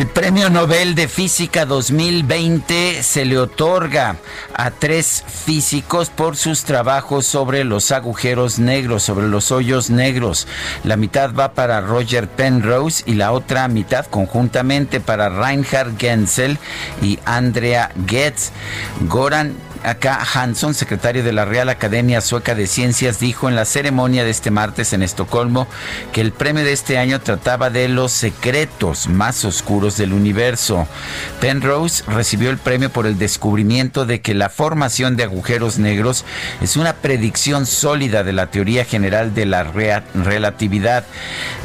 El Premio Nobel de Física 2020 se le otorga a tres físicos por sus trabajos sobre los agujeros negros, sobre los hoyos negros. La mitad va para Roger Penrose y la otra mitad conjuntamente para Reinhard Genzel y Andrea Goetz. Goran Acá Hansson, secretario de la Real Academia Sueca de Ciencias, dijo en la ceremonia de este martes en Estocolmo que el premio de este año trataba de los secretos más oscuros del universo. Penrose recibió el premio por el descubrimiento de que la formación de agujeros negros es una predicción sólida de la teoría general de la relatividad.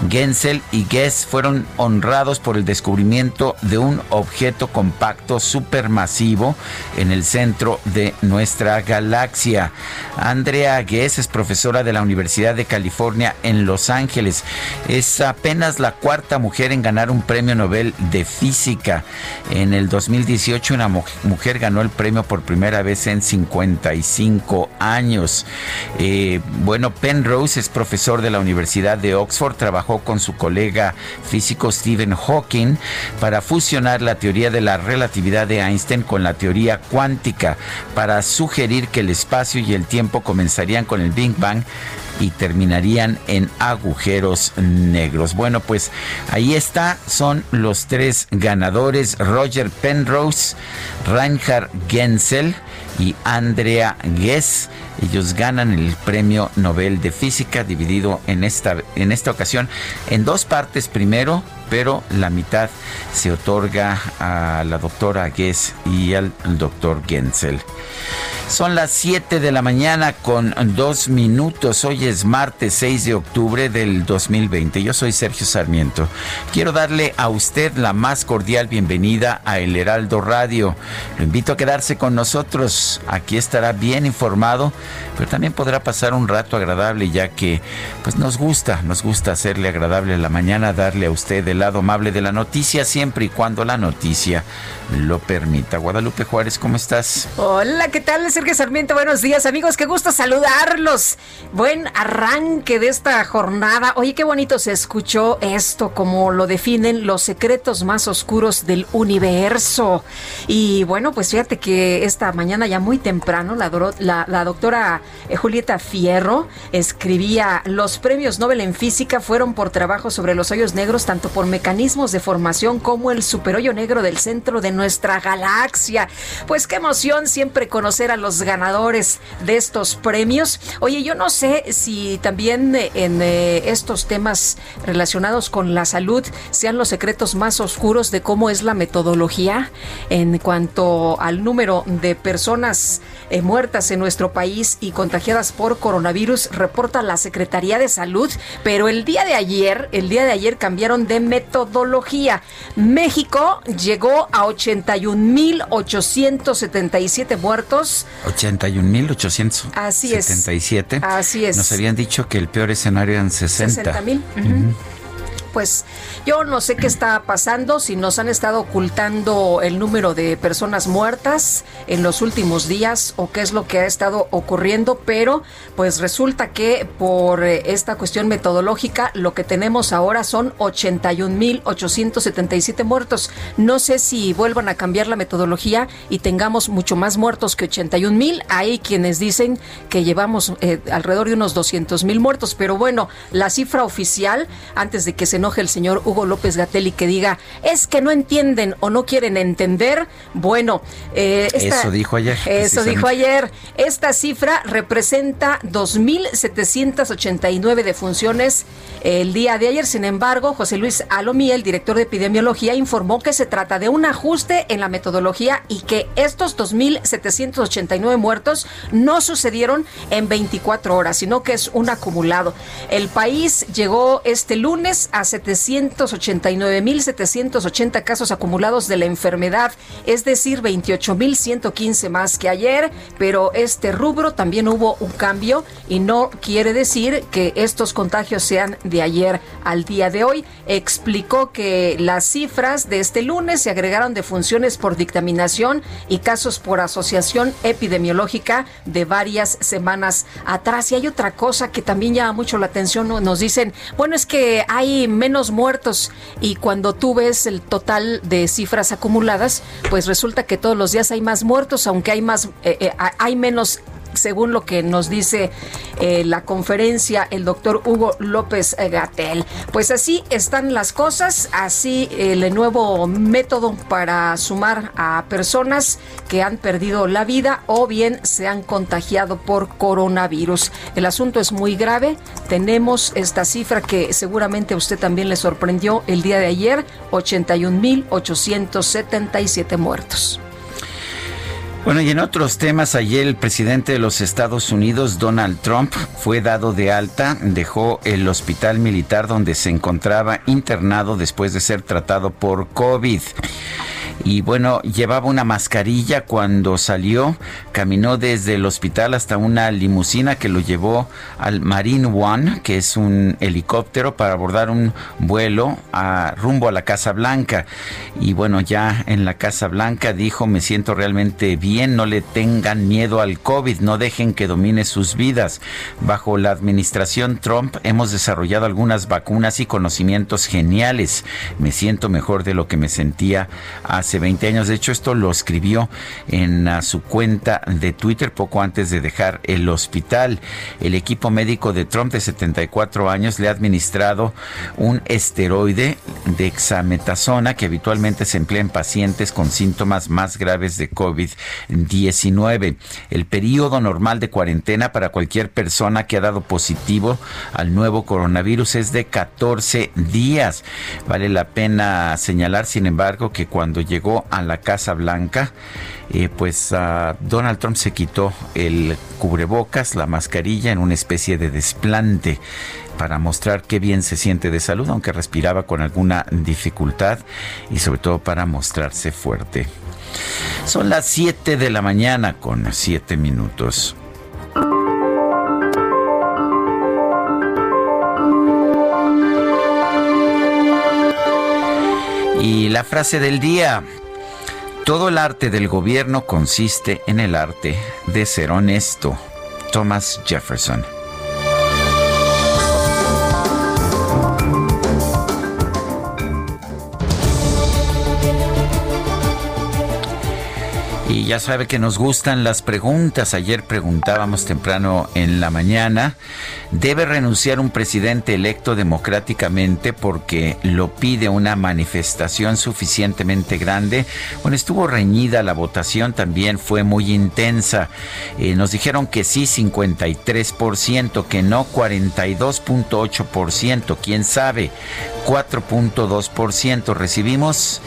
Gensel y Guess fueron honrados por el descubrimiento de un objeto compacto supermasivo en el centro de nuestra galaxia. Andrea Guess es profesora de la Universidad de California en Los Ángeles. Es apenas la cuarta mujer en ganar un premio Nobel de Física. En el 2018 una mujer ganó el premio por primera vez en 55 años. Eh, bueno, Penrose es profesor de la Universidad de Oxford. Trabajó con su colega físico Stephen Hawking para fusionar la teoría de la relatividad de Einstein con la teoría cuántica para sugerir que el espacio y el tiempo comenzarían con el Big Bang y terminarían en agujeros negros. Bueno, pues ahí está, son los tres ganadores, Roger Penrose, Reinhard Genzel y Andrea Guess. Ellos ganan el premio Nobel de Física dividido en esta, en esta ocasión en dos partes primero, pero la mitad se otorga a la doctora Guess y al doctor Genzel. Son las 7 de la mañana con dos minutos. Hoy es martes 6 de octubre del 2020. Yo soy Sergio Sarmiento. Quiero darle a usted la más cordial bienvenida a El Heraldo Radio. Lo invito a quedarse con nosotros. Aquí estará bien informado, pero también podrá pasar un rato agradable ya que pues nos gusta, nos gusta hacerle agradable la mañana, darle a usted el lado amable de la noticia siempre y cuando la noticia lo permita. Guadalupe Juárez, ¿cómo estás? Hola, ¿qué tal? Sergio Sarmiento, buenos días amigos, qué gusto saludarlos. Buen arranque de esta jornada. Oye, qué bonito se escuchó esto, como lo definen los secretos más oscuros del universo. Y bueno, pues fíjate que esta mañana ya muy temprano la, la, la doctora eh, Julieta Fierro escribía, los premios Nobel en física fueron por trabajo sobre los hoyos negros, tanto por mecanismos de formación como el superhoyo negro del centro de nuestra galaxia. Pues qué emoción siempre conocer a los ganadores de estos premios. Oye, yo no sé si también en eh, estos temas relacionados con la salud sean los secretos más oscuros de cómo es la metodología en cuanto al número de personas eh, muertas en nuestro país y contagiadas por coronavirus, reporta la Secretaría de Salud, pero el día de ayer, el día de ayer cambiaron de metodología. México llegó a 81.877 muertos. 81.877. Así es. Así es. Nos habían dicho que el peor escenario eran 60. 60 mil. Pues yo no sé qué está pasando, si nos han estado ocultando el número de personas muertas en los últimos días o qué es lo que ha estado ocurriendo, pero pues resulta que por eh, esta cuestión metodológica lo que tenemos ahora son 81.877 muertos. No sé si vuelvan a cambiar la metodología y tengamos mucho más muertos que 81.000. Hay quienes dicen que llevamos eh, alrededor de unos 200 mil muertos, pero bueno, la cifra oficial, antes de que se enoje el señor Hugo López Gatel y que diga, es que no entienden o no quieren entender, bueno, eh, eso dijo ayer. Eso dijo ayer. Esta cifra representa 2.789 defunciones el día de ayer. Sin embargo, José Luis Alomí, el director de epidemiología, informó que se trata de un ajuste en la metodología y que estos 2.789 muertos no sucedieron en 24 horas, sino que es un acumulado. El país llegó este lunes a 789.780 casos acumulados de la enfermedad, es decir, 28.115 más que ayer, pero este rubro también hubo un cambio y no quiere decir que estos contagios sean de ayer al día de hoy. Explicó que las cifras de este lunes se agregaron de funciones por dictaminación y casos por asociación epidemiológica de varias semanas atrás. Y hay otra cosa que también llama mucho la atención. Nos dicen, bueno, es que hay menos muertos. Y cuando tú ves el total de cifras acumuladas, pues resulta que todos los días hay más muertos, aunque hay más, eh, eh, hay menos según lo que nos dice eh, la conferencia el doctor Hugo López Gatel. Pues así están las cosas, así el nuevo método para sumar a personas que han perdido la vida o bien se han contagiado por coronavirus. El asunto es muy grave, tenemos esta cifra que seguramente a usted también le sorprendió el día de ayer, 81.877 muertos. Bueno, y en otros temas, ayer el presidente de los Estados Unidos, Donald Trump, fue dado de alta, dejó el hospital militar donde se encontraba internado después de ser tratado por COVID y bueno, llevaba una mascarilla cuando salió, caminó desde el hospital hasta una limusina que lo llevó al Marine One, que es un helicóptero para abordar un vuelo a, rumbo a la Casa Blanca. Y bueno, ya en la Casa Blanca dijo, me siento realmente bien, no le tengan miedo al COVID, no dejen que domine sus vidas. Bajo la administración Trump hemos desarrollado algunas vacunas y conocimientos geniales. Me siento mejor de lo que me sentía hace 20 años. De hecho, esto lo escribió en su cuenta de Twitter poco antes de dejar el hospital. El equipo médico de Trump de 74 años le ha administrado un esteroide de exametasona que habitualmente se emplea en pacientes con síntomas más graves de COVID-19. El periodo normal de cuarentena para cualquier persona que ha dado positivo al nuevo coronavirus es de 14 días. Vale la pena señalar, sin embargo, que cuando llegó a la Casa Blanca, eh, pues Donald Trump se quitó el cubrebocas, la mascarilla en una especie de desplante para mostrar qué bien se siente de salud, aunque respiraba con alguna dificultad y sobre todo para mostrarse fuerte. Son las 7 de la mañana con 7 minutos. Y la frase del día, todo el arte del gobierno consiste en el arte de ser honesto. Thomas Jefferson. Ya sabe que nos gustan las preguntas. Ayer preguntábamos temprano en la mañana, ¿debe renunciar un presidente electo democráticamente porque lo pide una manifestación suficientemente grande? Bueno, estuvo reñida la votación, también fue muy intensa. Eh, nos dijeron que sí 53%, que no 42.8%, quién sabe, 4.2%. Recibimos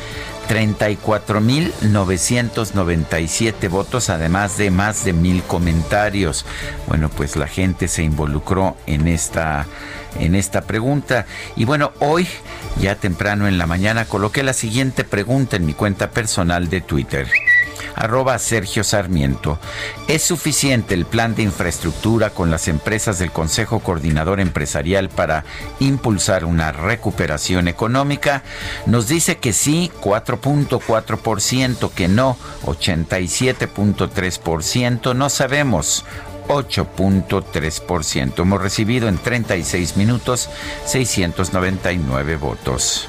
34.997 votos, además de más de mil comentarios. Bueno, pues la gente se involucró en esta, en esta pregunta. Y bueno, hoy, ya temprano en la mañana, coloqué la siguiente pregunta en mi cuenta personal de Twitter. Arroba Sergio Sarmiento. ¿Es suficiente el plan de infraestructura con las empresas del Consejo Coordinador Empresarial para impulsar una recuperación económica? Nos dice que sí, 4.4%, que no, 87.3%, no sabemos. 8.3%. Hemos recibido en 36 minutos 699 votos.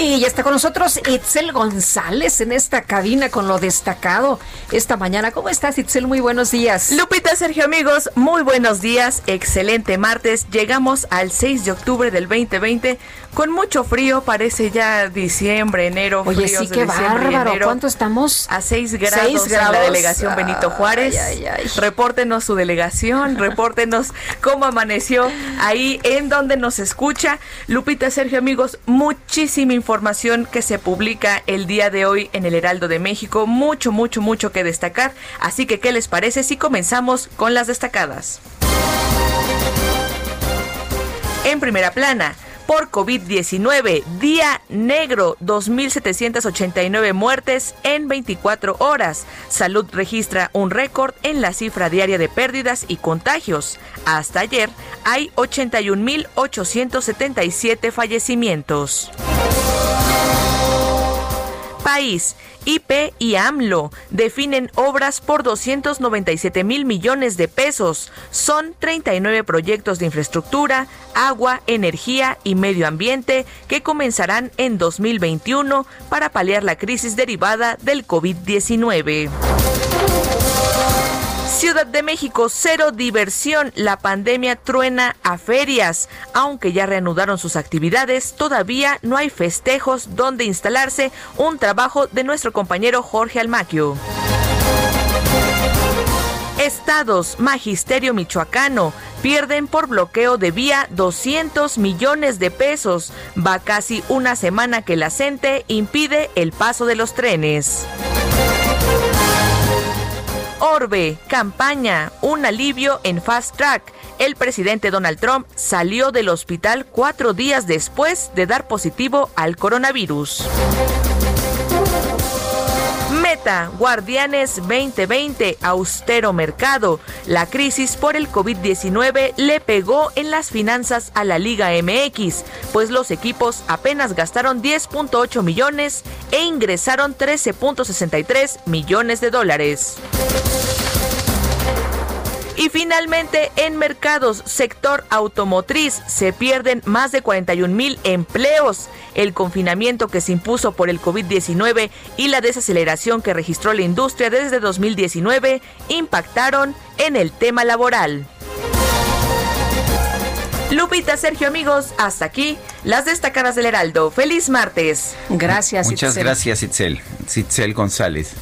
Y ya está con nosotros Itzel González en esta cabina con lo destacado esta mañana. ¿Cómo estás, Itzel? Muy buenos días. Lupita, Sergio, amigos, muy buenos días. Excelente martes. Llegamos al 6 de octubre del 2020 con mucho frío. Parece ya diciembre, enero. Oye, sí, qué bárbaro. ¿Cuánto estamos? A 6 grados, en la delegación Benito Juárez. Repórtenos su delegación, repórtenos cómo amaneció ahí en donde nos escucha. Lupita, Sergio, amigos, muchísima información información que se publica el día de hoy en el Heraldo de México. Mucho, mucho, mucho que destacar. Así que, ¿qué les parece si comenzamos con las destacadas? En primera plana, por COVID-19. Día negro, 2.789 muertes en 24 horas. Salud registra un récord en la cifra diaria de pérdidas y contagios. Hasta ayer hay 81.877 fallecimientos. País. IP y AMLO definen obras por 297 mil millones de pesos. Son 39 proyectos de infraestructura, agua, energía y medio ambiente que comenzarán en 2021 para paliar la crisis derivada del COVID-19. Ciudad de México, cero diversión. La pandemia truena a ferias. Aunque ya reanudaron sus actividades, todavía no hay festejos donde instalarse. Un trabajo de nuestro compañero Jorge Almaquio. Estados, Magisterio Michoacano, pierden por bloqueo de vía 200 millones de pesos. Va casi una semana que la CENTE impide el paso de los trenes. Orbe, campaña, un alivio en Fast Track. El presidente Donald Trump salió del hospital cuatro días después de dar positivo al coronavirus. Guardianes 2020, austero mercado. La crisis por el COVID-19 le pegó en las finanzas a la Liga MX, pues los equipos apenas gastaron 10.8 millones e ingresaron 13.63 millones de dólares. Y finalmente, en mercados, sector automotriz, se pierden más de 41 mil empleos. El confinamiento que se impuso por el COVID-19 y la desaceleración que registró la industria desde 2019 impactaron en el tema laboral. Lupita, Sergio, amigos, hasta aquí las destacadas del Heraldo. Feliz martes. Gracias, Muchas gracias, Itzel. Itzel González.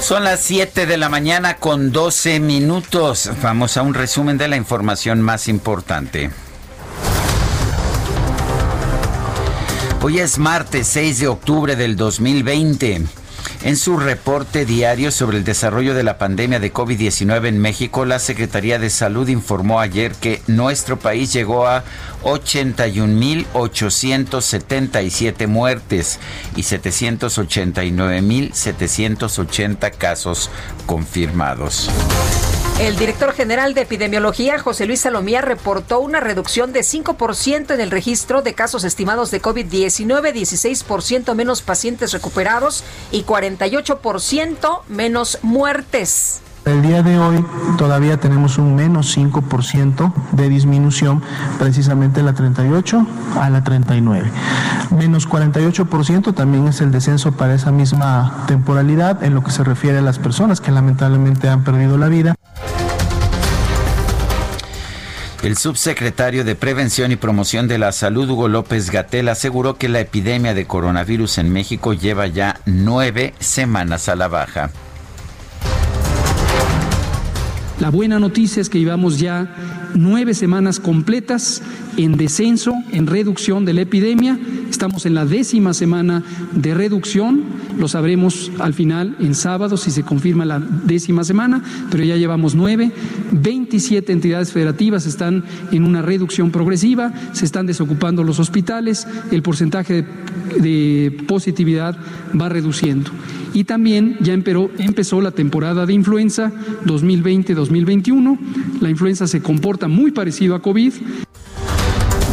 Son las 7 de la mañana con 12 minutos. Vamos a un resumen de la información más importante. Hoy es martes 6 de octubre del 2020. En su reporte diario sobre el desarrollo de la pandemia de COVID-19 en México, la Secretaría de Salud informó ayer que nuestro país llegó a 81.877 muertes y 789.780 casos confirmados. El director general de epidemiología, José Luis Salomía, reportó una reducción de 5% en el registro de casos estimados de COVID-19, 16% menos pacientes recuperados y 48% menos muertes. El día de hoy todavía tenemos un menos 5% de disminución, precisamente la 38 a la 39. Menos 48% también es el descenso para esa misma temporalidad en lo que se refiere a las personas que lamentablemente han perdido la vida. El subsecretario de Prevención y Promoción de la Salud, Hugo López Gatel, aseguró que la epidemia de coronavirus en México lleva ya nueve semanas a la baja. La buena noticia es que llevamos ya nueve semanas completas en descenso, en reducción de la epidemia Estamos en la décima semana de reducción. Lo sabremos al final en sábado si se confirma la décima semana, pero ya llevamos nueve. 27 entidades federativas están en una reducción progresiva, se están desocupando los hospitales, el porcentaje de, positividad va reduciendo. Y también ya empezó la temporada de influenza 2020-2021. La influenza se comporta muy parecido a COVID.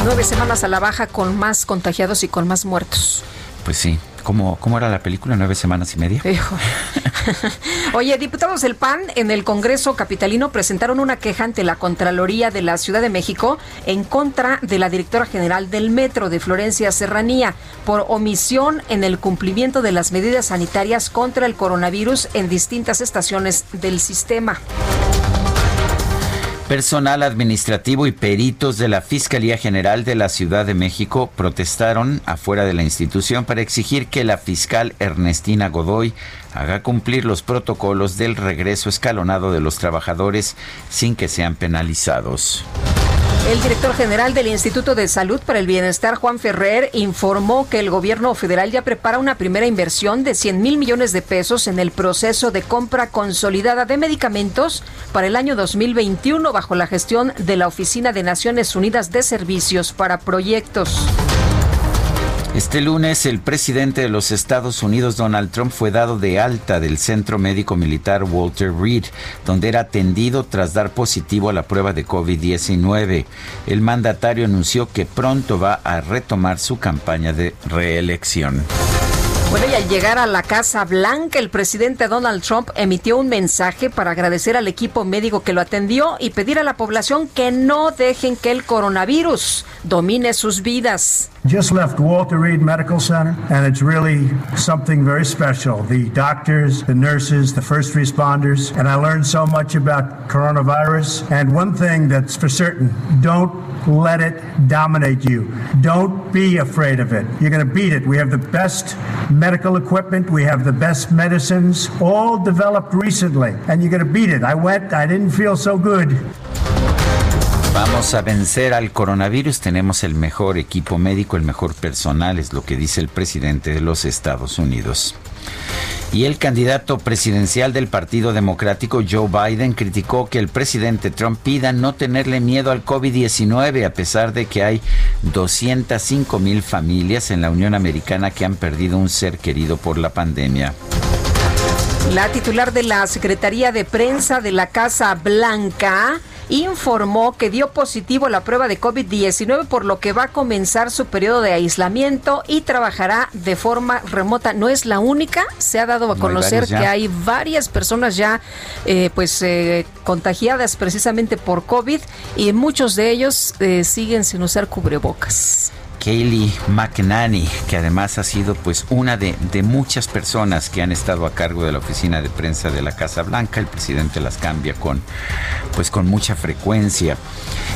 Nueve semanas a la baja con más contagiados y con más muertos. Pues sí, ¿Cómo, ¿Cómo, era la película? ¿Nueve semanas y media? Oye, diputados del PAN en el Congreso Capitalino presentaron una queja ante la Contraloría de la Ciudad de México en contra de la directora general del Metro de Florencia Serranía por omisión en el cumplimiento de las medidas sanitarias contra el coronavirus en distintas estaciones del sistema. Personal administrativo y peritos de la Fiscalía General de la Ciudad de México protestaron afuera de la institución para exigir que la fiscal Ernestina Godoy haga cumplir los protocolos del regreso escalonado de los trabajadores sin que sean penalizados. El director general del Instituto de Salud para el Bienestar, Juan Ferrer, informó que el gobierno federal ya prepara una primera inversión de 100 mil millones de pesos en el proceso de compra consolidada de medicamentos para el año 2021 bajo la gestión de la Oficina de Naciones Unidas de Servicios para Proyectos. Este lunes el presidente de los Estados Unidos, Donald Trump, fue dado de alta del Centro Médico Militar Walter Reed, donde era atendido tras dar positivo a la prueba de COVID-19. El mandatario anunció que pronto va a retomar su campaña de reelección. Bueno, y al llegar a la Casa Blanca, el presidente Donald Trump emitió un mensaje para agradecer al equipo médico que lo atendió y pedir a la población que no dejen que el coronavirus domine sus vidas. Just left Walter Reed Medical Center, and it's really something very special. The doctors, the nurses, the first responders, and I learned so much about coronavirus. And one thing that's for certain don't let it dominate you. Don't be afraid of it. You're going to beat it. We have the best medical equipment, we have the best medicines, all developed recently, and you're going to beat it. I went, I didn't feel so good. Vamos a vencer al coronavirus, tenemos el mejor equipo médico, el mejor personal, es lo que dice el presidente de los Estados Unidos. Y el candidato presidencial del Partido Democrático, Joe Biden, criticó que el presidente Trump pida no tenerle miedo al COVID-19 a pesar de que hay 205 mil familias en la Unión Americana que han perdido un ser querido por la pandemia. La titular de la Secretaría de Prensa de la Casa Blanca informó que dio positivo la prueba de COVID-19, por lo que va a comenzar su periodo de aislamiento y trabajará de forma remota. No es la única, se ha dado a conocer que hay varias personas ya eh, pues eh, contagiadas precisamente por COVID y muchos de ellos eh, siguen sin usar cubrebocas. Kaylee McNanny, que además ha sido pues una de, de, muchas personas que han estado a cargo de la oficina de prensa de la Casa Blanca. El presidente las cambia con pues con mucha frecuencia.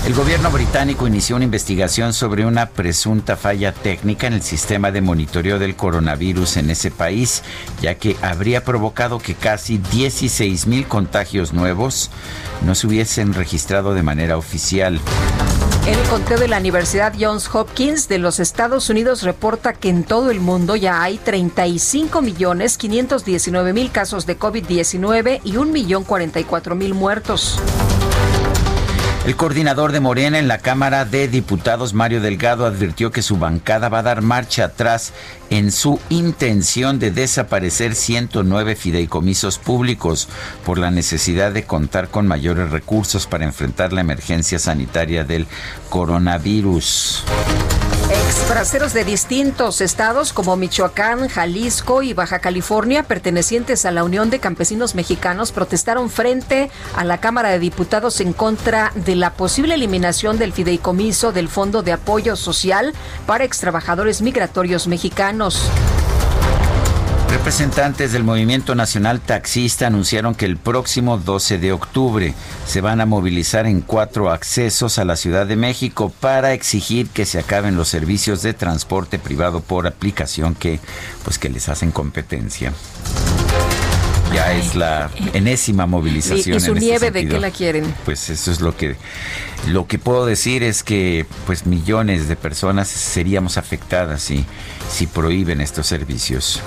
El gobierno británico inició una investigación sobre una presunta falla técnica en el sistema de monitoreo del coronavirus en ese país, ya que habría provocado que casi 16 mil contagios nuevos no se hubiesen registrado de manera oficial. El conteo de la Universidad Johns Hopkins de los Estados Unidos reporta que en todo el mundo ya hay 35 millones 519 mil casos de COVID-19 y 1 millón 44 mil muertos. El coordinador de Morena en la Cámara de Diputados, Mario Delgado, advirtió que su bancada va a dar marcha atrás en su intención de desaparecer 109 fideicomisos públicos por la necesidad de contar con mayores recursos para enfrentar la emergencia sanitaria del coronavirus. Exbraceros de distintos estados como Michoacán, Jalisco y Baja California, pertenecientes a la Unión de Campesinos Mexicanos, protestaron frente a la Cámara de Diputados en contra de la posible eliminación del fideicomiso del Fondo de Apoyo Social para extrabajadores migratorios mexicanos. Representantes del Movimiento Nacional Taxista anunciaron que el próximo 12 de octubre se van a movilizar en cuatro accesos a la Ciudad de México para exigir que se acaben los servicios de transporte privado por aplicación que pues que les hacen competencia. Ya es la enésima movilización. ¿Y, su este nieve de qué la quieren? Pues eso es lo que lo que puedo decir es que pues millones de personas seríamos afectadas si, si prohíben estos servicios.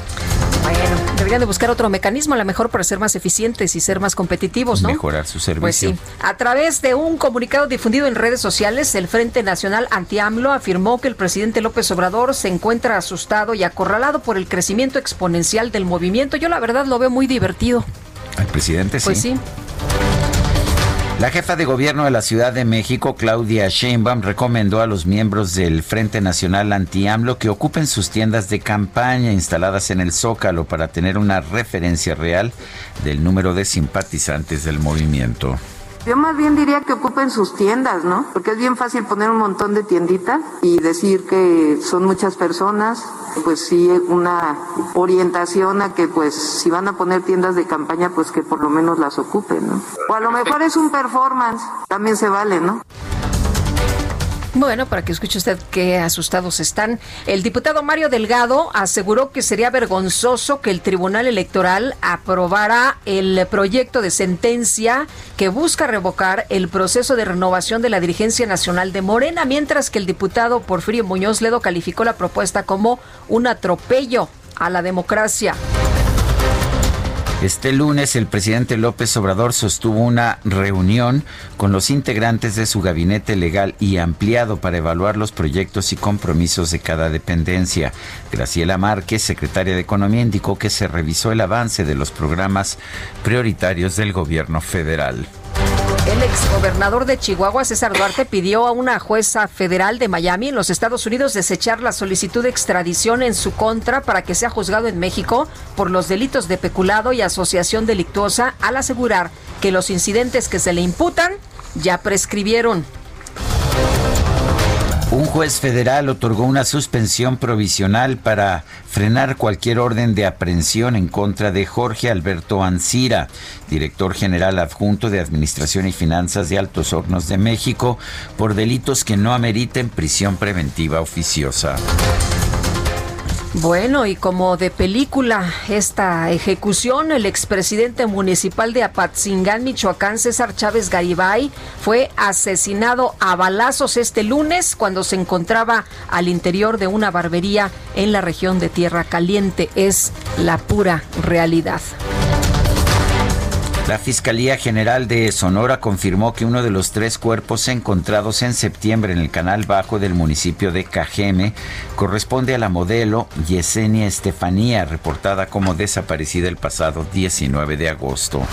Bueno, deberían de buscar otro mecanismo, a lo mejor para ser más eficientes y ser más competitivos, ¿no? Mejorar su servicio. Pues sí. A través de un comunicado difundido en redes sociales, el Frente Nacional Anti-AMLO afirmó que el presidente López Obrador se encuentra asustado y acorralado por el crecimiento exponencial del movimiento. Yo la verdad lo veo muy divertido. Al presidente pues sí. Pues sí. La jefa de gobierno de la Ciudad de México, Claudia Sheinbaum, recomendó a los miembros del Frente Nacional Anti-AMLO que ocupen sus tiendas de campaña instaladas en el Zócalo para tener una referencia real del número de simpatizantes del movimiento. Yo más bien diría que ocupen sus tiendas, ¿no? Porque es bien fácil poner un montón de tienditas y decir que son muchas personas, pues sí una orientación a que pues si van a poner tiendas de campaña, pues que por lo menos las ocupen, ¿no? O a lo mejor es un performance, también se vale, ¿no? Bueno, para que escuche usted qué asustados están, el diputado Mario Delgado aseguró que sería vergonzoso que el Tribunal Electoral aprobara el proyecto de sentencia que busca revocar el proceso de renovación de la dirigencia nacional de Morena, mientras que el diputado Porfirio Muñoz Ledo calificó la propuesta como un atropello a la democracia. Este lunes el presidente López Obrador sostuvo una reunión con los integrantes de su gabinete legal y ampliado para evaluar los proyectos y compromisos de cada dependencia. Graciela Márquez, secretaria de Economía, indicó que se revisó el avance de los programas prioritarios del gobierno federal. El exgobernador de Chihuahua, César Duarte, pidió a una jueza federal de Miami, en los Estados Unidos, desechar la solicitud de extradición en su contra para que sea juzgado en México por los delitos de peculado y asociación delictuosa, al asegurar que los incidentes que se le imputan ya prescribieron. Un juez federal otorgó una suspensión provisional para frenar cualquier orden de aprehensión en contra de Jorge Alberto Ancira, director general adjunto de Administración y Finanzas de Altos Hornos de México, por delitos que no ameriten prisión preventiva oficiosa. Bueno, y como de película, esta ejecución, el expresidente municipal de Apatzingán, Michoacán, César Chávez Garibay, fue asesinado a balazos este lunes cuando se encontraba al interior de una barbería en la región de Tierra Caliente. Es la pura realidad. La Fiscalía General de Sonora confirmó que uno de los tres cuerpos encontrados en septiembre en el canal bajo del municipio de Cajeme corresponde a la modelo Yesenia Estefanía, reportada como desaparecida el pasado 19 de agosto.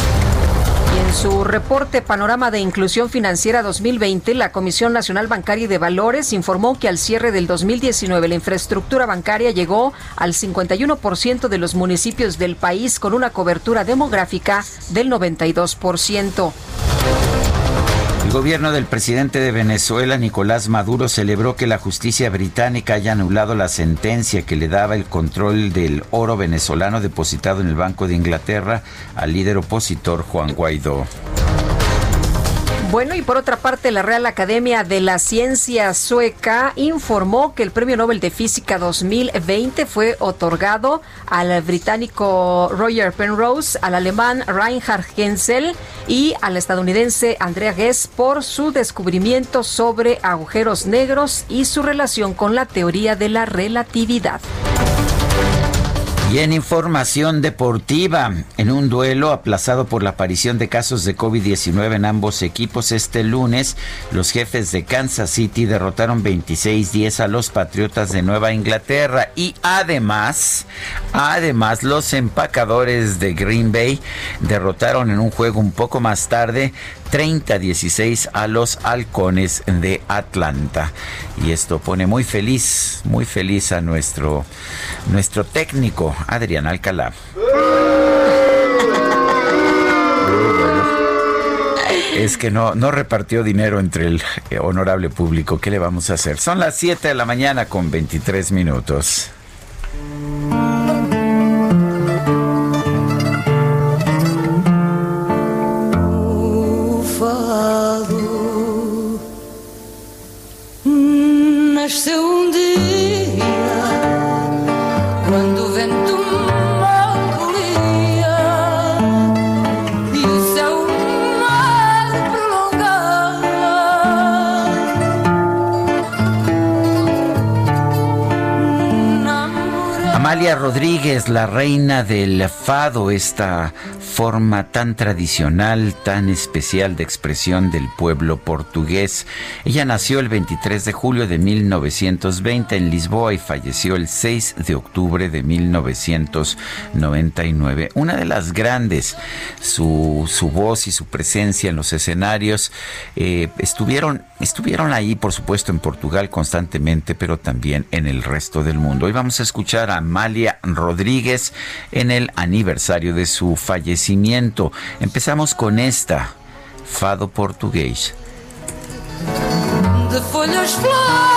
En su reporte Panorama de Inclusión Financiera 2020, la Comisión Nacional Bancaria y de Valores informó que al cierre del 2019 la infraestructura bancaria llegó al 51% de los municipios del país con una cobertura demográfica del 92%. El gobierno del presidente de Venezuela, Nicolás Maduro, celebró que la justicia británica haya anulado la sentencia que le daba el control del oro venezolano depositado en el Banco de Inglaterra al líder opositor Juan Guaidó. Bueno, y por otra parte, la Real Academia de la Ciencia Sueca informó que el Premio Nobel de Física 2020 fue otorgado al británico Roger Penrose, al alemán Reinhard Hensel y al estadounidense Andrea Ghez por su descubrimiento sobre agujeros negros y su relación con la teoría de la relatividad. Y en información deportiva, en un duelo aplazado por la aparición de casos de COVID-19 en ambos equipos este lunes, los jefes de Kansas City derrotaron 26-10 a los Patriotas de Nueva Inglaterra. Y además, además los empacadores de Green Bay derrotaron en un juego un poco más tarde 30-16 a los halcones de Atlanta. Y esto pone muy feliz, muy feliz a nuestro, nuestro técnico, Adrián Alcalá. Es que no, no repartió dinero entre el honorable público. ¿Qué le vamos a hacer? Son las 7 de la mañana con 23 minutos. Rodríguez, la reina del fado, esta forma tan tradicional, tan especial de expresión del pueblo portugués. Ella nació el 23 de julio de 1920 en Lisboa y falleció el 6 de octubre de 1999. Una de las grandes, su, voz y su presencia en los escenarios eh, estuvieron, estuvieron ahí, por supuesto, en Portugal constantemente, pero también en el resto del mundo. Hoy vamos a escuchar a Amalia Rodríguez en el aniversario de su fallecimiento. Empezamos con esta, Fado Portugués. De folhas, flores,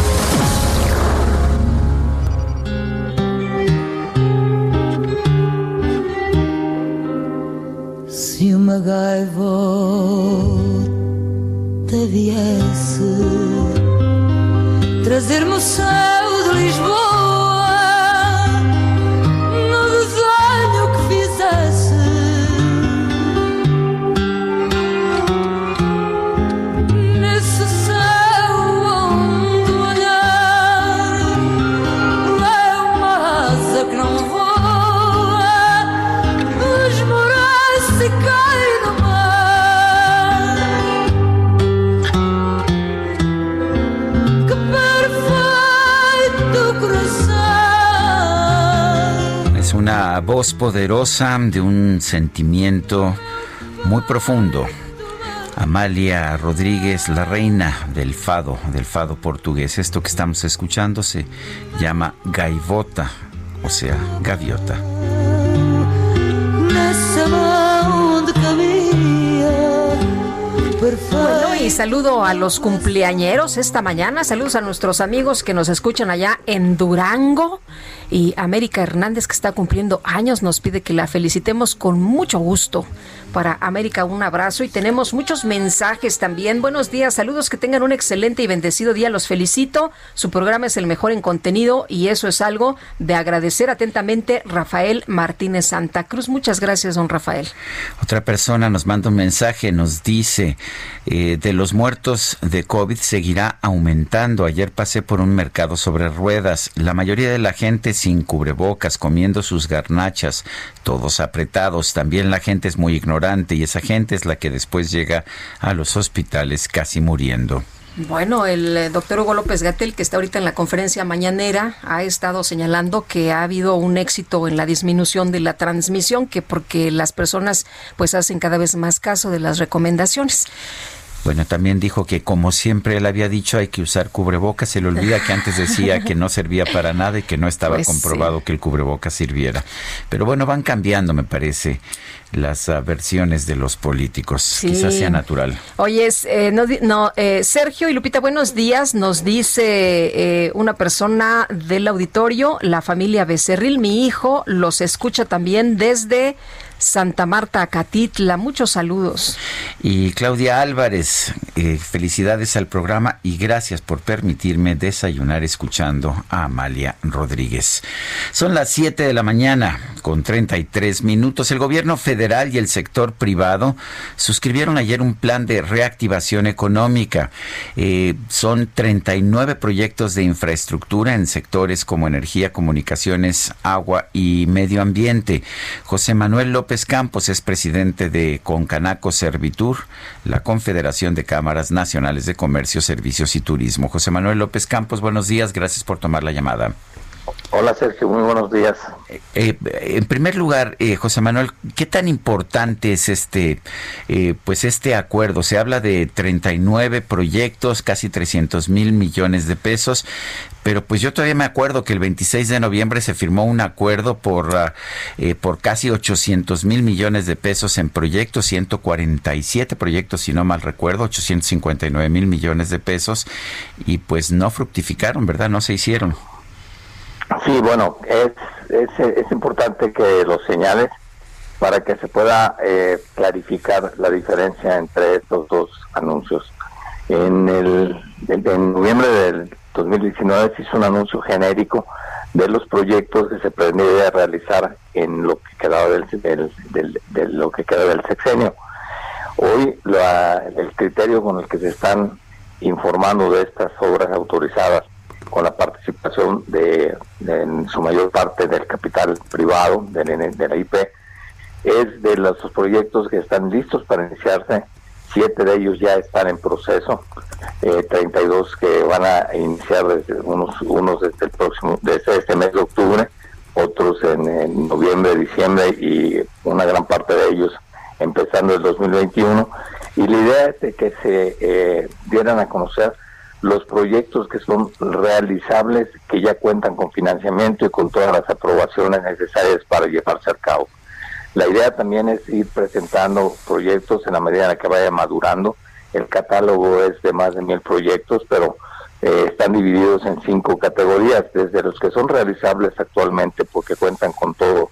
Uma gaivota viesse trazer-me o céu de Lisboa voz poderosa de un sentimiento muy profundo. Amalia Rodríguez, la reina del fado, del fado portugués. Esto que estamos escuchando se llama gaivota, o sea, gaviota. Bueno, y saludo a los cumpleañeros esta mañana. Saludos a nuestros amigos que nos escuchan allá en Durango. Y América Hernández, que está cumpliendo años, nos pide que la felicitemos con mucho gusto. Para América, un abrazo. Y tenemos muchos mensajes también. Buenos días, saludos, que tengan un excelente y bendecido día. Los felicito. Su programa es el mejor en contenido y eso es algo de agradecer atentamente. Rafael Martínez Santa Cruz. Muchas gracias, don Rafael. Otra persona nos manda un mensaje, nos dice, eh, de los muertos de COVID seguirá aumentando. Ayer pasé por un mercado sobre ruedas. La mayoría de la gente sin cubrebocas, comiendo sus garnachas, todos apretados. También la gente es muy ignorante y esa gente es la que después llega a los hospitales casi muriendo. Bueno, el eh, doctor Hugo López Gatel, que está ahorita en la conferencia mañanera, ha estado señalando que ha habido un éxito en la disminución de la transmisión, que porque las personas pues hacen cada vez más caso de las recomendaciones. Bueno, también dijo que como siempre él había dicho hay que usar cubrebocas. Se le olvida que antes decía que no servía para nada y que no estaba Pues comprobado sí. que el cubrebocas sirviera. Pero bueno, van cambiando, me parece, las ah, versiones de los políticos. Sí. Quizás sea natural. Oye, es, eh, no, no, eh, Sergio y Lupita, buenos días. Nos dice eh, una persona del auditorio, la familia Becerril, mi hijo, los escucha también desde Santa Marta, Acatitla. Muchos saludos. Y Claudia Álvarez, eh, felicidades al programa y gracias por permitirme desayunar escuchando a Amalia Rodríguez. Son las 7 de la mañana con 33 minutos. El gobierno federal y el sector privado suscribieron ayer un plan de reactivación económica. Eh, son 39 proyectos de infraestructura en sectores como energía, comunicaciones, agua y medio ambiente. José Manuel López Campos es presidente de Concanaco Servitur, la Confederación de Cámaras Nacionales de Comercio, Servicios y Turismo. José Manuel López Campos, buenos días, gracias por tomar la llamada. Hola Sergio, muy buenos días. Eh, eh, en primer lugar, eh, José Manuel, ¿qué tan importante es este, pues este acuerdo? Se habla de 39 proyectos, casi 300 mil millones de pesos, pero pues yo todavía me acuerdo que el 26 de noviembre se firmó un acuerdo por, ah, por casi 800 mil millones de pesos en proyectos, 147 proyectos, si no mal recuerdo, 859 mil millones de pesos, y pues no fructificaron, ¿verdad? No se hicieron. Sí, bueno, es, es, importante que lo señales para que se pueda eh, clarificar la diferencia entre estos dos anuncios. En, el, en noviembre del 2019 se hizo un anuncio genérico de los proyectos que se pretendía realizar en lo que quedaba del, del, lo que queda del sexenio. Hoy el criterio con el que se están informando de estas obras autorizadas con la participación de, en su mayor parte del capital privado de, de la IP, es de los proyectos que están listos para iniciarse, siete de ellos ya están en proceso, eh, 32 que van a iniciar desde unos, unos desde el próximo, desde este mes de octubre, otros en, noviembre, diciembre y una gran parte de ellos empezando el 2021. Y la idea es que se eh, dieran a conocer los proyectos que son realizables, que ya cuentan con financiamiento y con todas las aprobaciones necesarias para llevarse a cabo. La idea también es ir presentando proyectos en la medida en la que vaya madurando. El catálogo es de más de mil proyectos, pero eh, están divididos en cinco categorías, desde los que son realizables actualmente porque cuentan con todo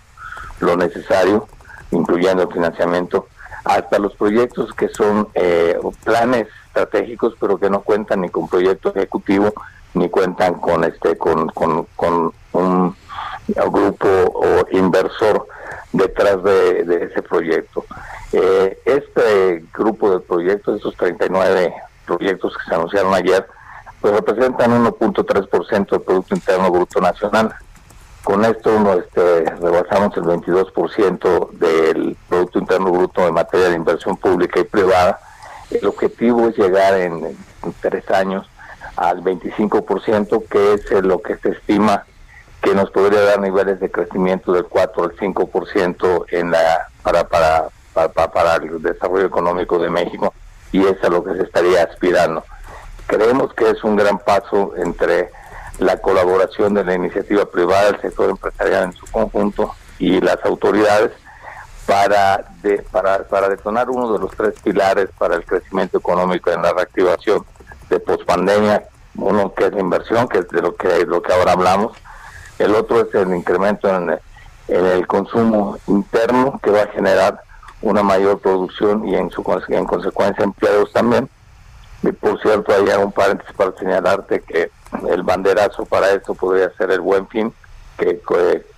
lo necesario, incluyendo el financiamiento, hasta los proyectos que son eh, planes estratégicos, pero que no cuentan ni con proyecto ejecutivo ni cuentan con este con, con, un grupo o inversor detrás de, ese proyecto. Eh, este grupo de proyectos, esos 39 proyectos que se anunciaron ayer, pues representan 1.3% del Producto Interno Bruto Nacional. Con esto este, rebasamos el 22% del Producto Interno Bruto en materia de inversión pública y privada. El objetivo es llegar en, tres años al 25%, que es lo que se estima que nos podría dar niveles de crecimiento del 4 al 5% en la para, para, para, para, el desarrollo económico de México. Y es a lo que se estaría aspirando. Creemos que es un gran paso entre la colaboración de la iniciativa privada, el sector empresarial en su conjunto y las autoridades para, de, para, para detonar uno de los tres pilares para el crecimiento económico en la reactivación de pospandemia, uno que es la inversión, que es de lo que, lo que ahora hablamos, el otro es el incremento en el, en el consumo interno que va a generar una mayor producción y en su en consecuencia empleos también. Y por cierto, hay un paréntesis para señalarte que el banderazo para esto podría ser el buen fin, que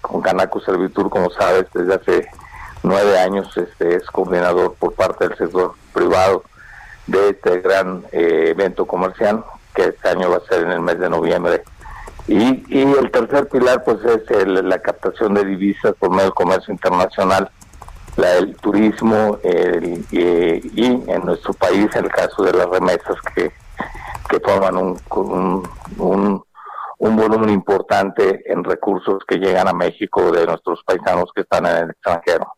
con Canaco Servitur, como sabes, desde hace nueve años este, es coordinador por parte del sector privado de este gran eh, evento comercial que este año va a ser en el mes de noviembre. Y, y el tercer pilar pues es la captación de divisas por medio del comercio internacional, la, el turismo y, en nuestro país el caso de las remesas que, que forman un, un, un, volumen importante en recursos que llegan a México de nuestros paisanos que están en el extranjero.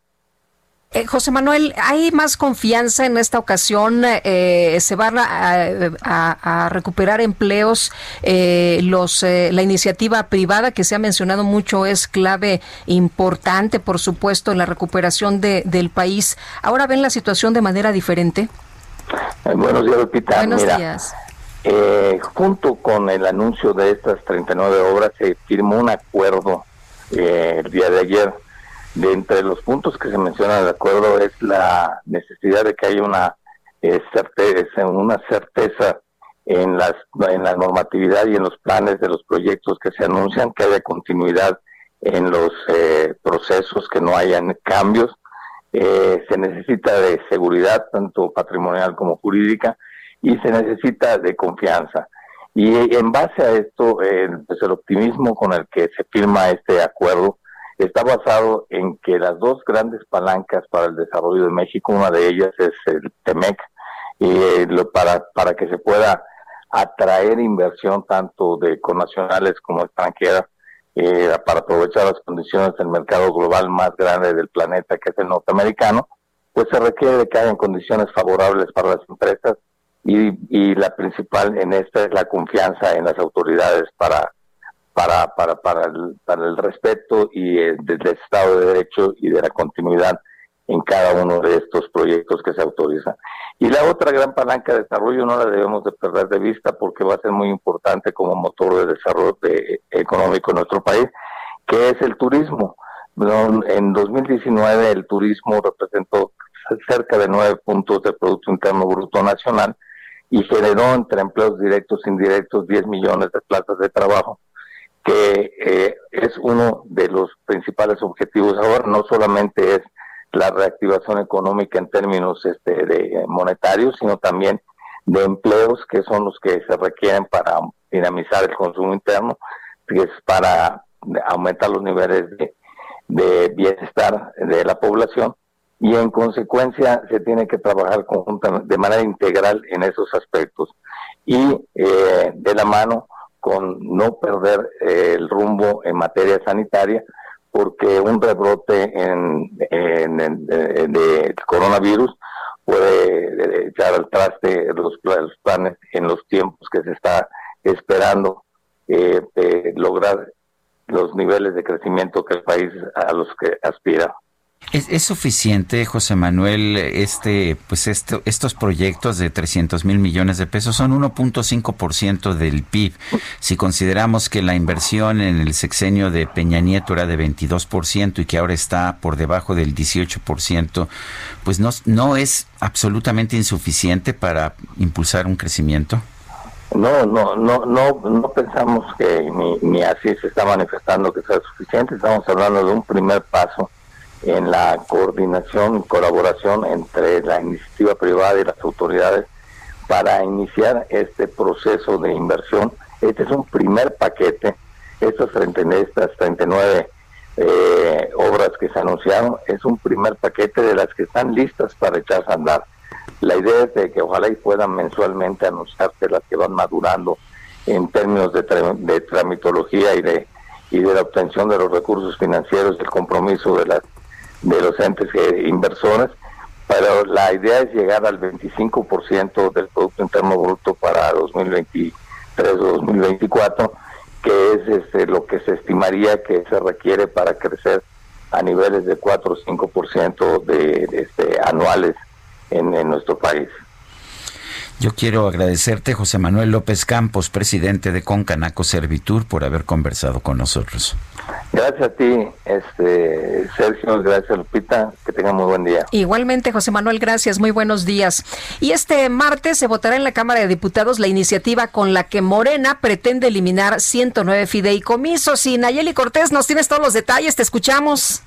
Eh, José Manuel, ¿hay más confianza en esta ocasión? Eh, ¿Se van a, recuperar empleos? Eh, los, la iniciativa privada que se ha mencionado mucho es clave importante, por supuesto, en la recuperación de, del país. ¿Ahora ven la situación de manera diferente? Buenos días, Lupita. Buenos días. junto con el anuncio de estas 39 obras se firmó un acuerdo el día de ayer de entre los puntos que se mencionan de acuerdo es la necesidad de que haya una eh, certeza, una certeza en las en la normatividad y en los planes de los proyectos que se anuncian, que haya continuidad en los eh, procesos, que no hayan cambios. Eh, se necesita de seguridad, tanto patrimonial como jurídica, y se necesita de confianza. Y en base a esto, pues el optimismo con el que se firma este acuerdo está basado en que las dos grandes palancas para el desarrollo de México, una de ellas es el TEMEC, eh, para, para que se pueda atraer inversión tanto de connacionales como extranjera, eh, para aprovechar las condiciones del mercado global más grande del planeta, que es el norteamericano, pues se requiere que hayan condiciones favorables para las empresas y, la principal en esta es la confianza en las autoridades para para para para el, para el respeto y eh, del Estado de Derecho y de la continuidad en cada uno de estos proyectos que se autorizan. Y la otra gran palanca de desarrollo no la debemos de perder de vista porque va a ser muy importante como motor de desarrollo económico en nuestro país, que es el turismo. En 2019 el turismo representó cerca de nueve puntos de Producto Interno Bruto Nacional y generó entre empleos directos e indirectos 10 millones de plazas de trabajo, que eh, es uno de los principales objetivos ahora, no solamente es la reactivación económica en términos este, de monetarios, sino también de empleos que son los que se requieren para dinamizar el consumo interno, que es para aumentar los niveles de, de bienestar de la población. Y en consecuencia se tiene que trabajar conjuntamente de manera integral en esos aspectos. Y eh, de la mano con no perder eh, el rumbo en materia sanitaria porque un rebrote en, de, coronavirus puede echar al traste los, planes en los tiempos que se está esperando eh, lograr los niveles de crecimiento que el país a los que aspira. ¿Es, suficiente, José Manuel, este, pues este, estos proyectos de 300 mil millones de pesos son 1.5% del PIB? Si consideramos que la inversión en el sexenio de Peña Nieto era de 22% y que ahora está por debajo del 18%, pues no, no es absolutamente insuficiente para impulsar un crecimiento. No, no, no, no, no pensamos que ni, ni así se está manifestando que sea suficiente. Estamos hablando de un primer paso en la coordinación y colaboración entre la iniciativa privada y las autoridades para iniciar este proceso de inversión. Este es un primer paquete. Estas, 39 eh, obras que se anunciaron es un primer paquete de las que están listas para echarse a andar. La idea es de que ojalá y puedan mensualmente anunciarse las que van madurando en términos de, de tramitología y de y de la obtención de los recursos financieros, el compromiso de las de los entes inversores, pero la idea es llegar al 25% del Producto Interno Bruto para 2023 o 2024, que es este, lo que se estimaría que se requiere para crecer a niveles de 4 o 5% de, de este, anuales en, en nuestro país. Yo quiero agradecerte, José Manuel López Campos, presidente de Concanaco Servitur, por haber conversado con nosotros. Gracias a ti, este, Sergio, gracias Lupita, que tengan muy buen día. Igualmente, José Manuel, gracias, muy buenos días. Y este martes se votará en la Cámara de Diputados la iniciativa con la que Morena pretende eliminar 109 fideicomisos. Y Nayeli Cortés, nos tienes todos los detalles, te escuchamos.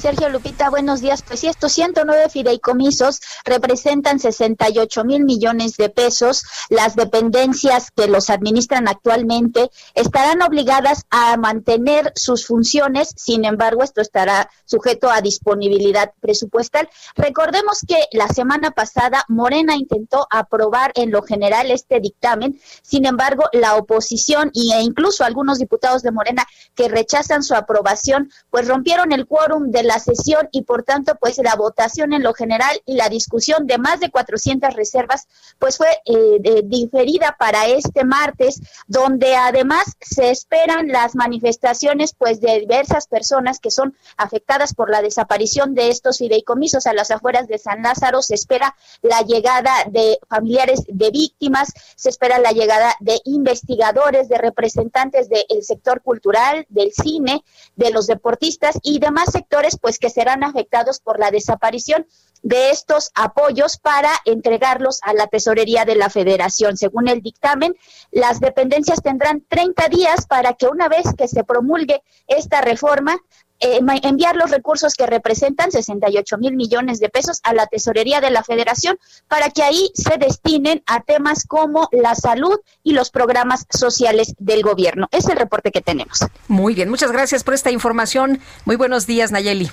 Sergio Lupita, buenos días. Pues sí, estos 109 fideicomisos representan 68 mil millones de pesos. Las dependencias que los administran actualmente estarán obligadas a mantener sus funciones, sin embargo, esto estará sujeto a disponibilidad presupuestal. Recordemos que la semana pasada Morena intentó aprobar en lo general este dictamen, sin embargo, la oposición e incluso algunos diputados de Morena que rechazan su aprobación, pues rompieron el quórum de la sesión y por tanto pues la votación en lo general y la discusión de más de 400 reservas pues fue eh, diferida para este martes donde además se esperan las manifestaciones pues de diversas personas que son afectadas por la desaparición de estos fideicomisos. A las afueras de San Lázaro se espera la llegada de familiares de víctimas se espera la llegada de investigadores de representantes del sector cultural del cine de los deportistas y demás sectores pues que serán afectados por la desaparición de estos apoyos para entregarlos a la tesorería de la federación. Según el dictamen, las dependencias tendrán 30 días para que una vez que se promulgue esta reforma, enviar los recursos que representan 68 mil millones de pesos a la tesorería de la federación para que ahí se destinen a temas como la salud y los programas sociales del gobierno. Es el reporte que tenemos. Muy bien, muchas gracias por esta información. Muy buenos días, Nayeli.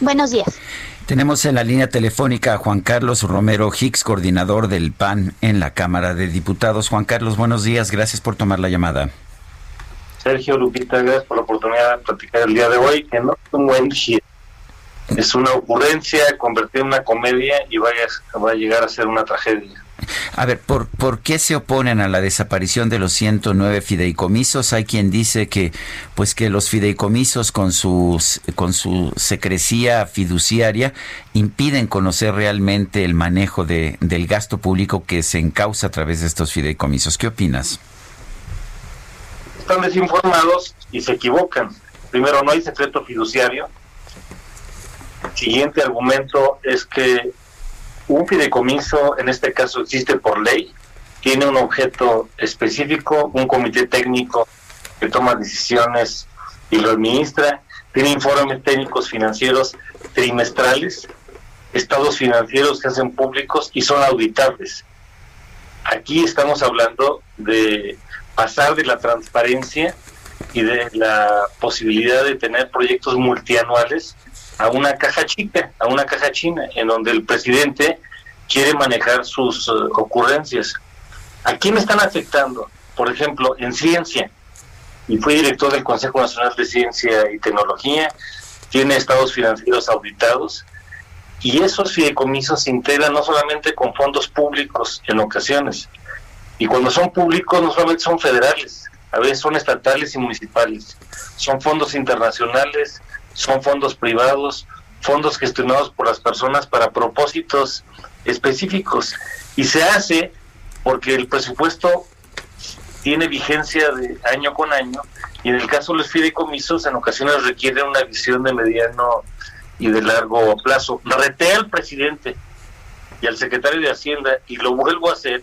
Buenos días. Tenemos en la línea telefónica a Juan Carlos Romero Hicks, coordinador del PAN en la Cámara de Diputados. Juan Carlos, buenos días, gracias por tomar la llamada. Sergio Lupita, gracias por la oportunidad de platicar el día de hoy, que no es un buen hit. Es una ocurrencia convertir en una comedia y vaya, va a llegar a ser una tragedia. A ver, ¿por, ¿por qué se oponen a la desaparición de los 109 fideicomisos? Hay quien dice que, pues que los fideicomisos con, sus, con su secrecía fiduciaria impiden conocer realmente el manejo de, del gasto público que se encausa a través de estos fideicomisos. ¿Qué opinas? Están desinformados y se equivocan. Primero, no hay secreto fiduciario. Siguiente argumento es que un fideicomiso, en este caso existe por ley, tiene un objeto específico, un comité técnico que toma decisiones y lo administra, tiene informes técnicos financieros trimestrales, estados financieros que hacen públicos y son auditables. Aquí estamos hablando de pasar de la transparencia y de la posibilidad de tener proyectos multianuales a una caja chica, a una caja china, en donde el presidente quiere manejar sus eh, ocurrencias. ¿A quién me están afectando? Por ejemplo, en ciencia, y fui director del Consejo Nacional de Ciencia y Tecnología, tiene estados financieros auditados, y esos fideicomisos se integran no solamente con fondos públicos en ocasiones, y cuando son públicos no solamente son federales, a veces son estatales y municipales, son fondos internacionales, son fondos privados, fondos gestionados por las personas para propósitos específicos. Y se hace porque el presupuesto tiene vigencia de año con año y en el caso de los fideicomisos en ocasiones requieren una visión de mediano y de largo plazo. Reté al presidente y al secretario de Hacienda y lo vuelvo a hacer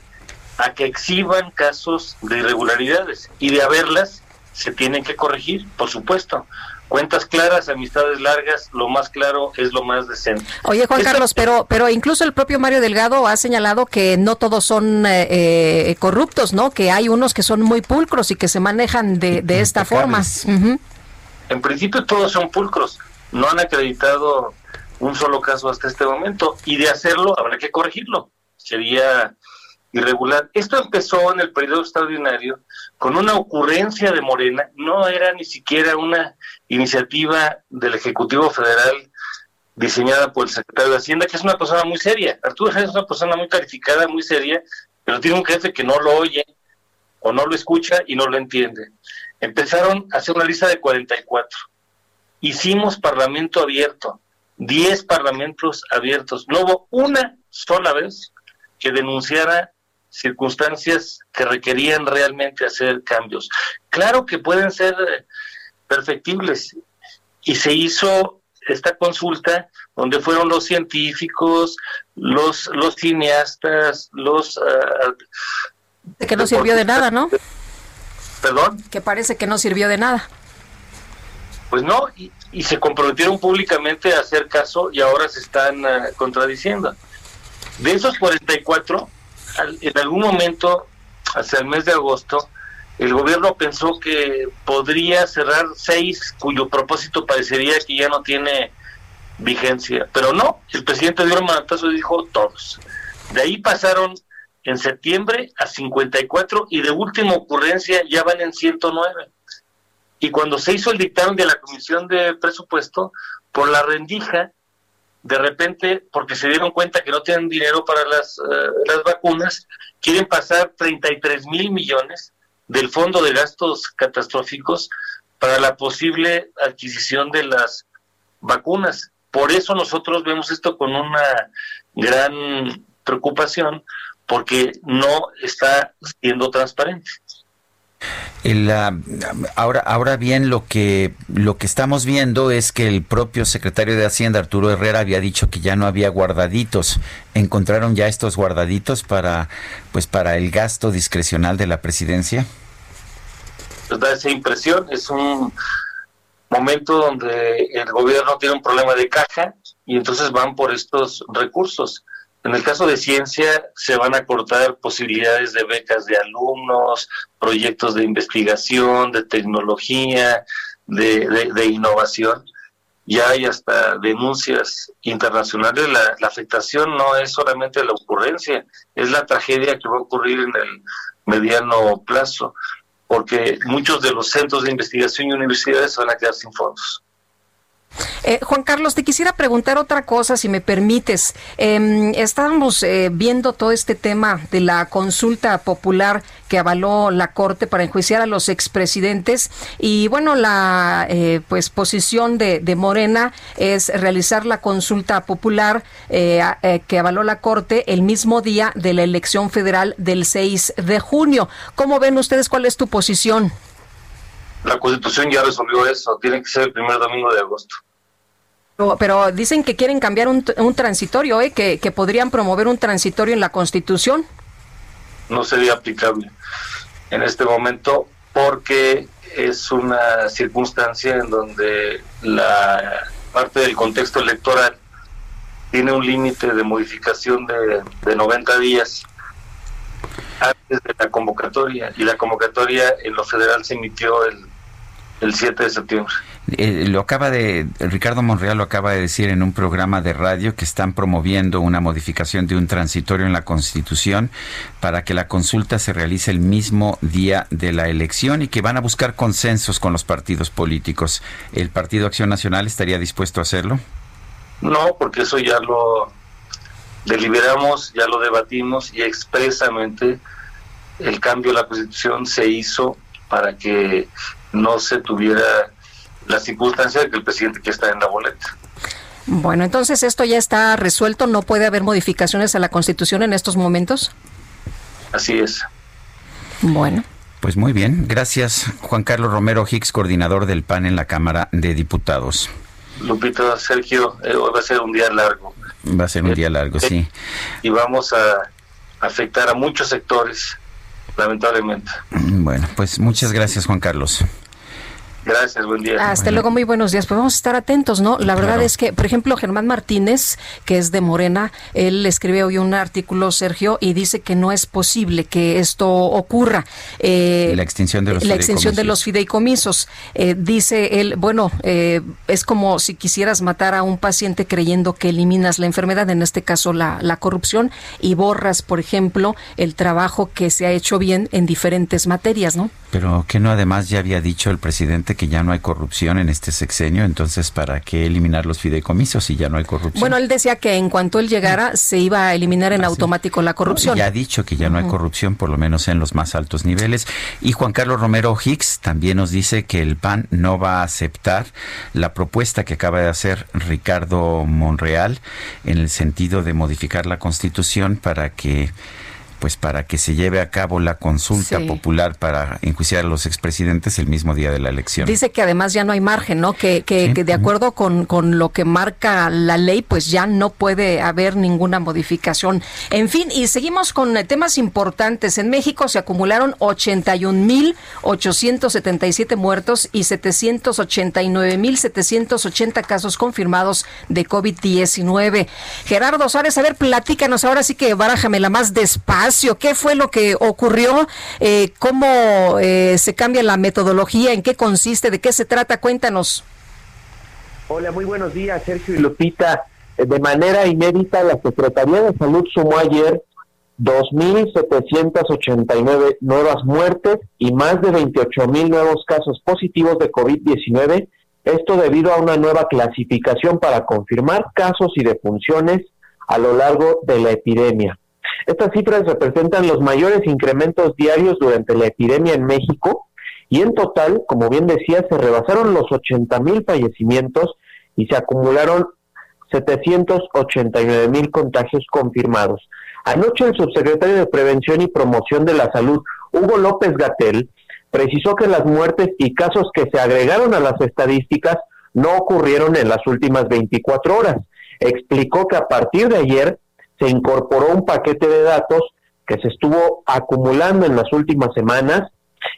a que exhiban casos de irregularidades y de haberlas se tienen que corregir, por supuesto, cuentas claras, amistades largas, lo más claro es lo más decente. Oye, Juan Carlos, pero pero incluso el propio Mario Delgado ha señalado que no todos son eh, eh, corruptos, ¿no? Que hay unos que son muy pulcros y que se manejan de, de esta forma. En principio todos son pulcros, no han acreditado un solo caso hasta este momento y de hacerlo habrá que corregirlo. Sería irregular. Esto empezó en el periodo extraordinario con una ocurrencia de Morena, no era ni siquiera una iniciativa del Ejecutivo Federal diseñada por el secretario de Hacienda, que es una persona muy seria. Arturo es una persona muy calificada, muy seria, pero tiene un jefe que no lo oye o no lo escucha y no lo entiende. Empezaron a hacer una lista de 44. Hicimos parlamento abierto, 10 parlamentos abiertos. No hubo una sola vez que denunciara circunstancias que requerían realmente hacer cambios. Claro que pueden ser perfectibles y se hizo esta consulta donde fueron los científicos, los los cineastas, los uh, que no sirvió de nada, ¿no? Perdón. Que parece que no sirvió de nada. Pues no, y, y se comprometieron públicamente a hacer caso y ahora se están uh, contradiciendo. De esos 44, en algún momento, hacia el mes de agosto, el gobierno pensó que podría cerrar seis cuyo propósito parecería que ya no tiene vigencia, pero no, el presidente dio un dijo todos. De ahí pasaron en septiembre a 54 y de última ocurrencia ya van en 109. Y cuando se hizo el dictamen de la Comisión de Presupuesto, por la rendija, de repente, porque se dieron cuenta que no tienen dinero para las, uh, las vacunas, quieren pasar 33 mil millones del Fondo de Gastos Catastróficos para la posible adquisición de las vacunas. Por eso nosotros vemos esto con una gran preocupación, porque no está siendo transparente. Uh, ahora, ahora bien, lo que, lo que estamos viendo es que el propio secretario de Hacienda, Arturo Herrera, había dicho que ya no había guardaditos. ¿Encontraron ya estos guardaditos para, pues, para el gasto discrecional de la presidencia? Da esa impresión, es un momento donde el gobierno tiene un problema de caja y entonces van por estos recursos. En el caso de ciencia, se van a cortar posibilidades de becas de alumnos, proyectos de investigación, de tecnología, de, innovación. Ya hay hasta denuncias internacionales. La, la, afectación no es solamente la ocurrencia, es la tragedia que va a ocurrir en el mediano plazo. porque muchos de los centros de investigación y universidades van a quedar sin fondos. Eh, Juan Carlos, te quisiera preguntar otra cosa, si me permites. Eh, estábamos eh, viendo todo este tema de la consulta popular que avaló la Corte para enjuiciar a los expresidentes y bueno, la eh, pues posición de, de, Morena es realizar la consulta popular eh, eh, que avaló la Corte el mismo día de la elección federal del 6 de junio. ¿Cómo ven ustedes? ¿Cuál es tu posición? La Constitución ya resolvió eso, tiene que ser el primer domingo de agosto. Pero, dicen que quieren cambiar un, un transitorio, ¿eh? que, que podrían promover un transitorio en la Constitución. No sería aplicable en este momento porque es una circunstancia en donde la parte del contexto electoral tiene un límite de modificación de, de 90 días antes de la convocatoria y la convocatoria en lo federal se emitió el, el 7 de septiembre. Eh, lo acaba de, Ricardo Monreal lo acaba de decir en un programa de radio que están promoviendo una modificación de un transitorio en la Constitución para que la consulta se realice el mismo día de la elección y que van a buscar consensos con los partidos políticos. ¿El Partido Acción Nacional estaría dispuesto a hacerlo? No, porque eso ya lo deliberamos, ya lo debatimos y expresamente el cambio de la Constitución se hizo para que no se tuviera la circunstancia de que el presidente que está en la boleta. Bueno, entonces esto ya está resuelto, no puede haber modificaciones a la Constitución en estos momentos. Así es. Bueno. Pues muy bien, gracias Juan Carlos Romero Hicks, coordinador del PAN en la Cámara de Diputados. Lupita, Sergio, eh, hoy va a ser un día largo. Va a ser un día largo, sí. Y vamos a afectar a muchos sectores, lamentablemente. Bueno, pues muchas gracias Juan Carlos. Gracias, buen día. Hasta luego, muy buenos días. Pues vamos a estar atentos, ¿no? La verdad es que, por ejemplo, Germán Martínez, que es de Morena, él escribe hoy un artículo, Sergio, y dice que no es posible que esto ocurra. Eh, la extinción de los la extinción de los fideicomisos. Eh, dice él, bueno, eh, es como si quisieras matar a un paciente creyendo que eliminas la enfermedad, en este caso la, la corrupción, y borras, por ejemplo, el trabajo que se ha hecho bien en diferentes materias, ¿no? Pero que no además ya había dicho el presidente que ya no hay corrupción en este sexenio, entonces ¿para qué eliminar los fideicomisos si ya no hay corrupción? Bueno, él decía que en cuanto él llegara se iba a eliminar en automático la corrupción. Ya ha dicho que ya no hay corrupción, por lo menos en los más altos niveles. Y Juan Carlos Romero Hicks también nos dice que el PAN no va a aceptar la propuesta que acaba de hacer Ricardo Monreal en el sentido de modificar la Constitución para que pues para que se lleve a cabo la consulta sí. popular para enjuiciar a los expresidentes el mismo día de la elección. Dice que además ya no hay margen, ¿no? Que, que, sí. que de acuerdo con, con, lo que marca la ley, pues ya no puede haber ninguna modificación. En fin, y seguimos con temas importantes. En México se acumularon 81.877 muertos y 789.780 casos confirmados de COVID-19. Gerardo Suárez, a ver, platícanos ahora sí que barájame la más despacio ¿Qué fue lo que ocurrió? Eh, ¿Cómo eh, se cambia la metodología? ¿En qué consiste? ¿De qué se trata? Cuéntanos. Hola, muy buenos días, Sergio y Lupita. De manera inédita, la Secretaría de Salud sumó ayer 2.789 nuevas muertes y más de 28.000 nuevos casos positivos de COVID-19. Esto debido a una nueva clasificación para confirmar casos y defunciones a lo largo de la epidemia. Estas cifras representan los mayores incrementos diarios durante la epidemia en México y en total, como bien decía, se rebasaron los 80 mil fallecimientos y se acumularon 789 mil contagios confirmados. Anoche el subsecretario de Prevención y Promoción de la Salud, Hugo López Gatel, precisó que las muertes y casos que se agregaron a las estadísticas no ocurrieron en las últimas 24 horas. Explicó que a partir de ayer se incorporó un paquete de datos que se estuvo acumulando en las últimas semanas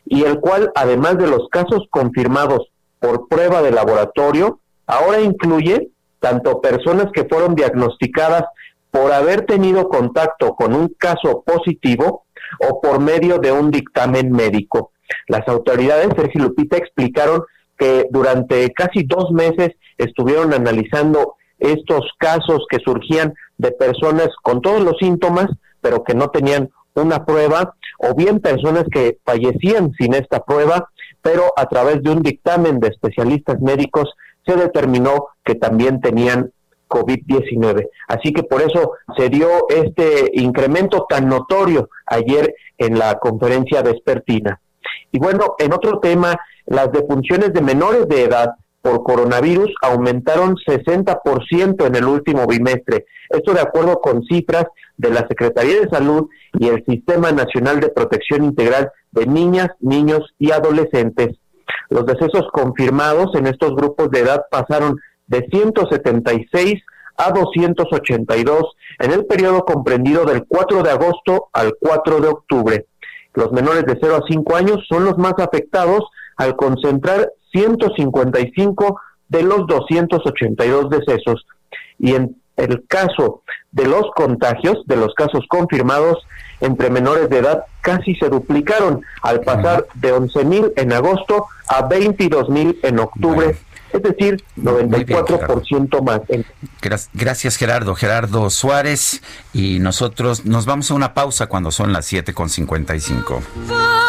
y el cual, además de los casos confirmados por prueba de laboratorio, ahora incluye tanto personas que fueron diagnosticadas por haber tenido contacto con un caso positivo o por medio de un dictamen médico. Las autoridades, Sergio Lupita, explicaron que durante casi dos meses estuvieron analizando estos casos que surgían de personas con todos los síntomas, pero que no tenían una prueba o bien personas que fallecían sin esta prueba, pero a través de un dictamen de especialistas médicos se determinó que también tenían COVID-19. Así que por eso se dio este incremento tan notorio ayer en la conferencia vespertina. Y bueno, en otro tema, las defunciones de menores de edad por coronavirus aumentaron 60% en el último bimestre. Esto de acuerdo con cifras de la Secretaría de Salud y el Sistema Nacional de Protección Integral de Niñas, Niños y Adolescentes. Los decesos confirmados en estos grupos de edad pasaron de 176 a 282 en el periodo comprendido del 4 de agosto al 4 de octubre. Los menores de 0 a 5 años son los más afectados al concentrar 155 de los 282 decesos. Y en el caso de los contagios, de los casos confirmados entre menores de edad, casi se duplicaron al pasar de 11.000 en agosto a 22.000 en octubre es decir, 94% más. Gracias Gerardo, Gerardo Suárez y nosotros nos vamos a una pausa cuando son las 7.55.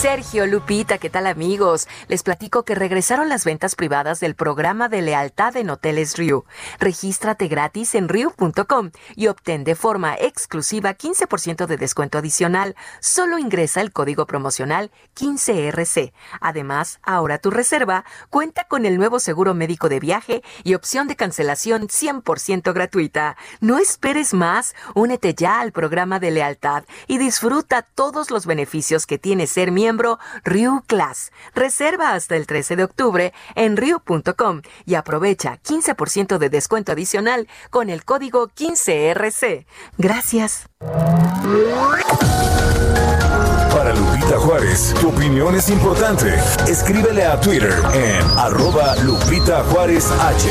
Sergio, Lupita, ¿qué tal amigos? Les platico que regresaron las ventas privadas del programa de lealtad en Hoteles Rio. Regístrate gratis en rio.com y obtén de forma exclusiva 15% de descuento adicional. Solo ingresa el código promocional 15RC. Además, ahora tu reserva cuenta con el nuevo seguro médico de viaje y opción de cancelación 100% gratuita. No esperes más, únete ya al programa de lealtad y disfruta todos los beneficios que tiene ser miembro miembro Ryu Class. Reserva hasta el 13 de octubre en ryu.com y aprovecha 15% de descuento adicional con el código 15RC. Gracias. Para Lupita Juárez, tu opinión es importante. Escríbele a Twitter en arroba Lupita Juárez H.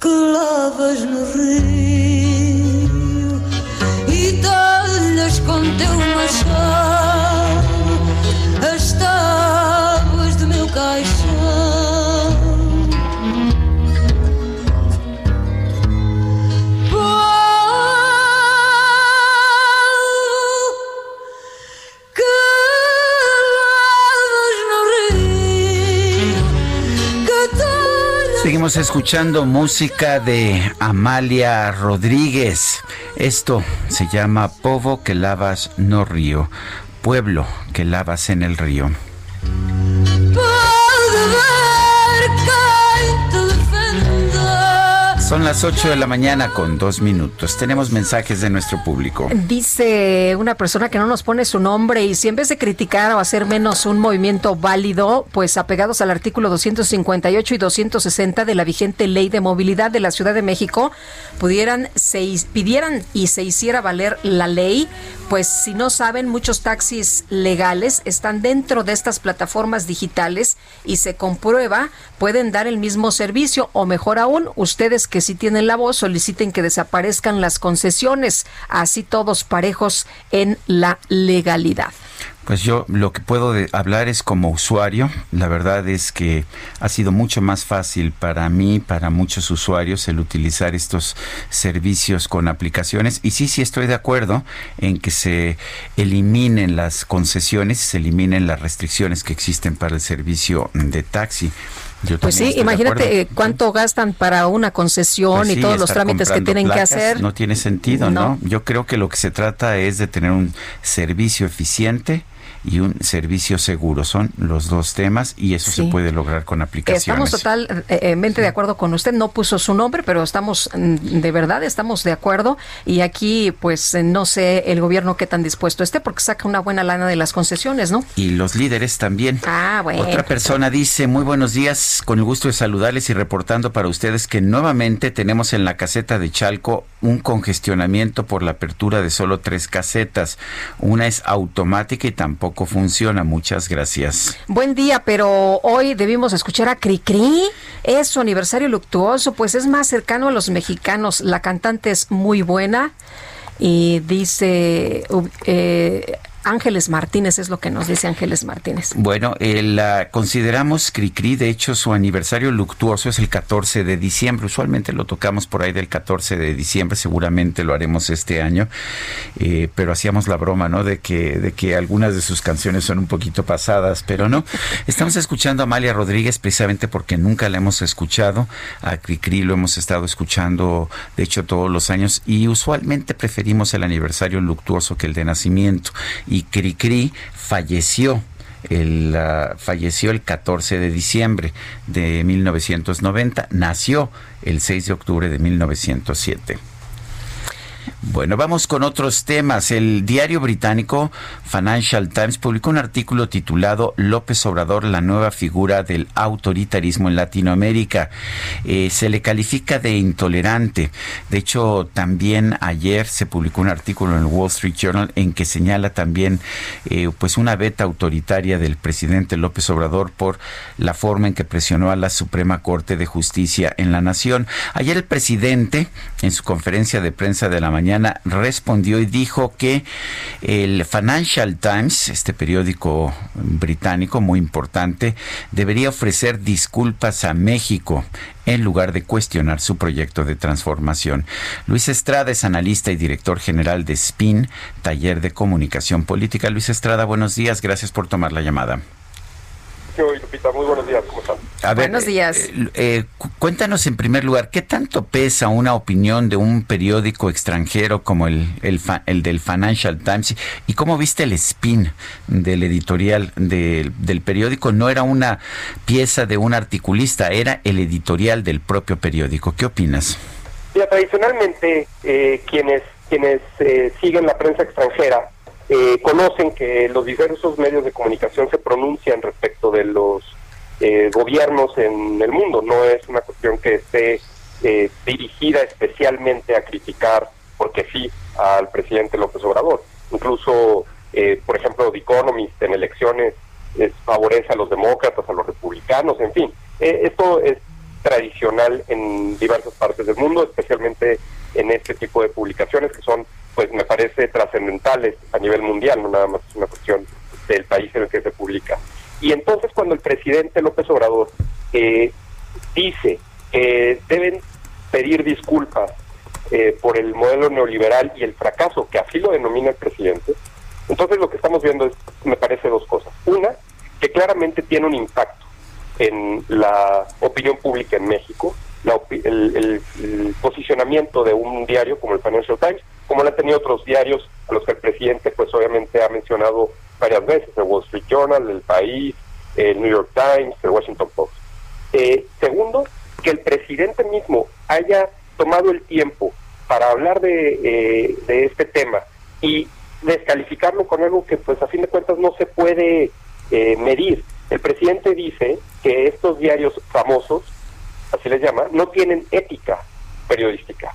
que lavas no rio escuchando música de Amalia Rodríguez. Esto se llama Povo que lavas no río, pueblo que lavas en el río. Son las 8 de la mañana con dos minutos. Tenemos mensajes de nuestro público. Dice una persona que no nos pone su nombre y si en vez de criticar o hacer menos un movimiento válido, pues apegados al artículo 258 y 260 de la vigente ley de movilidad de la Ciudad de México, pudieran, se, pidieran y se hiciera valer la ley, pues si no saben, muchos taxis legales están dentro de estas plataformas digitales y se comprueba, pueden dar el mismo servicio o mejor aún, ustedes que si tienen la voz soliciten que desaparezcan las concesiones, así todos parejos en la legalidad. Pues yo lo que puedo hablar es como usuario. La verdad es que ha sido mucho más fácil para mí, para muchos usuarios, el utilizar estos servicios con aplicaciones. Y sí, sí estoy de acuerdo en que se eliminen las concesiones, se eliminen las restricciones que existen para el servicio de taxi. Pues sí, imagínate eh, cuánto gastan para una concesión pues y todos los trámites que tienen que hacer. No tiene sentido, ¿no? Yo creo que lo que se trata es de tener un servicio eficiente y un servicio seguro. Son los dos temas y eso se puede lograr con aplicaciones. Estamos totalmente de acuerdo con usted. No puso su nombre, pero estamos mm, de verdad, estamos de acuerdo. Y aquí, pues, no sé el gobierno qué tan dispuesto esté porque saca una buena lana de las concesiones, ¿no? Y los líderes también. Ah, bueno. Otra persona dice, muy buenos días, con el gusto de saludarles y reportando para ustedes que nuevamente tenemos en la caseta de Chalco un congestionamiento por la apertura de solo tres casetas. Una es automática y tampoco funciona. Muchas gracias. Buen día, pero hoy debimos escuchar a Cricri. Es su aniversario luctuoso, pues es más cercano a los mexicanos. La cantante es muy buena y dice eh, Ángeles Martínez es lo que nos dice Ángeles Martínez. Bueno, el, consideramos Cricri, de hecho su aniversario luctuoso es el 14 de diciembre, usualmente lo tocamos por ahí del 14 de diciembre, seguramente lo haremos este año, eh, pero hacíamos la broma, ¿no? De que, de que algunas de sus canciones son un poquito pasadas, pero no. Estamos escuchando a Amalia Rodríguez precisamente porque nunca la hemos escuchado, a Cricri lo hemos estado escuchando, de hecho, todos los años y usualmente preferimos el aniversario luctuoso que el de nacimiento Cricri falleció el, ah, falleció el 14 de diciembre de 1990, nació el 6 de octubre de 1907. Bueno, vamos con otros temas. El diario británico Financial Times publicó un artículo titulado López Obrador, la nueva figura del autoritarismo en Latinoamérica. Eh, se le califica de intolerante. De hecho, también ayer se publicó un artículo en el Wall Street Journal en que señala también eh, pues una beta autoritaria del presidente López Obrador por la forma en que presionó a la Suprema Corte de Justicia en la nación. Ayer el presidente, en su conferencia de prensa de la mañana respondió y dijo que el Financial Times, este periódico británico muy importante, debería ofrecer disculpas a México en lugar de cuestionar su proyecto de transformación. Luis Estrada es analista y director general de SPIN, taller de comunicación política. Luis Estrada, buenos días, gracias por tomar la llamada. Muy buenos días, ¿cómo? Buenos días. Eh, eh, cuéntanos en primer lugar, ¿qué tanto pesa una opinión de un periódico extranjero como el, el, el del Financial Times? ¿Y cómo viste el spin del editorial del periódico? No era una pieza de un articulista, era el editorial del propio periódico. ¿Qué opinas? Ya, tradicionalmente, eh, quienes, quienes siguen la prensa extranjera eh, conocen que los diversos medios de comunicación se pronuncian respecto de los eh, gobiernos en el mundo. No es una cuestión que esté eh, dirigida especialmente a criticar, porque sí, al presidente López Obrador. Incluso, por ejemplo, The Economist en elecciones favorece a los demócratas, a los republicanos, en fin. esto es tradicional en diversas partes del mundo, especialmente en este tipo de publicaciones que son pues me parece trascendentales a nivel mundial, no nada más es una cuestión del país en el que se publica. Y entonces cuando el presidente López Obrador eh, dice que deben pedir disculpas eh, por el modelo neoliberal y el fracaso, que así lo denomina el presidente, entonces lo que estamos viendo es, me parece, dos cosas. Una, que claramente tiene un impacto en la opinión pública en México, el, posicionamiento de un diario como el Financial Times, como lo han tenido otros diarios a los que el presidente pues obviamente ha mencionado varias veces, el Wall Street Journal, el País, el New York Times, el Washington Post. Eh, segundo, que el presidente mismo haya tomado el tiempo para hablar de, eh, este tema y descalificarlo con algo que pues a fin de cuentas no se puede eh, medir. El presidente dice que estos diarios famosos, así les llama, no tienen ética periodística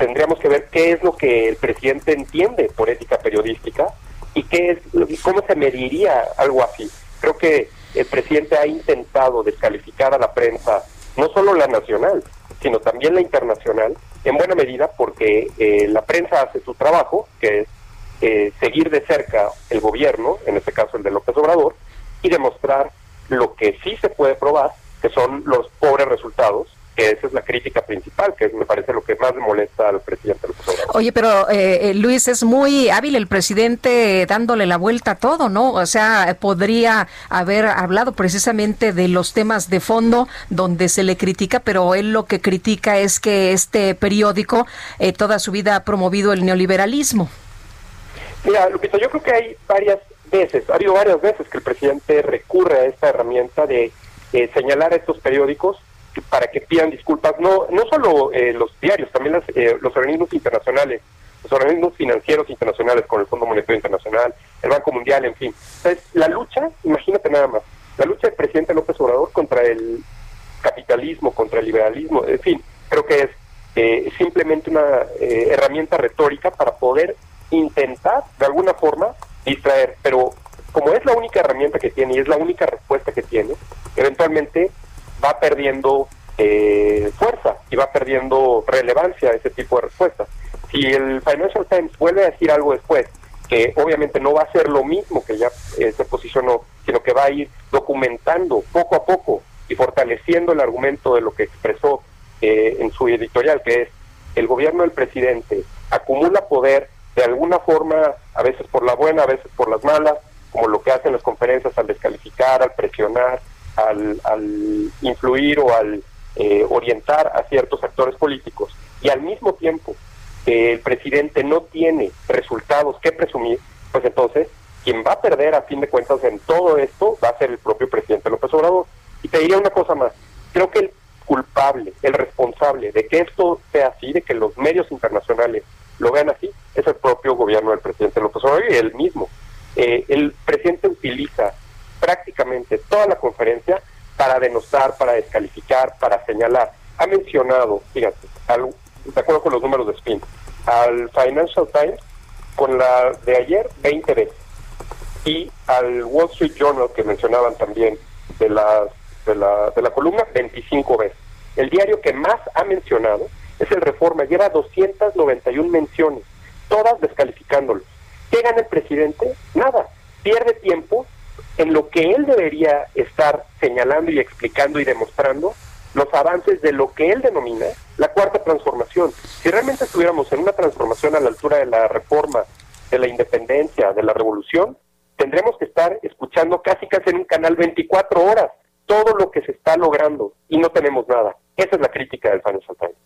tendríamos que ver qué es lo que el presidente entiende por ética periodística y qué es cómo se mediría algo así. Creo que el presidente ha intentado descalificar a la prensa, no solo la nacional, sino también la internacional, en buena medida porque eh, la prensa hace su trabajo, que es eh, seguir de cerca el gobierno, en este caso el de López Obrador, y demostrar lo que sí se puede probar, que son los pobres resultados esa es la crítica principal, que me parece lo que más le molesta al presidente Oye, pero eh, eh, Luis, es muy hábil el presidente dándole la vuelta a todo, ¿no? O sea, podría haber hablado precisamente de los temas de fondo donde se le critica, pero él lo que critica es que este periódico eh, toda su vida ha promovido el neoliberalismo. Mira, Lupita, yo creo que hay varias veces, ha habido varias veces que el presidente recurre a esta herramienta de señalar a estos periódicos para que pidan disculpas, no no solo eh, los diarios, también eh, los organismos internacionales, los organismos financieros internacionales, con el Fondo Monetario Internacional, el Banco Mundial, en fin. Entonces, la lucha, imagínate nada más, la lucha del presidente López Obrador contra el capitalismo, contra el liberalismo, en fin, creo que es eh, simplemente una herramienta retórica para poder intentar, de alguna forma, distraer, pero como es la única herramienta que tiene y es la única respuesta que tiene, eventualmente va perdiendo eh, fuerza y va perdiendo relevancia ese tipo de respuestas. Si el Financial Times vuelve a decir algo después, que obviamente no va a ser lo mismo que ya eh, se posicionó, sino que va a ir documentando poco a poco y fortaleciendo el argumento de lo que expresó eh, en su editorial, que es el gobierno del presidente acumula poder de alguna forma, a veces por la buena, a veces por las malas, como lo que hacen las conferencias al descalificar, al presionar, al, influir o al eh, orientar a ciertos actores políticos y al mismo tiempo que el presidente no tiene resultados que presumir, pues entonces quien va a perder a fin de cuentas en todo esto va a ser el propio presidente López Obrador. Y te diría una cosa más, creo que el culpable, el responsable de que esto sea así, de que los medios internacionales lo vean así, es el propio gobierno del presidente López Obrador y él mismo. Eh, el presidente utiliza prácticamente toda la conferencia para denostar, para descalificar, para señalar. Ha mencionado, fíjate, al, de acuerdo con los números de Spin, al Financial Times con la de ayer 20 veces y al Wall Street Journal que mencionaban también de la, de la, de la columna 25 veces. El diario que más ha mencionado es el Reforma, lleva 291 menciones, todas descalificándolo. ¿Qué gana el presidente? Nada, pierde tiempo en lo que él debería estar señalando y explicando y demostrando los avances de lo que él denomina la cuarta transformación. Si realmente estuviéramos en una transformación a la altura de la reforma, de la independencia, de la revolución, tendremos que estar escuchando casi casi en un canal 24 horas todo lo que se está logrando y no tenemos nada. Esa es la crítica del Financial Times.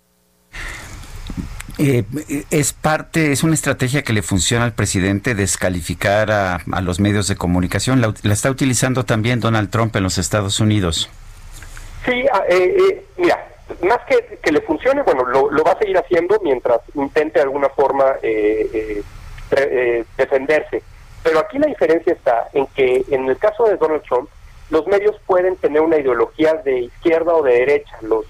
Eh, es parte, es una estrategia que le funciona al presidente descalificar a, los medios de comunicación. La, está utilizando también Donald Trump en los Estados Unidos. Sí, ah, eh, eh, mira, más que que le funcione, bueno, lo, va a seguir haciendo mientras intente de alguna forma defenderse. Pero aquí la diferencia está en que en el caso de Donald Trump, los medios pueden tener una ideología de izquierda o de derecha. Los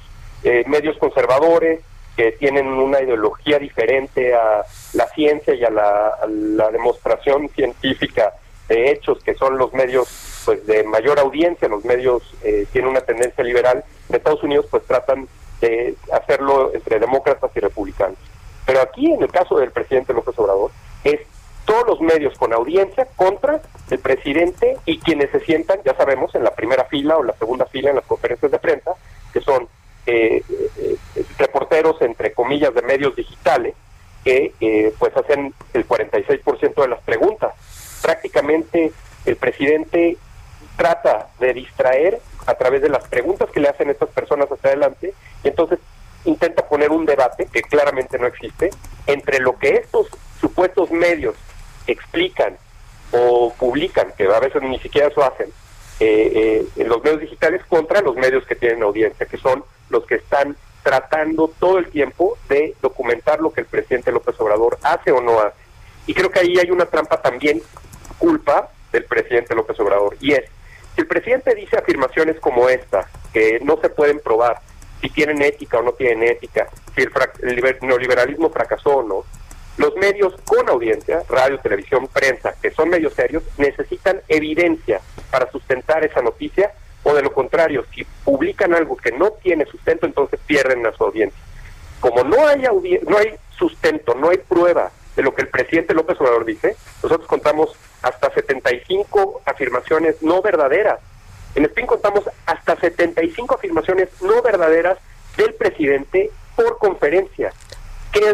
medios conservadores, que tienen una ideología diferente a la ciencia y a la, demostración científica de hechos, que son los medios pues de mayor audiencia, los medios eh, tienen una tendencia liberal, en Estados Unidos pues tratan de hacerlo entre demócratas y republicanos. Pero aquí en el caso del presidente López Obrador es todos los medios con audiencia contra el presidente y quienes se sientan, ya sabemos, en la primera fila o la segunda fila en las conferencias de prensa, que son eh, eh, reporteros, entre comillas, de medios digitales, que eh, pues hacen el 46% de las preguntas. Prácticamente el presidente trata de distraer a través de las preguntas que le hacen estas personas hacia adelante y entonces intenta poner un debate que claramente no existe entre lo que estos supuestos medios explican o publican, que a veces ni siquiera eso hacen, en los medios digitales contra los medios que tienen audiencia, que son los que están tratando todo el tiempo de documentar lo que el presidente López Obrador hace o no hace. Y creo que ahí hay una trampa también culpa del presidente López Obrador. Y es, si el presidente dice afirmaciones como esta, que no se pueden probar, si tienen ética o no tienen ética, si el, el neoliberalismo fracasó o no, los medios con audiencia, radio, televisión, prensa, que son medios serios, necesitan evidencia para sustentar esa noticia o de lo contrario, si publican algo que no tiene sustento, entonces pierden a su audiencia. Como no hay, no hay sustento, no hay prueba de lo que el presidente López Obrador dice, nosotros contamos hasta 75 afirmaciones no verdaderas. En SPIN contamos hasta 75 afirmaciones no verdaderas del presidente por conferencia. ¿Qué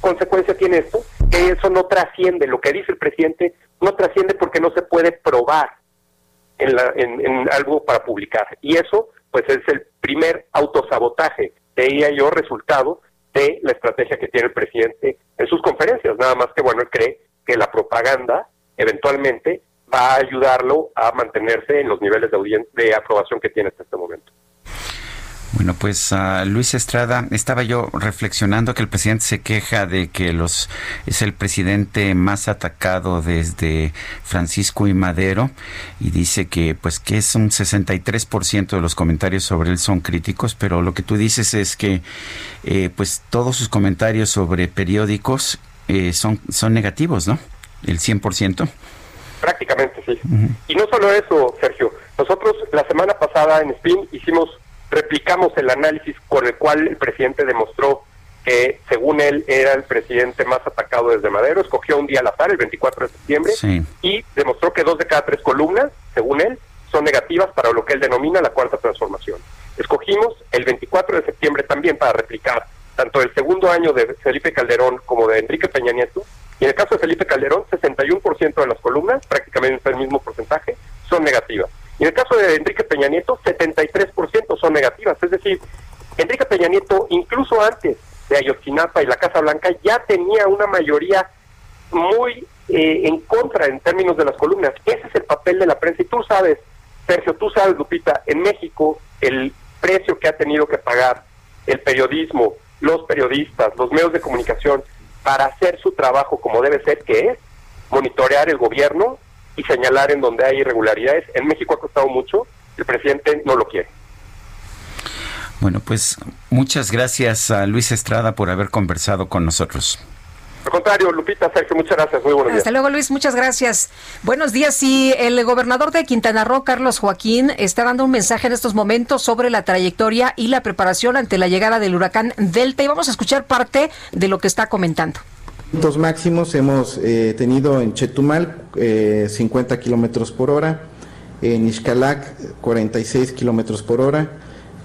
consecuencia tiene esto? Que eso no trasciende, lo que dice el presidente no trasciende porque no se puede probar en, algo para publicar. Y eso, pues, es el primer autosabotaje, ella yo, resultado de la estrategia que tiene el presidente en sus conferencias. Nada más que, bueno, él cree que la propaganda eventualmente va a ayudarlo a mantenerse en los niveles de, de aprobación que tiene hasta este momento. Bueno, pues uh, Luis Estrada, estaba yo reflexionando que el presidente se queja de que los es el presidente más atacado desde Francisco y Madero y dice que pues que es un 63% de los comentarios sobre él son críticos, pero lo que tú dices es que eh, pues todos sus comentarios sobre periódicos eh, son son negativos, ¿no? El 100%. Prácticamente sí. Y no solo eso, Sergio. Nosotros la semana pasada en SPIN hicimos replicamos el análisis con el cual el presidente demostró que según él era el presidente más atacado desde Madero, escogió un día al azar, el 24 de septiembre, y demostró que dos de cada tres columnas, según él, son negativas para lo que él denomina la cuarta transformación. Escogimos el 24 de septiembre también para replicar tanto el segundo año de Felipe Calderón como de Enrique Peña Nieto, y en el caso de Felipe Calderón, 61% de las columnas, prácticamente el mismo porcentaje, son negativas. Y en el caso de Enrique Peña Nieto, 73% son negativas. Es decir, Enrique Peña Nieto, incluso antes de Ayotzinapa y la Casa Blanca, ya tenía una mayoría muy eh, en contra en términos de las columnas. Ese es el papel de la prensa. Y tú sabes, Sergio, tú sabes, Lupita, en México el precio que ha tenido que pagar el periodismo, los periodistas, los medios de comunicación, para hacer su trabajo como debe ser, que es monitorear el gobierno y señalar en donde hay irregularidades. En México ha costado mucho, el presidente no lo quiere. Bueno, pues muchas gracias a Luis Estrada por haber conversado con nosotros. Al contrario, Lupita, Sergio, muchas gracias. Muy buenos días. Hasta luego, Luis. Muchas gracias. Buenos días. Y el gobernador de Quintana Roo, Carlos Joaquín, está dando un mensaje en estos momentos sobre la trayectoria y la preparación ante la llegada del huracán Delta. Y vamos a escuchar parte de lo que está comentando. Los máximos hemos eh, tenido en Chetumal eh, 50 kilómetros por hora, en Ixcalac 46 kilómetros por hora,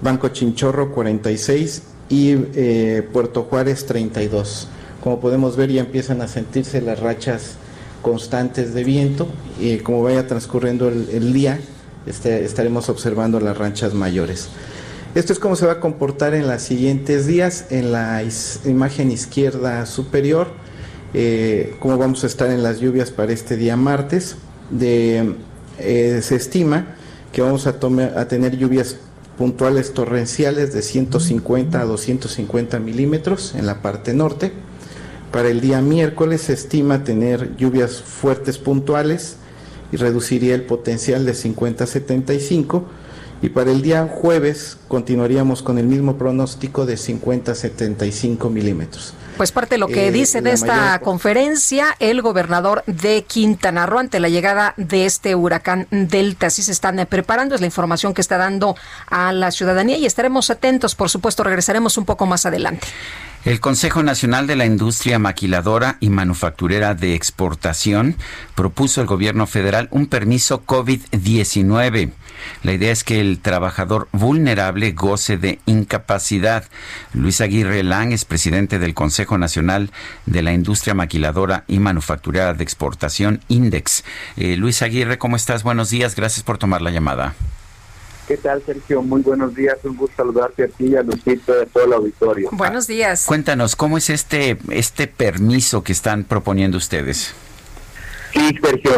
Banco Chinchorro 46 y eh, Puerto Juárez 32. Como podemos ver ya empiezan a sentirse las rachas constantes de viento y como vaya transcurriendo el, día este, estaremos observando las ranchas mayores. Esto es cómo se va a comportar en los siguientes días. En la imagen izquierda superior eh, cómo vamos a estar en las lluvias para este día martes. Eh, se estima que vamos a, a, tener lluvias puntuales torrenciales de 150 a 250 milímetros en la parte norte. Para el día miércoles se estima tener lluvias fuertes puntuales y reduciría el potencial de 50 a 75. Y para el día jueves continuaríamos con el mismo pronóstico de 50 a 75 milímetros. Pues parte de lo que eh, dice de esta mayor... conferencia el gobernador de Quintana Roo ante la llegada de este huracán Delta. Así se están eh, preparando, es la información que está dando a la ciudadanía y estaremos atentos, por supuesto, regresaremos un poco más adelante. El Consejo Nacional de la Industria Maquiladora y Manufacturera de Exportación propuso al gobierno federal un permiso COVID-19. La idea es que el trabajador vulnerable goce de incapacidad. Luis Aguirre Lang es presidente del Consejo Nacional de la Industria Maquiladora y Manufacturera de Exportación, INDEX. Eh, Luis Aguirre, ¿cómo estás? Buenos días. Gracias por tomar la llamada. ¿Qué tal, Sergio? Muy buenos días. Un gusto saludarte a ti y a Lucita de todo el auditorio. Buenos días. Cuéntanos, ¿cómo es este, este permiso que están proponiendo ustedes? Sí, Sergio.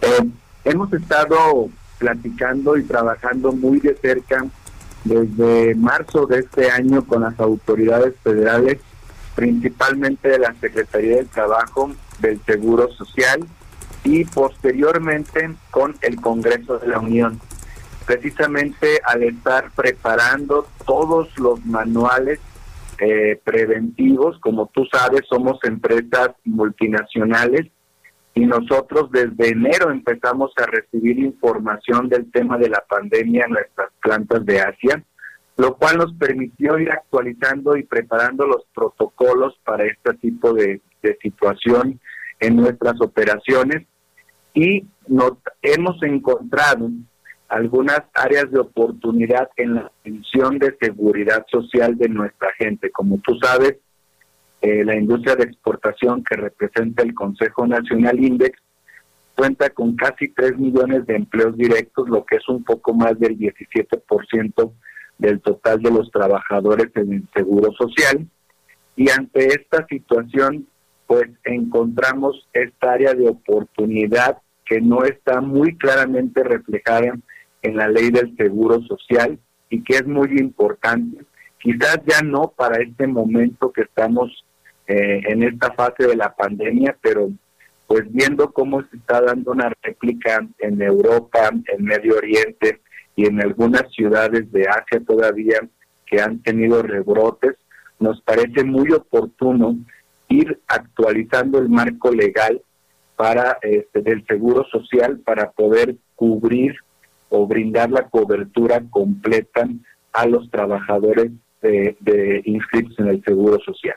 Eh, hemos estado platicando y trabajando muy de cerca desde marzo de este año con las autoridades federales, principalmente de la Secretaría del Trabajo, del Seguro Social y posteriormente con el Congreso de la Unión precisamente al estar preparando todos los manuales eh, preventivos, como tú sabes, somos empresas multinacionales y nosotros desde enero empezamos a recibir información del tema de la pandemia en nuestras plantas de Asia, lo cual nos permitió ir actualizando y preparando los protocolos para este tipo de, de situación en nuestras operaciones. Y nos hemos encontrado algunas áreas de oportunidad en la atención de seguridad social de nuestra gente. Como tú sabes, eh, la industria de exportación que representa el Consejo Nacional Index cuenta con casi 3 millones de empleos directos, lo que es un poco más del 17% del total de los trabajadores en el Seguro Social. Y ante esta situación, pues encontramos esta área de oportunidad que no está muy claramente reflejada en la ley del seguro social y que es muy importante. Quizás ya no para este momento que estamos eh, en esta fase de la pandemia, pero pues viendo cómo se está dando una réplica en Europa, en Medio Oriente y en algunas ciudades de Asia todavía que han tenido rebrotes, nos parece muy oportuno ir actualizando el marco legal para este, del seguro social para poder cubrir o brindar la cobertura completa a los trabajadores de, de inscritos en el seguro social.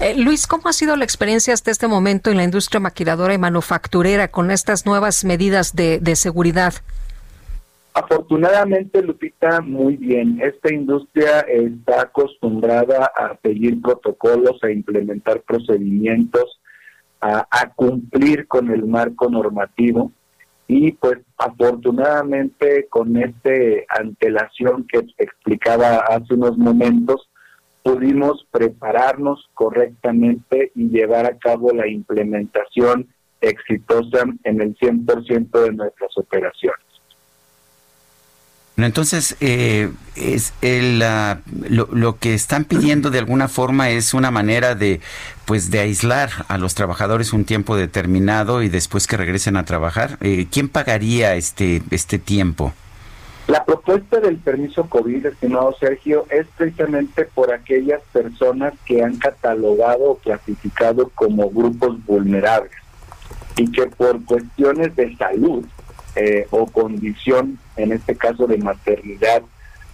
Eh, Luis, ¿cómo ha sido la experiencia hasta este momento en la industria maquiladora y manufacturera con estas nuevas medidas de, de seguridad? Afortunadamente, Lupita, muy bien. Esta industria está acostumbrada a seguir protocolos, a implementar procedimientos, a, a, cumplir con el marco normativo y pues afortunadamente con esta antelación que explicaba hace unos momentos, pudimos prepararnos correctamente y llevar a cabo la implementación exitosa en el 100% de nuestras operaciones. Entonces, eh, es lo, lo, que están pidiendo de alguna forma es una manera de, pues, de aislar a los trabajadores un tiempo determinado y después que regresen a trabajar. Eh, ¿Quién pagaría este, este tiempo? La propuesta del permiso COVID, estimado Sergio, es precisamente por aquellas personas que han catalogado o clasificado como grupos vulnerables y que por cuestiones de salud eh, o condición, en este caso de maternidad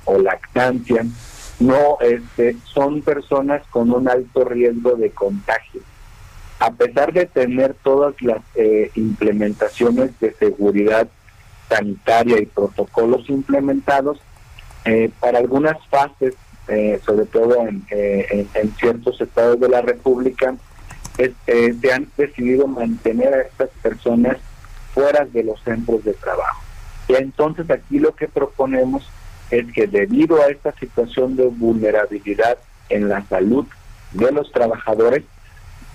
o lactancia, no este, son personas con un alto riesgo de contagio. A pesar de tener todas las eh, implementaciones de seguridad sanitaria y protocolos implementados, eh, para algunas fases, eh, sobre todo en, eh, en, ciertos estados de la República, se han decidido mantener a estas personas fuera de los centros de trabajo. Y entonces aquí lo que proponemos es que debido a esta situación de vulnerabilidad en la salud de los trabajadores,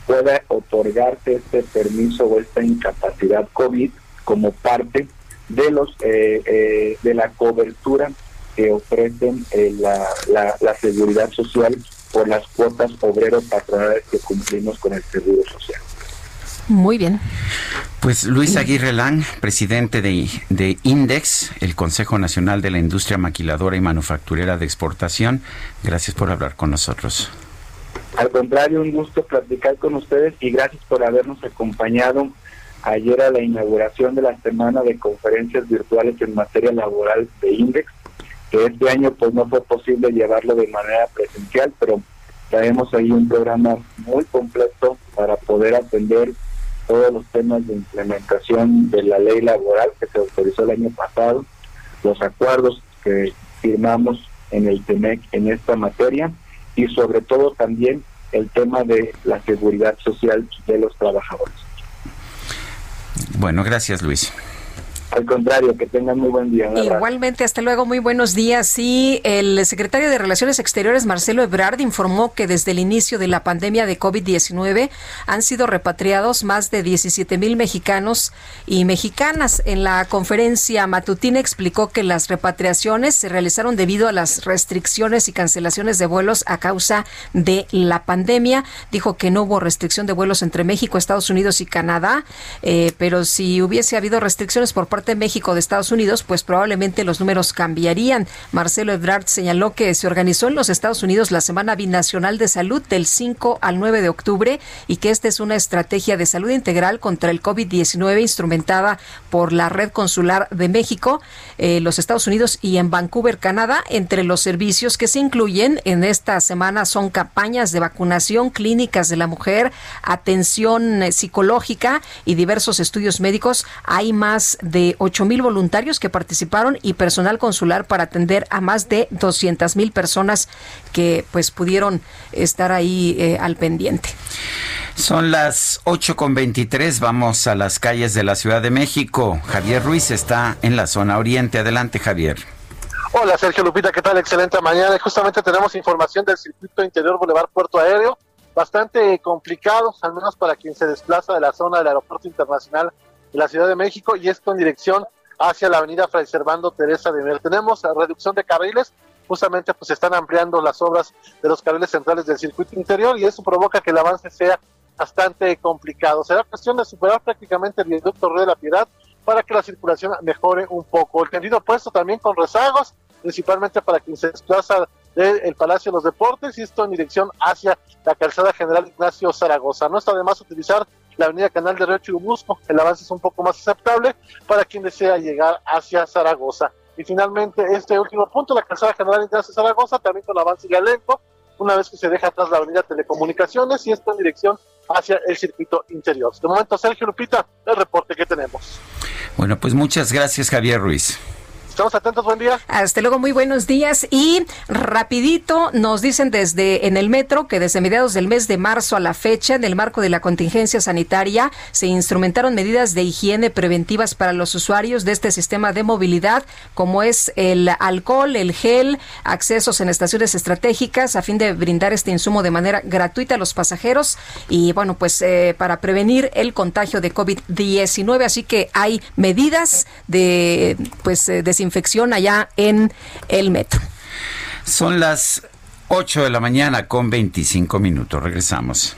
pueda otorgarse este permiso o esta incapacidad COVID como parte de los eh, eh, de la cobertura que ofrecen eh, la, la, la, seguridad social por las cuotas obreros patronales que cumplimos con el seguro social. Muy bien. Pues Luis Aguirre Lang, presidente de, de, INDEX, el Consejo Nacional de la Industria Maquiladora y Manufacturera de Exportación, gracias por hablar con nosotros. Al contrario, un gusto platicar con ustedes y gracias por habernos acompañado ayer a la inauguración de la semana de conferencias virtuales en materia laboral de INDEX, que este año pues no fue posible llevarlo de manera presencial, pero traemos ahí un programa muy completo para poder atender todos los temas de implementación de la ley laboral que se autorizó el año pasado, los acuerdos que firmamos en el TEMEC en esta materia y sobre todo también el tema de la seguridad social de los trabajadores. Bueno, gracias Luis. Al contrario, que tengan muy buen día. Igualmente, hasta luego, muy buenos días. Sí, el secretario de Relaciones Exteriores, Marcelo Ebrard, informó que desde el inicio de la pandemia de COVID-19 han sido repatriados más de 17 mil mexicanos y mexicanas. En la conferencia matutina explicó que las repatriaciones se realizaron debido a las restricciones y cancelaciones de vuelos a causa de la pandemia. Dijo que no hubo restricción de vuelos entre México, Estados Unidos y Canadá, eh, pero si hubiese habido restricciones por parte de México de Estados Unidos, pues probablemente los números cambiarían. Marcelo Ebrard señaló que se organizó en los Estados Unidos la Semana Binacional de Salud del 5 al 9 de octubre y que esta es una estrategia de salud integral contra el COVID-19 instrumentada por la Red Consular de México, eh, los Estados Unidos y en Vancouver, Canadá. Entre los servicios que se incluyen en esta semana son campañas de vacunación, clínicas de la mujer, atención eh, psicológica y diversos estudios médicos. Hay más de ocho mil voluntarios que participaron y personal consular para atender a más de 200 mil personas que pues pudieron estar ahí eh, al pendiente. Son las 8 con 23, vamos a las calles de la Ciudad de México. Javier Ruiz está en la zona oriente. Adelante, Javier. Hola, Sergio Lupita, ¿qué tal? Excelente mañana. Justamente tenemos información del circuito interior Boulevard Puerto Aéreo, bastante complicado, al menos para quien se desplaza de la zona del Aeropuerto Internacional de la Ciudad de México y esto en dirección hacia la avenida Fray Servando Teresa de Mier. Tenemos la reducción de carriles, justamente pues están ampliando las obras de los carriles centrales del circuito interior y eso provoca que el avance sea bastante complicado. Será cuestión de superar prácticamente el viaducto Río de la Piedad para que la circulación mejore un poco. El tendido opuesto también con rezagos, principalmente para quien se desplaza del Palacio de los Deportes y esto en dirección hacia la calzada general Ignacio Zaragoza. No está de más utilizar la avenida Canal de Río Churubusco, el avance es un poco más aceptable para quien desea llegar hacia Zaragoza. Y finalmente este último punto, la calzada general Ignacio Zaragoza, también con avance ya lento, una vez que se deja atrás la avenida Telecomunicaciones y esto en dirección hacia el circuito interior. De momento, Sergio Lupita, el reporte que tenemos. Bueno, pues muchas gracias, Javier Ruiz. Estamos atentos, buen día. Hasta luego, muy buenos días. Y rapidito nos dicen desde en el metro que desde mediados del mes de marzo a la fecha, en el marco de la contingencia sanitaria, se instrumentaron medidas de higiene preventivas para los usuarios de este sistema de movilidad, como es el alcohol, el gel, accesos en estaciones estratégicas, a fin de brindar este insumo de manera gratuita a los pasajeros y, bueno, pues eh, para prevenir el contagio de COVID-19. Así que hay medidas de, pues, eh, de infección allá en el metro. Son las 8 de la mañana con 25 minutos. Regresamos.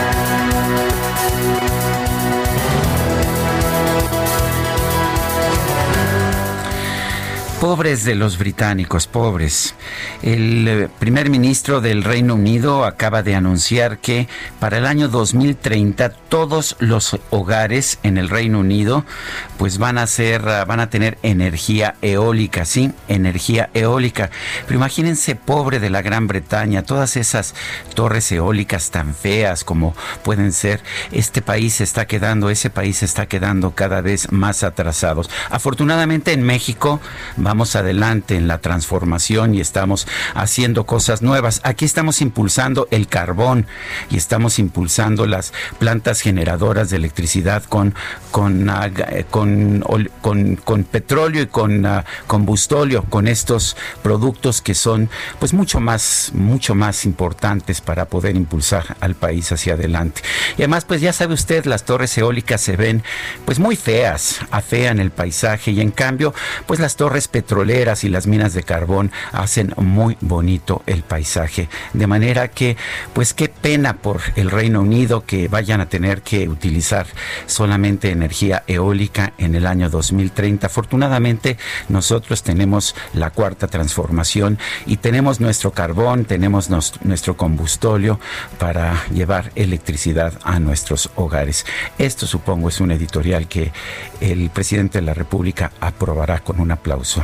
Pobres de los británicos, pobres. El eh, primer ministro del Reino Unido acaba de anunciar que para el año 2030 todos los hogares en el Reino Unido pues van a ser ah, van a tener energía eólica, sí, energía eólica. Pero imagínense pobre de la Gran Bretaña, todas esas torres eólicas tan feas como pueden ser. Este país se está quedando, ese país se está quedando cada vez más atrasados. Afortunadamente en México vamos adelante en la transformación y estamos haciendo cosas nuevas. Aquí estamos impulsando el carbón y estamos impulsando las plantas generadoras de electricidad con con ah, con, con, con petróleo y con uh, combustóleo, con estos productos que son pues mucho más mucho más importantes para poder impulsar al país hacia adelante. Y además pues ya sabe usted las torres eólicas se ven pues muy feas, afean el paisaje y en cambio pues las torres petroleras y las minas de carbón hacen muy bonito el paisaje. De manera que, pues qué pena por el Reino Unido que vayan a tener que utilizar solamente energía eólica en el año 2030. Afortunadamente, nosotros tenemos la cuarta transformación y tenemos nuestro carbón, tenemos nuestro combustóleo para llevar electricidad a nuestros hogares. Esto supongo es un editorial que el presidente de la República aprobará con un aplauso.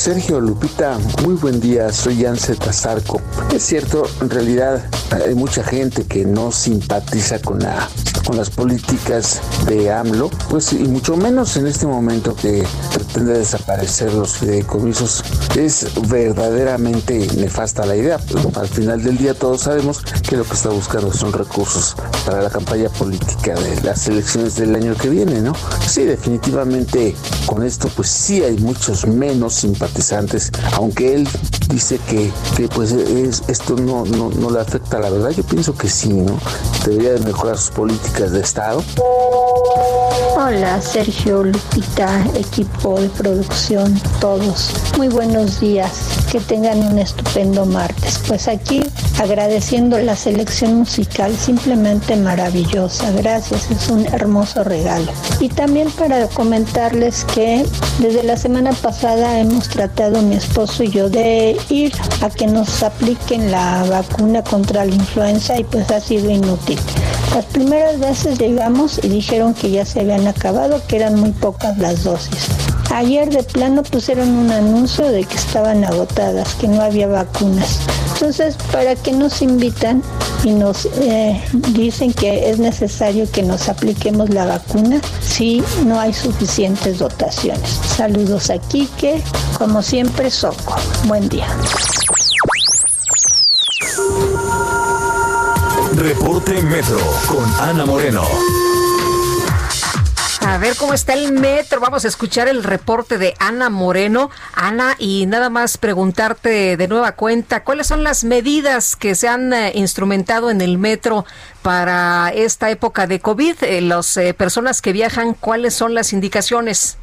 Sergio Lupita, muy buen día, soy Yance Tazarco. Es cierto, en realidad hay mucha gente que no simpatiza con, con las políticas de AMLO, pues y mucho menos en este momento que pretende desaparecer los fideicomisos. Es verdaderamente nefasta la idea. al final del día todos sabemos que lo que está buscando son recursos para la campaña política de las elecciones del año que viene, ¿no? Sí, definitivamente con esto pues sí hay muchos menos simpatizantes aunque él dice que, pues es, esto no, no, no, le afecta la verdad, yo pienso que sí, ¿no? Debería de mejorar sus políticas de Estado. Hola Sergio, Lupita, equipo de producción, todos. Muy buenos días, que tengan un estupendo martes. Pues aquí agradeciendo la selección musical simplemente maravillosa. Gracias, es un hermoso regalo. Y también para comentarles que desde la semana pasada hemos tratado mi esposo y yo de ir a que nos apliquen la vacuna contra la influenza y pues ha sido inútil. Las primeras veces llegamos y dijeron que ya se habían acabado, que eran muy pocas las dosis. Ayer de plano pusieron un anuncio de que estaban agotadas, que no había vacunas. Entonces, ¿para qué nos invitan y nos eh, dicen que es necesario que nos apliquemos la vacuna si no hay suficientes dotaciones? Saludos a Quique, como siempre, Soco. Buen día. Reporte Metro con Ana Moreno. A ver cómo está el metro. Vamos a escuchar el reporte de Ana Moreno. Ana, y nada más preguntarte de nueva cuenta, ¿cuáles son las medidas que se han eh, instrumentado en el metro para esta época de COVID? Eh, las eh, personas que viajan, ¿cuáles son las indicaciones?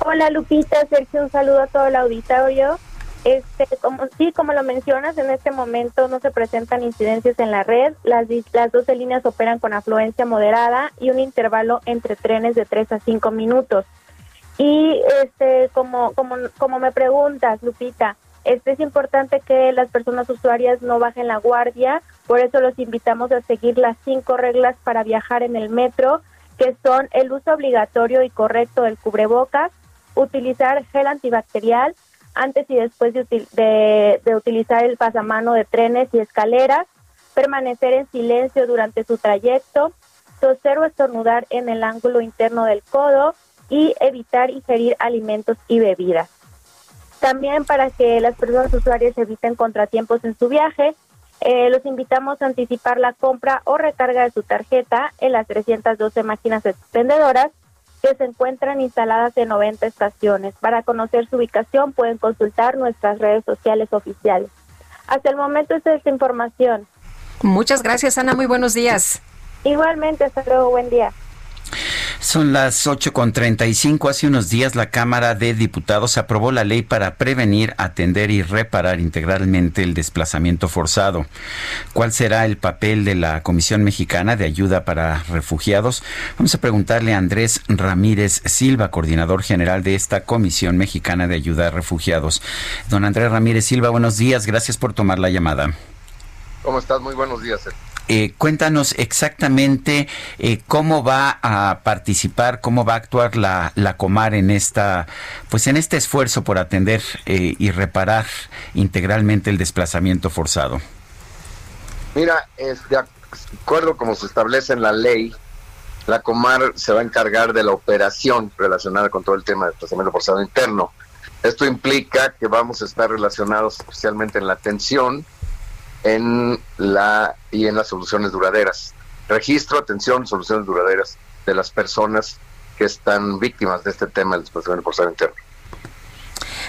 Hola Lupita, Sergio, un saludo a todo el auditorio. Este, como sí, como lo mencionas, en este momento no se presentan incidencias en la red. Las, las 12 líneas operan con afluencia moderada y un intervalo entre trenes de 3 a 5 minutos. Y este, como, como, como me preguntas, Lupita, este es importante que las personas usuarias no bajen la guardia, por eso los invitamos a seguir las cinco reglas para viajar en el metro, que son el uso obligatorio y correcto del cubrebocas, utilizar gel antibacterial, antes y después de, de, utilizar el pasamano de trenes y escaleras, permanecer en silencio durante su trayecto, toser o estornudar en el ángulo interno del codo y evitar ingerir alimentos y bebidas. También para que las personas usuarias eviten contratiempos en su viaje, eh, los invitamos a anticipar la compra o recarga de su tarjeta en las 312 máquinas expendedoras que se encuentran instaladas en 90 estaciones. Para conocer su ubicación pueden consultar nuestras redes sociales oficiales. Hasta el momento esta es información. Muchas gracias, Ana. Muy buenos días. Igualmente, hasta luego. Buen día. Son las 8.35. Hace unos días la Cámara de Diputados aprobó la ley para prevenir, atender y reparar integralmente el desplazamiento forzado. ¿Cuál será el papel de la Comisión Mexicana de Ayuda para Refugiados? Vamos a preguntarle a Andrés Ramírez Silva, coordinador general de esta Comisión Mexicana de Ayuda a Refugiados. Don Andrés Ramírez Silva, buenos días. Gracias por tomar la llamada. ¿Cómo estás? Muy buenos días. Eh, cuéntanos exactamente eh, cómo va a participar, cómo va a actuar la, la Comar en esta, pues en este esfuerzo por atender eh, y reparar integralmente el desplazamiento forzado. Mira, es de acuerdo como se establece en la ley, la Comar se va a encargar de la operación relacionada con todo el tema del desplazamiento forzado interno. Esto implica que vamos a estar relacionados especialmente en la atención, en la y en las soluciones duraderas. Registro, atención, soluciones duraderas de las personas que están víctimas de este tema del desplazamiento forzado interno.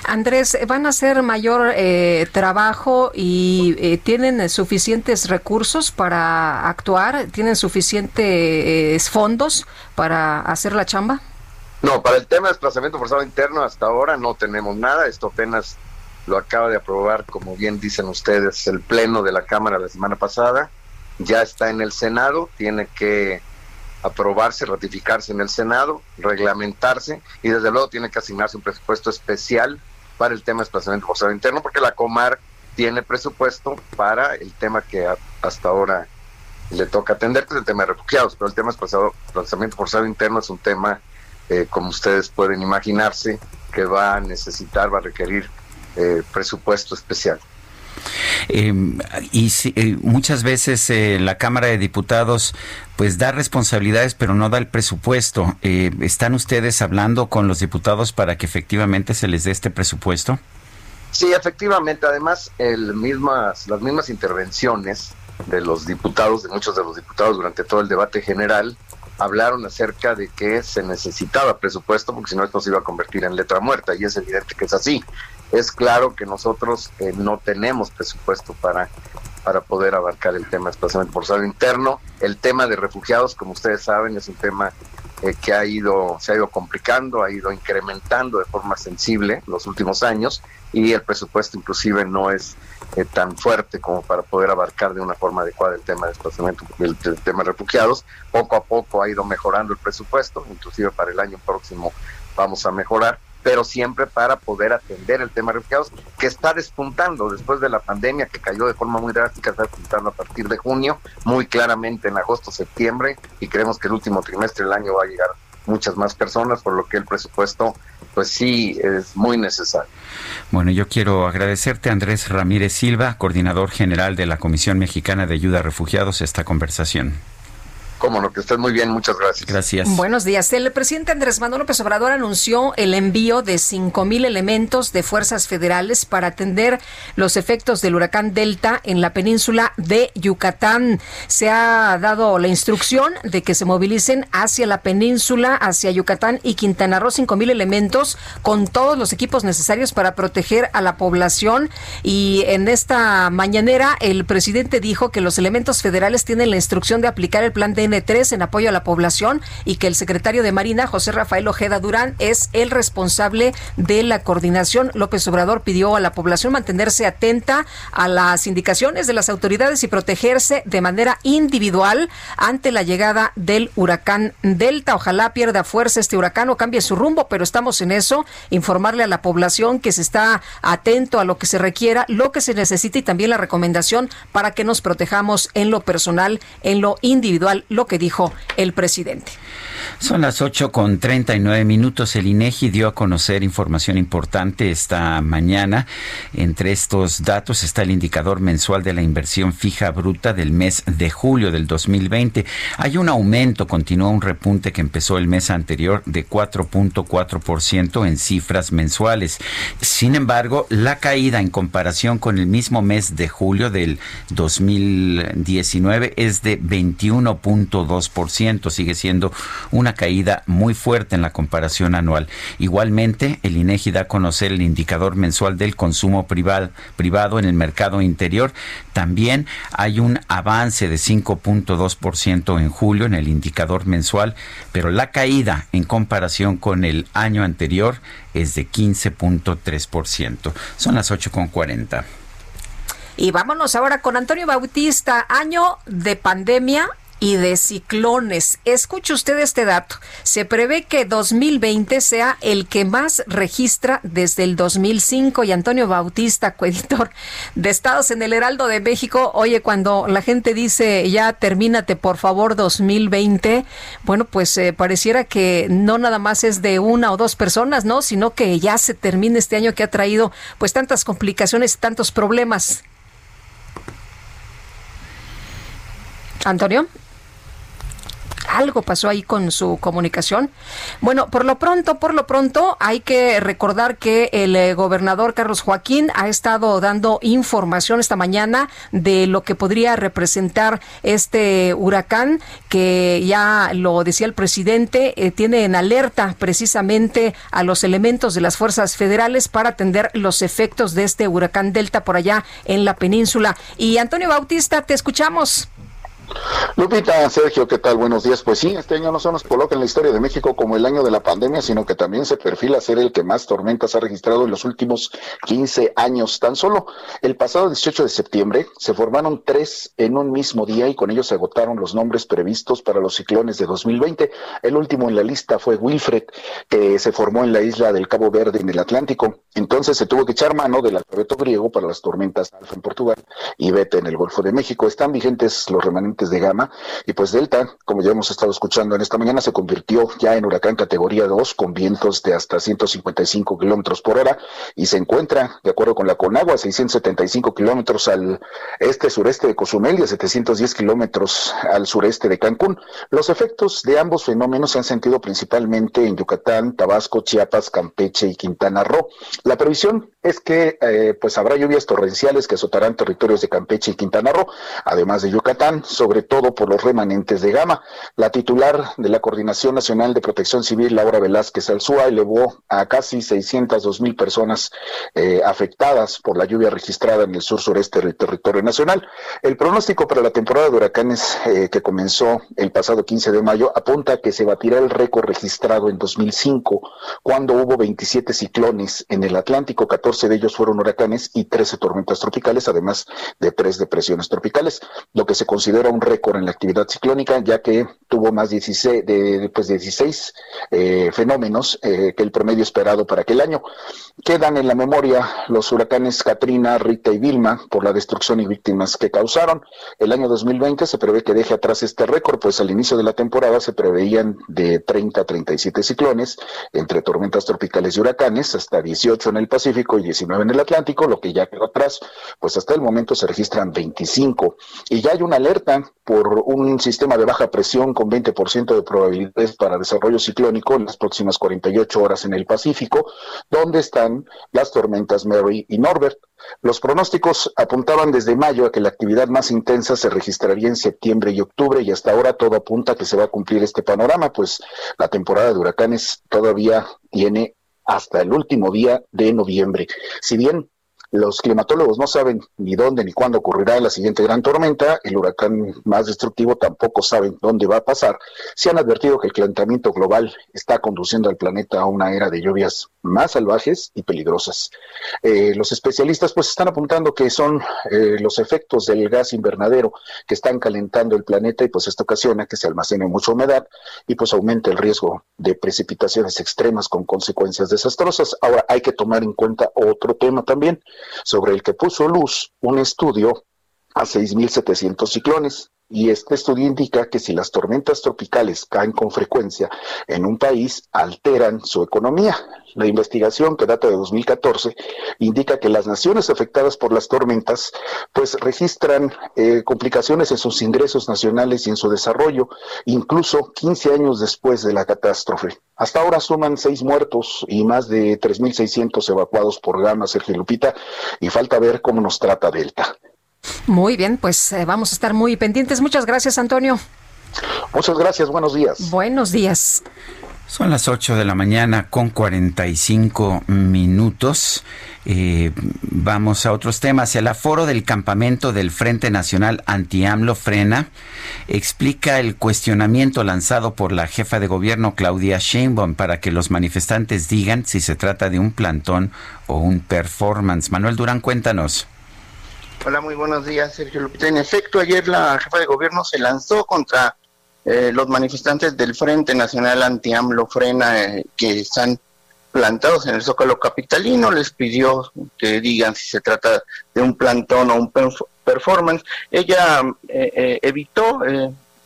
Andrés, ¿van a hacer mayor eh, trabajo y eh, tienen suficientes recursos para actuar? ¿Tienen suficientes fondos para hacer la chamba? No, para el tema de desplazamiento forzado interno hasta ahora no tenemos nada. Esto apenas lo acaba de aprobar, como bien dicen ustedes, el Pleno de la Cámara la semana pasada, ya está en el Senado, tiene que aprobarse, ratificarse en el Senado, reglamentarse y desde luego tiene que asignarse un presupuesto especial para el tema de desplazamiento forzado interno, porque la Comar tiene presupuesto para el tema que hasta ahora le toca atender, que es el tema de refugiados, pero el tema de desplazamiento forzado interno es un tema, eh, como ustedes pueden imaginarse, que va a necesitar, va a requerir eh, presupuesto especial. Em, y eh, muchas veces eh, la Cámara de Diputados pues da responsabilidades pero no da el presupuesto. ¿Están ustedes hablando con los diputados para que efectivamente se les dé este presupuesto? Sí, efectivamente. Además, el mismas, las mismas intervenciones de los diputados, de muchos de los diputados durante todo el debate general, hablaron acerca de que se necesitaba presupuesto porque si no esto se iba a convertir en letra muerta y es evidente que es así. Es claro que nosotros eh, no tenemos presupuesto para para poder abarcar el tema de desplazamiento forzado interno. El tema de refugiados, como ustedes saben, es un tema eh, que ha ido, se ha ido complicando, ha ido incrementando de forma sensible en los últimos años y el presupuesto inclusive no es eh, tan fuerte como para poder abarcar de una forma adecuada el tema de desplazamiento, el, tema de refugiados. Poco a poco ha ido mejorando el presupuesto, inclusive para el año próximo vamos a mejorar, pero siempre para poder atender el tema de refugiados que está despuntando después de la pandemia que cayó de forma muy drástica, está despuntando a partir de junio, muy claramente en agosto, septiembre y creemos que el último trimestre del año va a llegar muchas más personas, por lo que el presupuesto pues sí es muy necesario. Bueno, yo quiero agradecerte, Andrés Ramírez Silva, coordinador general de la Comisión Mexicana de Ayuda a Refugiados, esta conversación. Cómo no, que estés muy bien, muchas gracias. Gracias. Buenos días. El presidente Andrés Manuel López Obrador anunció el envío de 5.000 elementos de fuerzas federales para atender los efectos del huracán Delta en la península de Yucatán. Se ha dado la instrucción de que se movilicen hacia la península, hacia Yucatán y Quintana Roo 5.000 elementos con todos los equipos necesarios para proteger a la población. Y en esta mañanera el presidente dijo que los elementos federales tienen la instrucción de aplicar el plan de N3 en apoyo a la población y que el secretario de Marina, José Rafael Ojeda Durán, es el responsable de la coordinación. López Obrador pidió a la población mantenerse atenta a las indicaciones de las autoridades y protegerse de manera individual ante la llegada del huracán Delta. Ojalá pierda fuerza este huracán o cambie su rumbo, pero estamos en eso. Informarle a la población que se está atento a lo que se requiera, lo que se necesita y también la recomendación para que nos protejamos en lo personal, en lo individual lo que dijo el presidente. Son las 8 con 39 minutos. El INEGI dio a conocer información importante esta mañana. Entre estos datos está el indicador mensual de la inversión fija bruta del mes de julio del 2020. Hay un aumento, continúa un repunte que empezó el mes anterior de 4.4% en cifras mensuales. Sin embargo, la caída en comparación con el mismo mes de julio del 2019 es de 21.2%. Sigue siendo una caída muy fuerte en la comparación anual. Igualmente, el INEGI da a conocer el indicador mensual del consumo privado, en el mercado interior. También hay un avance de 5.2% en julio en el indicador mensual, pero la caída en comparación con el año anterior es de 15.3%. Son las 8.40. Y vámonos ahora con Antonio Bautista, año de pandemia y de ciclones. Escuche usted este dato. Se prevé que 2020 sea el que más registra desde el 2005 y Antonio Bautista, coeditor de Estados en el Heraldo de México, oye, cuando la gente dice ya termínate por favor 2020, bueno, pues eh, pareciera que no nada más es de una o dos personas, ¿no? Sino que ya se termina este año que ha traído pues tantas complicaciones, tantos problemas. Antonio algo pasó ahí con su comunicación. Bueno, por lo pronto, por lo pronto, hay que recordar que el eh, gobernador Carlos Joaquín ha estado dando información esta mañana de lo que podría representar este huracán, que ya lo decía el presidente, eh, tiene en alerta precisamente a los elementos de las fuerzas federales para atender los efectos de este huracán Delta por allá en la península. Y Antonio Bautista, te escuchamos. Lupita, Sergio, ¿qué tal? Buenos días. Pues sí, este año no solo nos coloca en la historia de México como el año de la pandemia, sino que también se perfila ser el que más tormentas ha registrado en los últimos 15 años. Tan solo el pasado 18 de septiembre se formaron tres en un mismo día y con ellos se agotaron los nombres previstos para los ciclones de 2020. El último en la lista fue Wilfred, que se formó en la isla del Cabo Verde en el Atlántico. Entonces se tuvo que echar mano del alfabeto griego para las tormentas Alfa en Portugal y Beta en el Golfo de México. Están vigentes los remanentes de gama. Y pues Delta, como ya hemos estado escuchando en esta mañana, se convirtió ya en huracán categoría 2 con vientos de hasta 155 kilómetros por hora y se encuentra, de acuerdo con la Conagua, 675 kilómetros al este-sureste de Cozumel y a 710 kilómetros al sureste de Cancún. Los efectos de ambos fenómenos se han sentido principalmente en Yucatán, Tabasco, Chiapas, Campeche y Quintana Roo. La previsión es que eh, pues habrá lluvias torrenciales que azotarán territorios de Campeche y Quintana Roo, además de Yucatán, sobre todo por los remanentes de Gama. La titular de la Coordinación Nacional de Protección Civil, Laura Velázquez Alzúa, elevó a casi 602 mil personas eh, afectadas por la lluvia registrada en el sur sureste del territorio nacional. El pronóstico para la temporada de huracanes eh, que comenzó el pasado 15 de mayo apunta que se batirá el récord registrado en 2005, cuando hubo 27 ciclones en el Atlántico, 14 de ellos fueron huracanes y 13 tormentas tropicales, además de tres depresiones tropicales, lo que se considera récord en la actividad ciclónica, ya que tuvo más 16, de, pues 16 eh, fenómenos eh, que el promedio esperado para aquel año. Quedan en la memoria los huracanes Katrina, Rita y Vilma por la destrucción y víctimas que causaron. El año 2020 se prevé que deje atrás este récord, pues al inicio de la temporada se preveían de 30 a 37 ciclones entre tormentas tropicales y huracanes, hasta 18 en el Pacífico y 19 en el Atlántico, lo que ya quedó atrás, pues hasta el momento se registran 25. Y ya hay una alerta por un sistema de baja presión con 20% de probabilidades para desarrollo ciclónico en las próximas 48 horas en el Pacífico, donde están las tormentas Mary y Norbert. Los pronósticos apuntaban desde mayo a que la actividad más intensa se registraría en septiembre y octubre y hasta ahora todo apunta a que se va a cumplir este panorama, pues la temporada de huracanes todavía tiene hasta el último día de noviembre. Si bien los climatólogos no saben ni dónde ni cuándo ocurrirá la siguiente gran tormenta, el huracán más destructivo tampoco saben dónde va a pasar. Se han advertido que el calentamiento global está conduciendo al planeta a una era de lluvias más salvajes y peligrosas. Eh, los especialistas pues están apuntando que son eh, los efectos del gas invernadero que están calentando el planeta y pues esto ocasiona que se almacene mucha humedad y pues aumente el riesgo de precipitaciones extremas con consecuencias desastrosas. Ahora hay que tomar en cuenta otro tema también sobre el que puso luz un estudio a 6.700 ciclones. Y este estudio indica que si las tormentas tropicales caen con frecuencia en un país, alteran su economía. La investigación, que data de 2014, indica que las naciones afectadas por las tormentas, pues registran eh, complicaciones en sus ingresos nacionales y en su desarrollo, incluso 15 años después de la catástrofe. Hasta ahora suman seis muertos y más de 3.600 evacuados por Gama, Sergio Lupita, y falta ver cómo nos trata Delta. Muy bien, pues eh, vamos a estar muy pendientes. Muchas gracias, Antonio. Muchas gracias, buenos días. Buenos días. Son las 8 de la mañana con 45 minutos. Eh, vamos a otros temas. El aforo del campamento del Frente Nacional Anti-AMLO Frena explica el cuestionamiento lanzado por la jefa de gobierno Claudia Sheinbaum para que los manifestantes digan si se trata de un plantón o un performance. Manuel Durán, cuéntanos. Hola, muy buenos días, Sergio Lupita. En efecto, ayer la jefa de gobierno se lanzó contra eh, los manifestantes del Frente Nacional Anti-AMLO Frena eh, que están plantados en el Zócalo Capitalino. Les pidió que digan si se trata de un plantón o un performance. Ella eh, evitó,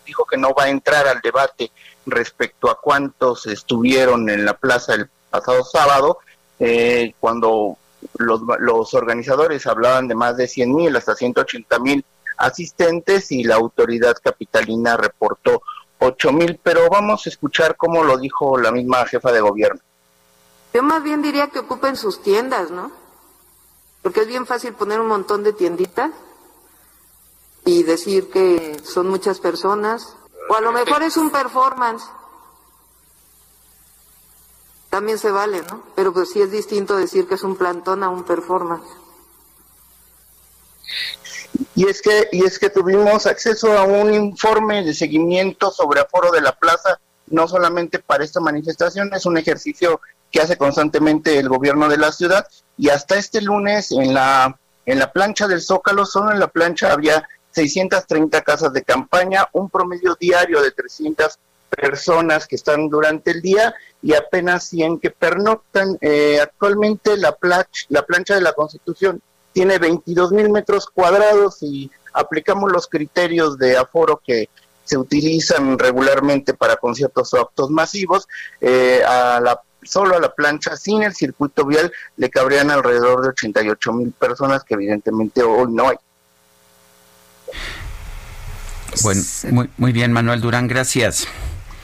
dijo que no va a entrar al debate respecto a cuántos estuvieron en la plaza el pasado sábado, cuando los, los organizadores hablaban de más de 100 mil hasta 180 mil asistentes y la autoridad capitalina reportó 8 mil, pero vamos a escuchar cómo lo dijo la misma jefa de gobierno. Yo más bien diría que ocupen sus tiendas, ¿no? Porque es bien fácil poner un montón de tienditas y decir que son muchas personas, o a lo mejor es un performance también se vale, ¿no? Pero pues sí es distinto decir que es un plantón a un performance. Y es que y es que tuvimos acceso a un informe de seguimiento sobre aforo de la plaza, no solamente para esta manifestación, es un ejercicio que hace constantemente el gobierno de la ciudad y hasta este lunes en la en la plancha del Zócalo, solo en la plancha había 630 casas de campaña, un promedio diario de 300 personas que están durante el día y apenas 100 que pernoctan. Eh, actualmente la, la plancha de la Constitución tiene 22 mil metros cuadrados y aplicamos los criterios de aforo que se utilizan regularmente para conciertos o actos masivos. Eh, a la, solo a la plancha sin el circuito vial le cabrían alrededor de 88 mil personas que evidentemente hoy no hay. Bueno, muy, muy bien, Manuel Durán, gracias.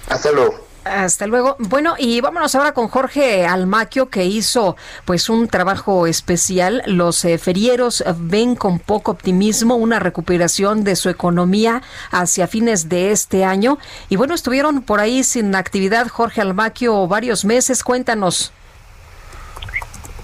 Hasta luego. Hasta luego. Bueno, y vámonos ahora con Jorge Almaquio, que hizo pues un trabajo especial. Los eh, ferieros ven con poco optimismo una recuperación de su economía hacia fines de este año. Y bueno, estuvieron por ahí sin actividad Jorge Almaquio varios meses. Cuéntanos.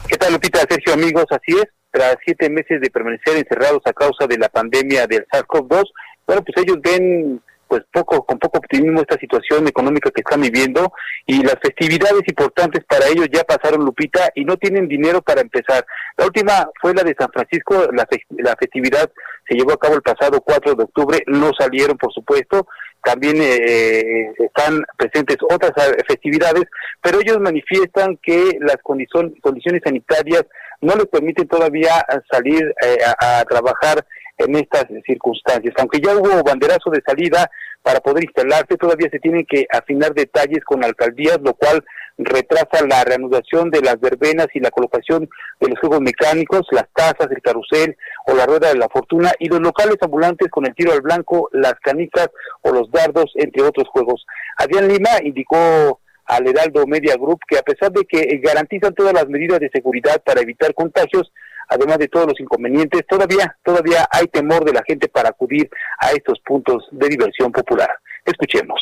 ¿Qué tal, Lupita? Sergio, amigos, así es. Tras siete meses de permanecer encerrados a causa de la pandemia del SARS-CoV-2, bueno, pues ellos ven pues poco con poco optimismo esta situación económica que están viviendo y las festividades importantes para ellos ya pasaron Lupita y no tienen dinero para empezar. La última fue la de San Francisco, la, la festividad se llevó a cabo el pasado 4 de octubre, no salieron por supuesto, también eh, están presentes otras festividades, pero ellos manifiestan que las condiciones sanitarias no les permiten todavía salir eh, a trabajar en estas circunstancias. Aunque ya hubo banderazo de salida para poder instalarse, todavía se tienen que afinar detalles con alcaldías, lo cual retrasa la reanudación de las verbenas y la colocación de los juegos mecánicos, las tazas, el carrusel o la rueda de la fortuna y los locales ambulantes con el tiro al blanco, las canicas o los dardos, entre otros juegos. Adrián Lima indicó al Heraldo Media Group que a pesar de que garantizan todas las medidas de seguridad para evitar contagios, además de todos los inconvenientes, todavía, todavía hay temor de la gente para acudir a estos puntos de diversión popular. Escuchemos.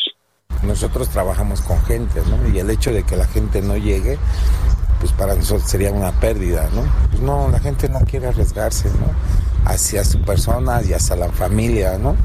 Nosotros trabajamos con gente, ¿no? Y el hecho de que la gente no llegue, pues para nosotros sería una pérdida, ¿no? Pues no, la gente no quiere arriesgarse, ¿no? Hacia su persona y hacia la familia, ¿no?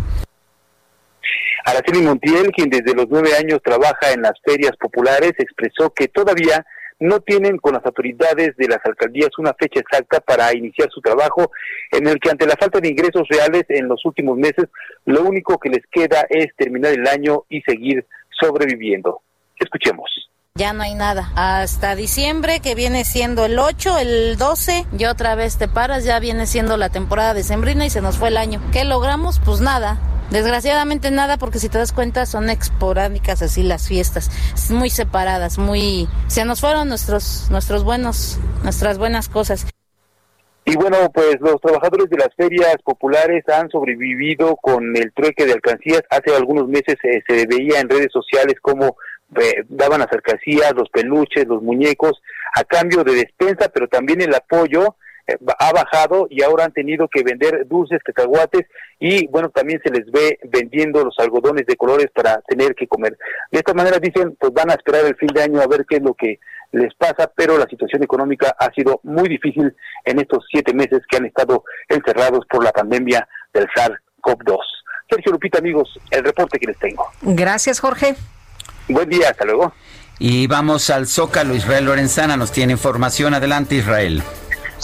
Araceli Montiel, quien desde los nueve años trabaja en las ferias populares, expresó que todavía no tienen con las autoridades de las alcaldías una fecha exacta para iniciar su trabajo, en el que ante la falta de ingresos reales en los últimos meses, lo único que les queda es terminar el año y seguir sobreviviendo. Escuchemos. Ya no hay nada. Hasta diciembre, que viene siendo el 8, el 12, y otra vez te paras, ya viene siendo la temporada de sembrina y se nos fue el año. ¿Qué logramos? Pues nada. Desgraciadamente nada, porque si te das cuenta son esporádicas así las fiestas, muy separadas, muy se nos fueron nuestros nuestros buenos nuestras buenas cosas. Y bueno, pues los trabajadores de las ferias populares han sobrevivido con el trueque de alcancías. Hace algunos meses eh, se veía en redes sociales cómo eh, daban las alcancías, los peluches, los muñecos, a cambio de despensa, pero también el apoyo ha bajado y ahora han tenido que vender dulces, cacahuates y bueno, también se les ve vendiendo los algodones de colores para tener que comer. De esta manera dicen, pues van a esperar el fin de año a ver qué es lo que les pasa, pero la situación económica ha sido muy difícil en estos siete meses que han estado encerrados por la pandemia del SARS-CoV-2. Sergio Lupita, amigos, el reporte que les tengo. Gracias, Jorge. Buen día, hasta luego. Y vamos al Zócalo, Israel Lorenzana nos tiene información. Adelante, Israel.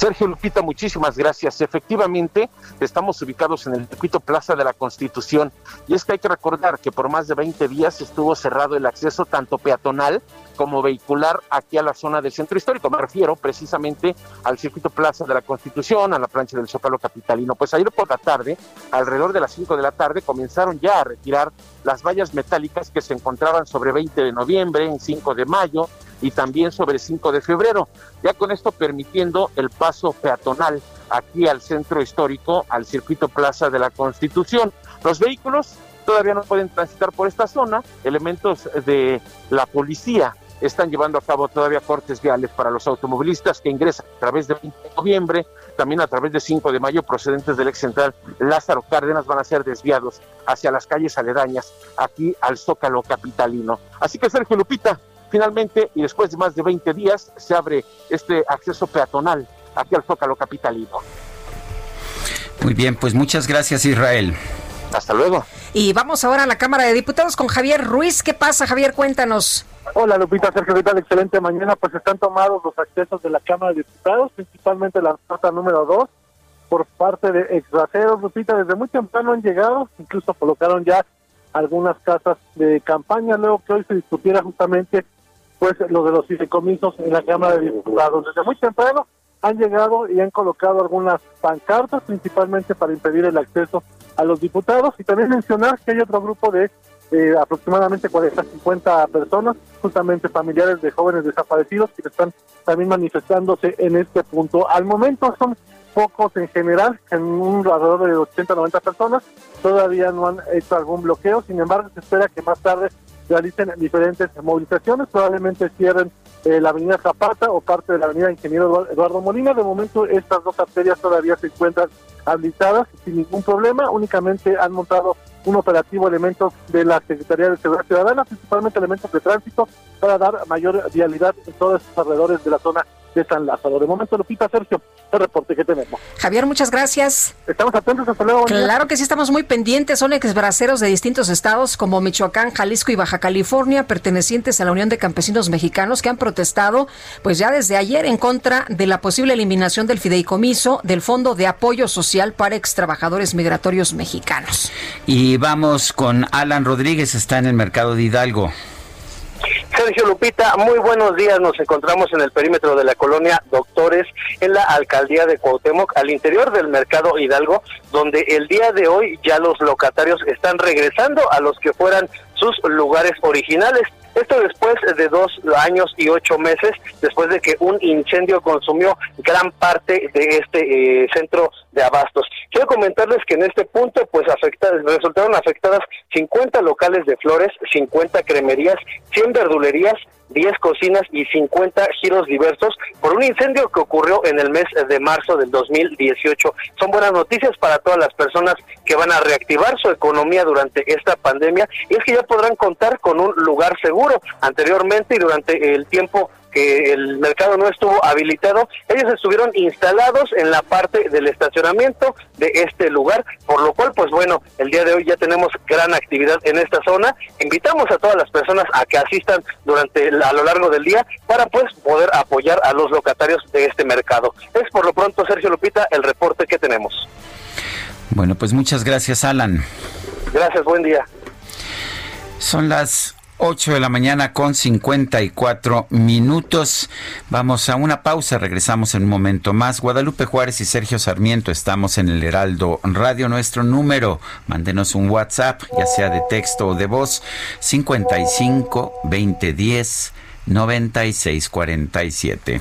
Sergio Lupita, muchísimas gracias. Efectivamente, estamos ubicados en el circuito Plaza de la Constitución y es que hay que recordar que por más de 20 días estuvo cerrado el acceso tanto peatonal como vehicular aquí a la zona del centro histórico. Me refiero precisamente al circuito Plaza de la Constitución, a la plancha del Zócalo Capitalino. Pues ayer por la tarde, alrededor de las 5 de la tarde, comenzaron ya a retirar las vallas metálicas que se encontraban sobre 20 de noviembre, en 5 de mayo, y también sobre el 5 de febrero, ya con esto permitiendo el paso peatonal aquí al centro histórico, al circuito Plaza de la Constitución. Los vehículos todavía no pueden transitar por esta zona, elementos de la policía están llevando a cabo todavía cortes viales para los automovilistas que ingresan a través de 20 de noviembre, también a través de 5 de mayo procedentes del ex central Lázaro Cárdenas van a ser desviados hacia las calles aledañas aquí al Zócalo capitalino. Así que Sergio Lupita, Finalmente, y después de más de 20 días, se abre este acceso peatonal aquí al Zócalo Capitalino. Muy bien, pues muchas gracias Israel. Hasta luego. Y vamos ahora a la Cámara de Diputados con Javier Ruiz. ¿Qué pasa, Javier? Cuéntanos. Hola, Lupita, Sergio, ¿qué tal? Excelente mañana. Pues están tomados los accesos de la Cámara de Diputados, principalmente la nota número 2, por parte de exraceros. Lupita, desde muy temprano han llegado, incluso colocaron ya algunas casas de campaña, luego que hoy se discutiera justamente pues lo de los fideicomisos en la Cámara de Diputados. Desde muy temprano han llegado y han colocado algunas pancartas, principalmente para impedir el acceso a los diputados, y también mencionar que hay otro grupo de aproximadamente 40, 50 personas, justamente familiares de jóvenes desaparecidos, que están también manifestándose en este punto. Al momento son pocos en general, en un alrededor de 80, 90 personas, todavía no han hecho algún bloqueo, sin embargo se espera que más tarde realicen diferentes movilizaciones, probablemente cierren eh, la avenida Zapata o parte de la avenida Ingeniero Eduardo Molina. De momento estas dos arterias todavía se encuentran habilitadas sin ningún problema, únicamente han montado un operativo elementos de la Secretaría de Seguridad Ciudadana, principalmente elementos de tránsito, para dar mayor vialidad en todos los alrededores de la zona de San Lázaro. De momento, Lupita, Sergio, el reporte que tenemos. Javier, muchas gracias. Estamos atentos, hasta luego. Claro que sí, estamos muy pendientes. Son exbraceros de distintos estados como Michoacán, Jalisco y Baja California, pertenecientes a la Unión de Campesinos Mexicanos, que han protestado, pues ya desde ayer, en contra de la posible eliminación del fideicomiso del Fondo de Apoyo Social para Extrabajadores Migratorios Mexicanos. Y vamos con Alan Rodríguez, está en el mercado de Hidalgo. Sergio Lupita, muy buenos días. Nos encontramos en el perímetro de la colonia Doctores, en la alcaldía de Cuauhtémoc, al interior del mercado Hidalgo, donde el día de hoy ya los locatarios están regresando a los que fueran sus lugares originales. Esto después de dos años y ocho meses, después de que un incendio consumió gran parte de este eh, centro de abastos. Quiero comentarles que en este punto, pues afectadas, resultaron afectadas 50 locales de flores, 50 cremerías, 100 verdulerías, 10 cocinas y 50 giros diversos por un incendio que ocurrió en el mes de marzo del 2018. Son buenas noticias para todas las personas que van a reactivar su economía durante esta pandemia y es que ya podrán contar con un lugar seguro. Anteriormente y durante el tiempo que el mercado no estuvo habilitado, ellos estuvieron instalados en la parte del estacionamiento de este lugar, por lo cual, pues bueno, el día de hoy ya tenemos gran actividad en esta zona. Invitamos a todas las personas a que asistan durante a lo largo del día para pues poder apoyar a los locatarios de este mercado. Es por lo pronto, Sergio Lupita, el reporte que tenemos. Bueno, pues muchas gracias, Alan. Gracias, buen día. Son las 8 de la mañana con 54 minutos. Vamos a una pausa, regresamos en un momento más. Guadalupe Juárez y Sergio Sarmiento estamos en el Heraldo Radio. Nuestro número, mándenos un WhatsApp, ya sea de texto o de voz, 55 2010 9647.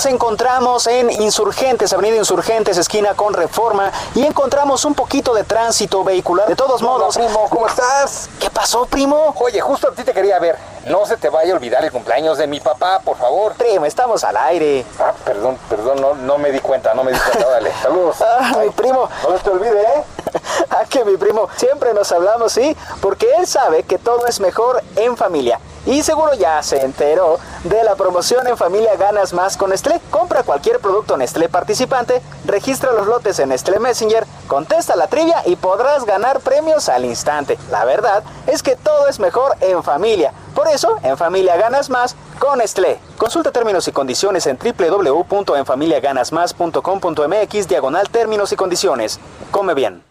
Nos encontramos en Insurgentes, Avenida Insurgentes, esquina con Reforma, y encontramos un poquito de tránsito vehicular. De todos modos. primo, ¿cómo estás? ¿Qué pasó, primo? Oye, justo a ti te quería ver. No se te vaya a olvidar el cumpleaños de mi papá, por favor. Primo, estamos al aire. Ah, perdón, perdón, no, no me di cuenta, no me di cuenta. Dale, saludos. Ah, mi primo. No se te olvide, ¿eh? ah, que mi primo, siempre nos hablamos, ¿sí? Porque él sabe que todo es mejor en familia. Y seguro ya se enteró de la promoción en familia Ganas Más con Nestlé. Compra cualquier producto Nestlé participante, registra los lotes en Nestlé Messenger, contesta la trivia y podrás ganar premios al instante. La verdad es que todo es mejor en familia. Por eso, en familia ganas más con Nestlé. Consulta términos y condiciones en www.enfamiliaganasmas.com.mx diagonal términos y condiciones. Come bien.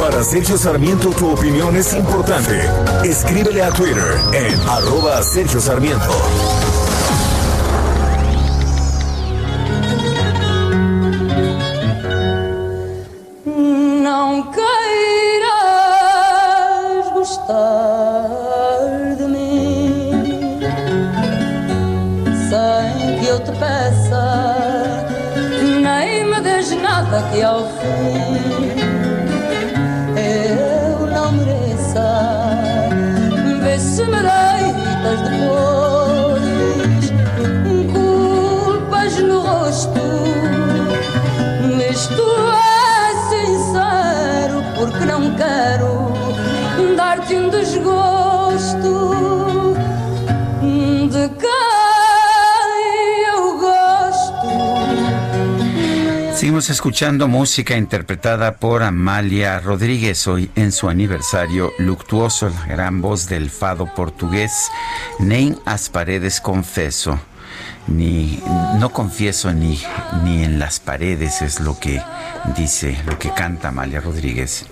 Para Sergio Sarmiento tu opinión es importante. Escríbele a Twitter en arroba Sergio Sarmiento. gostar de mim sem que eu te peça, nem me des nada que ao fim. Desgosto gosto. Seguimos escuchando música interpretada por Amalia Rodríguez hoy en su aniversario luctuoso, la gran voz del fado portugués. Nein as paredes confeso. Ni no confieso ni ni en las paredes es lo que dice, lo que canta Amalia Rodríguez.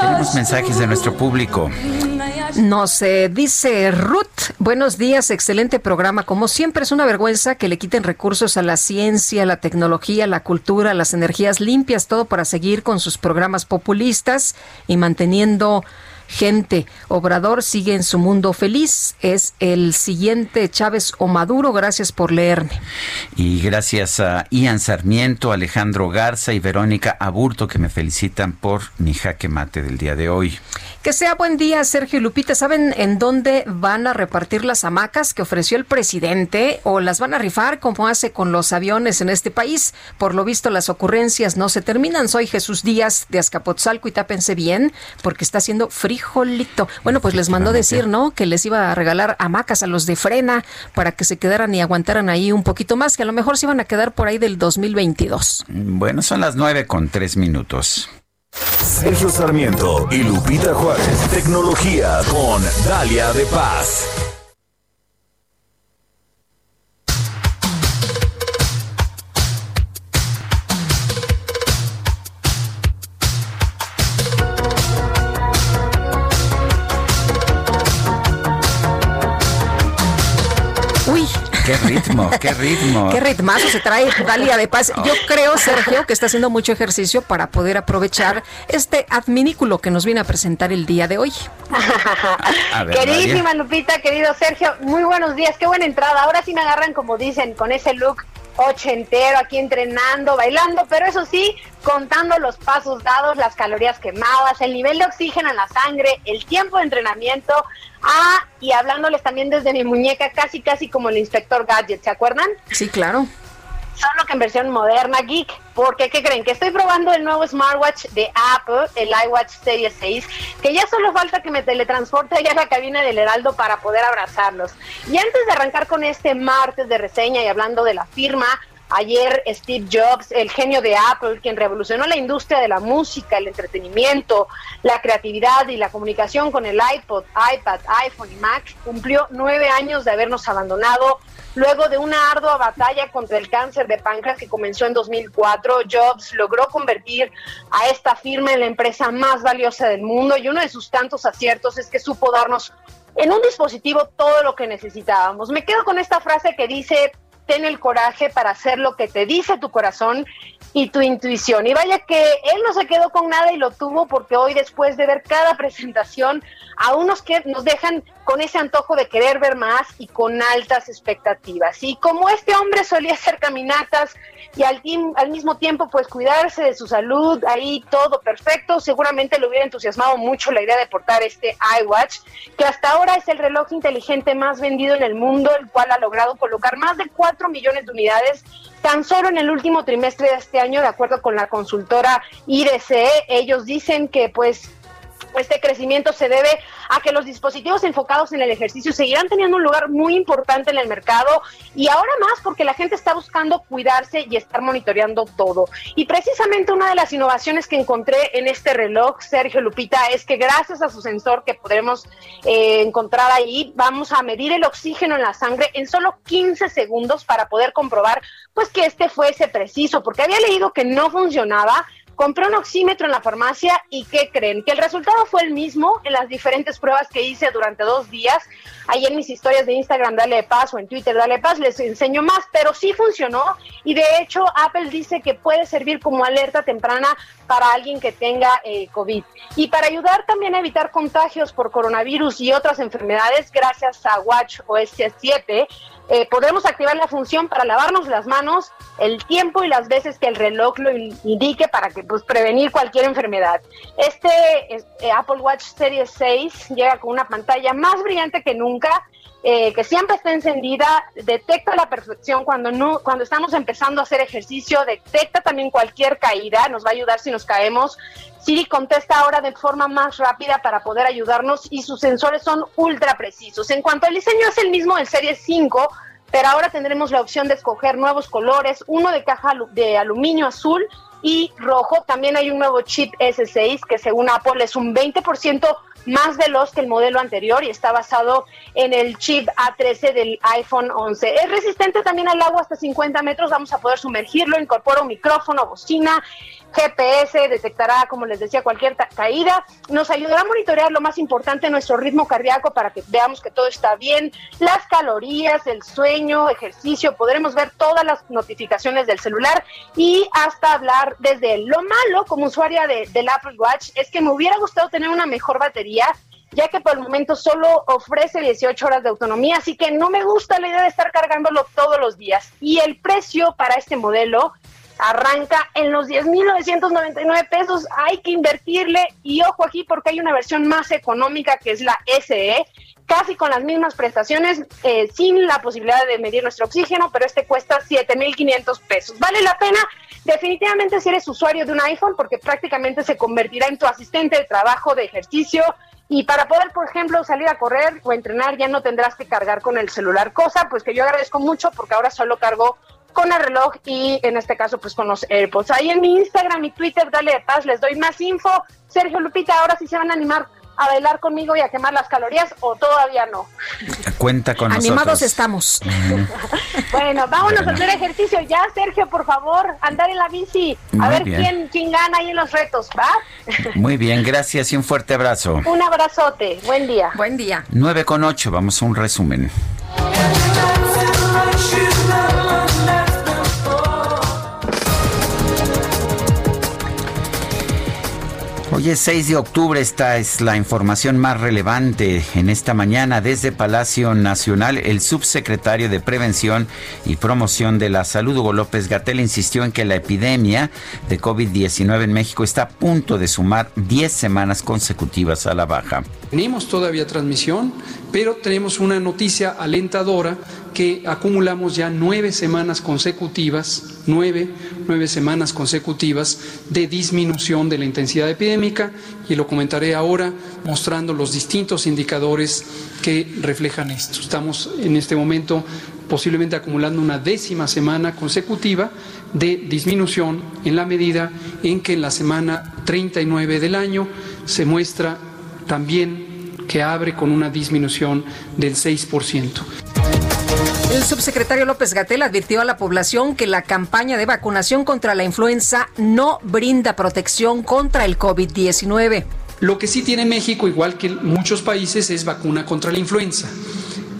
Tenemos mensajes de nuestro público. Nos dice Ruth, buenos días, excelente programa. Como siempre es una vergüenza que le quiten recursos a la ciencia, la tecnología, la cultura, las energías limpias, todo para seguir con sus programas populistas y manteniendo gente. Obrador sigue en su mundo feliz. Es el siguiente Chávez o Maduro. Gracias por leerme. Y gracias a Ian Sarmiento, Alejandro Garza y Verónica Aburto que me felicitan por mi jaque mate del día de hoy. Que sea buen día, Sergio y Lupita. ¿Saben en dónde van a repartir las hamacas que ofreció el presidente? ¿O las van a rifar como hace con los aviones en este país? Por lo visto, las ocurrencias no se terminan. Soy Jesús Díaz de Azcapotzalco y tápense bien porque está haciendo frijolito. Bueno, pues les mandó decir, ¿no? Que les iba a regalar hamacas a los de frena para que se quedaran y aguantaran ahí un poquito más, que a lo mejor se iban a quedar por ahí del 2022. Bueno, son las nueve con tres minutos. Sergio Sarmiento y Lupita Juárez. Tecnología con Dalia de Paz. Qué ritmo, qué ritmo. Qué ritmazo se trae Dalia de Paz. Yo creo, Sergio, que está haciendo mucho ejercicio para poder aprovechar este adminículo que nos viene a presentar el día de hoy. A ver, Queridísima Lupita, querido Sergio, muy buenos días, qué buena entrada. Ahora sí me agarran, como dicen, con ese look ochentero, aquí entrenando, bailando, pero eso sí, contando los pasos dados, las calorías quemadas, el nivel de oxígeno en la sangre, el tiempo de entrenamiento, ah, y hablándoles también desde mi muñeca, casi casi como el inspector Gadget, ¿se acuerdan? Sí, claro. Solo que en versión moderna, geek. Porque, ¿qué creen? Que estoy probando el nuevo smartwatch de Apple, el iWatch Series 6, que ya solo falta que me teletransporte allá a la cabina del Heraldo para poder abrazarlos. Y antes de arrancar con este martes de reseña y hablando de la firma, Ayer Steve Jobs, el genio de Apple, quien revolucionó la industria de la música, el entretenimiento, la creatividad y la comunicación con el iPod, iPad, iPhone y Mac, cumplió nueve años de habernos abandonado. Luego de una ardua batalla contra el cáncer de páncreas que comenzó en 2004, Jobs logró convertir a esta firma en la empresa más valiosa del mundo y uno de sus tantos aciertos es que supo darnos en un dispositivo todo lo que necesitábamos. Me quedo con esta frase que dice, ten el coraje para hacer lo que te dice tu corazón y tu intuición. Y vaya que él no se quedó con nada y lo tuvo porque hoy después de ver cada presentación a unos que nos dejan con ese antojo de querer ver más y con altas expectativas. Y como este hombre solía hacer caminatas y al, mismo tiempo pues cuidarse de su salud, ahí todo perfecto, seguramente le hubiera entusiasmado mucho la idea de portar este iWatch, que hasta ahora es el reloj inteligente más vendido en el mundo, el cual ha logrado colocar más de 4 millones de unidades tan solo en el último trimestre de este año, de acuerdo con la consultora IDC, ellos dicen que pues este crecimiento se debe a que los dispositivos enfocados en el ejercicio seguirán teniendo un lugar muy importante en el mercado y ahora más porque la gente está buscando cuidarse y estar monitoreando todo. Y precisamente una de las innovaciones que encontré en este reloj, Sergio Lupita, es que gracias a su sensor que podremos eh, encontrar ahí, vamos a medir el oxígeno en la sangre en solo 15 segundos para poder comprobar pues que este fuese preciso, porque había leído que no funcionaba compré un oxímetro en la farmacia y ¿qué creen? Que el resultado fue el mismo en las diferentes pruebas que hice durante dos días. Ahí en mis historias de Instagram, dale paz, o en Twitter, dale paz, les enseño más, pero sí funcionó y de hecho Apple dice que puede servir como alerta temprana para alguien que tenga eh, COVID. Y para ayudar también a evitar contagios por coronavirus y otras enfermedades, gracias a Watch OS 7, eh, podremos activar la función para lavarnos las manos el tiempo y las veces que el reloj lo indique para que pues prevenir cualquier enfermedad. Este eh, Apple Watch Series 6 llega con una pantalla más brillante que nunca, eh, que siempre está encendida, detecta la perfección cuando no, cuando estamos empezando a hacer ejercicio, detecta también cualquier caída, nos va a ayudar si nos caemos. Siri contesta ahora de forma más rápida para poder ayudarnos y sus sensores son ultra precisos. En cuanto al diseño es el mismo del Series 5, pero ahora tendremos la opción de escoger nuevos colores, uno de caja de aluminio azul y rojo. También hay un nuevo chip S6 que según Apple es un 20% más veloz que el modelo anterior y está basado en el chip A13 del iPhone 11. Es resistente también al agua hasta 50 metros, vamos a poder sumergirlo, incorpora un micrófono, bocina, GPS, detectará, como les decía, cualquier caída, nos ayudará a monitorear lo más importante, nuestro ritmo cardíaco para que veamos que todo está bien, las calorías, el sueño, ejercicio, podremos ver todas las notificaciones del celular y hasta hablar desde él. Lo malo como usuaria de, del Apple Watch es que me hubiera gustado tener una mejor batería ya que por el momento solo ofrece 18 horas de autonomía, así que no me gusta la idea de estar cargándolo todos los días. Y el precio para este modelo arranca en los 10.999 pesos. Hay que invertirle y ojo aquí porque hay una versión más económica que es la SE, casi con las mismas prestaciones, eh, sin la posibilidad de medir nuestro oxígeno, pero este cuesta 7.500 pesos. ¿Vale la pena? Definitivamente si eres usuario de un iPhone porque prácticamente se convertirá en tu asistente de trabajo, de ejercicio, y para poder, por ejemplo, salir a correr o entrenar ya no tendrás que cargar con el celular, cosa pues que yo agradezco mucho porque ahora solo cargo con el reloj y en este caso pues con los AirPods. Ahí en mi Instagram y Twitter, dale de paz, les doy más info. Sergio Lupita, ahora sí se van a animar a bailar conmigo y a quemar las calorías o todavía no. Cuenta con Animados estamos. bueno, vámonos a hacer ejercicio ya, Sergio, por favor, andar en la bici, a ver quién quién gana ahí en los retos, ¿va? Muy bien, gracias y un fuerte abrazo. Un abrazote, buen día. Buen día. 9 con 8, vamos a un resumen. Hoy es 6 de octubre, esta es la información más relevante en esta mañana desde Palacio Nacional. El subsecretario de Prevención y Promoción de la Salud, Hugo López Gatel, insistió en que la epidemia de COVID-19 en México está a punto de sumar 10 semanas consecutivas a la baja. Tenemos todavía transmisión, pero tenemos una noticia alentadora que acumulamos ya nueve semanas consecutivas, nueve, nueve semanas consecutivas de disminución de la intensidad epidémica y lo comentaré ahora mostrando los distintos indicadores que reflejan esto. Estamos en este momento posiblemente acumulando una décima semana consecutiva de disminución en la medida en que en la semana 39 del año se muestra también que abre con una disminución del 6%. El subsecretario López Gatel advirtió a la población que la campaña de vacunación contra la influenza no brinda protección contra el COVID-19. Lo que sí tiene México, igual que muchos países, es vacuna contra la influenza.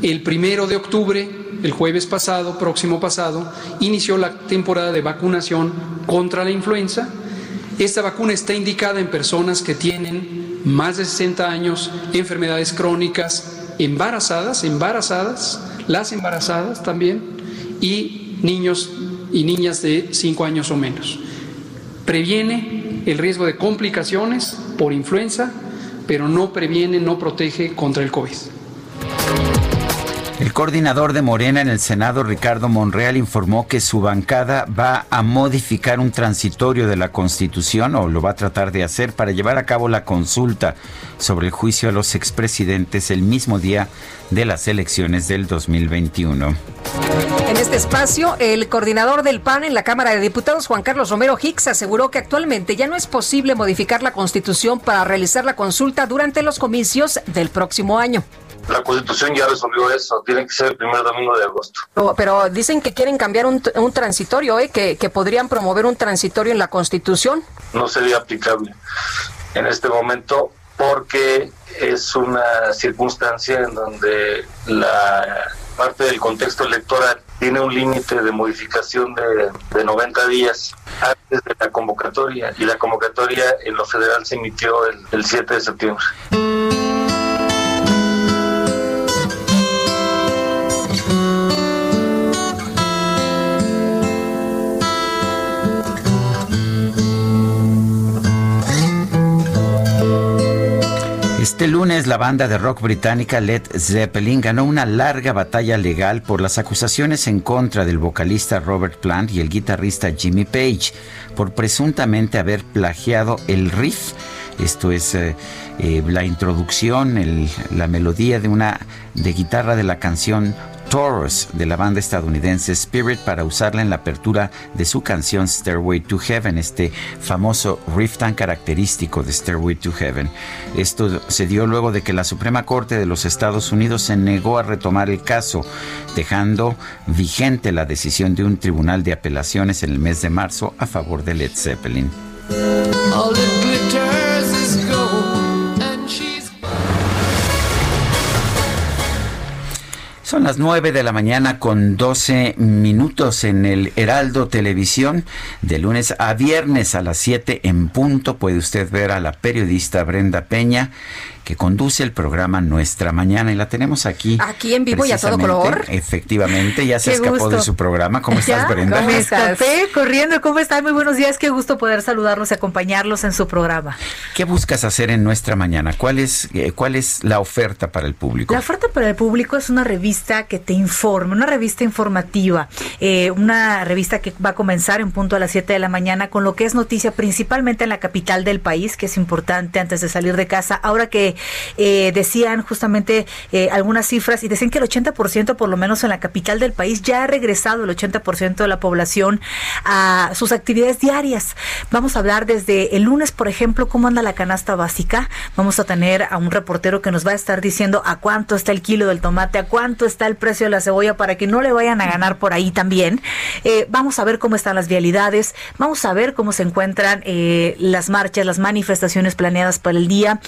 El primero de octubre, el jueves pasado, próximo pasado, inició la temporada de vacunación contra la influenza. Esta vacuna está indicada en personas que tienen más de 60 años, enfermedades crónicas, embarazadas, embarazadas, las embarazadas también y niños y niñas de 5 años o menos. Previene el riesgo de complicaciones por influenza, pero no previene, no protege contra el COVID. El coordinador de Morena en el Senado, Ricardo Monreal, informó que su bancada va a modificar un transitorio de la Constitución, o lo va a tratar de hacer, para llevar a cabo la consulta sobre el juicio a los expresidentes el mismo día de las elecciones del 2021. En este espacio, el coordinador del PAN en la Cámara de Diputados, Juan Carlos Romero Hicks, aseguró que actualmente ya no es posible modificar la Constitución para realizar la consulta durante los comicios del próximo año. La Constitución ya resolvió eso, tiene que ser el primer domingo de agosto. Pero, dicen que quieren cambiar un, transitorio, ¿eh? que, que podrían promover un transitorio en la Constitución. No sería aplicable en este momento porque es una circunstancia en donde la parte del contexto electoral tiene un límite de modificación de, de 90 días antes de la convocatoria y la convocatoria en lo federal se emitió el, el 7 de septiembre. Este lunes la banda de rock británica Led Zeppelin ganó una larga batalla legal por las acusaciones en contra del vocalista Robert Plant y el guitarrista Jimmy Page por presuntamente haber plagiado el riff. Esto es eh, eh, la introducción, la melodía de una de guitarra de la canción Toros de la banda estadounidense Spirit para usarla en la apertura de su canción Stairway to Heaven, este famoso riff tan característico de Stairway to Heaven. Esto se dio luego de que la Suprema Corte de los Estados Unidos se negó a retomar el caso, dejando vigente la decisión de un tribunal de apelaciones en el mes de marzo a favor de Led Zeppelin. Son las 9 de la mañana con 12 minutos en el Heraldo Televisión. De lunes a viernes a las 7 en punto puede usted ver a la periodista Brenda Peña que conduce el programa Nuestra Mañana y la tenemos aquí. Aquí en vivo y a todo color. Efectivamente, ya se escapó de su programa. ¿Cómo estás, Brenda? Me escapé corriendo. ¿Cómo están? Muy buenos días. Qué gusto poder saludarlos y acompañarlos en su programa. ¿Qué buscas hacer en Nuestra Mañana? ¿Cuál es, eh, cuál es la oferta para el público? La oferta para el público es una revista que te informa, una revista informativa, eh, una revista que va a comenzar en punto a las 7 de la mañana con lo que es noticia principalmente en la capital del país, que es importante antes de salir de casa. Ahora que eh, decían justamente eh, algunas cifras y decían que el 80% por lo menos en la capital del país ya ha regresado el 80% de la población a sus actividades diarias. Vamos a hablar desde el lunes, por ejemplo, cómo anda la canasta básica. Vamos a tener a un reportero que nos va a estar diciendo a cuánto está el kilo del tomate, a cuánto está el precio de la cebolla para que no le vayan a ganar por ahí también. Eh, vamos a ver cómo están las vialidades, vamos a ver cómo se encuentran las marchas, las manifestaciones planeadas para el día,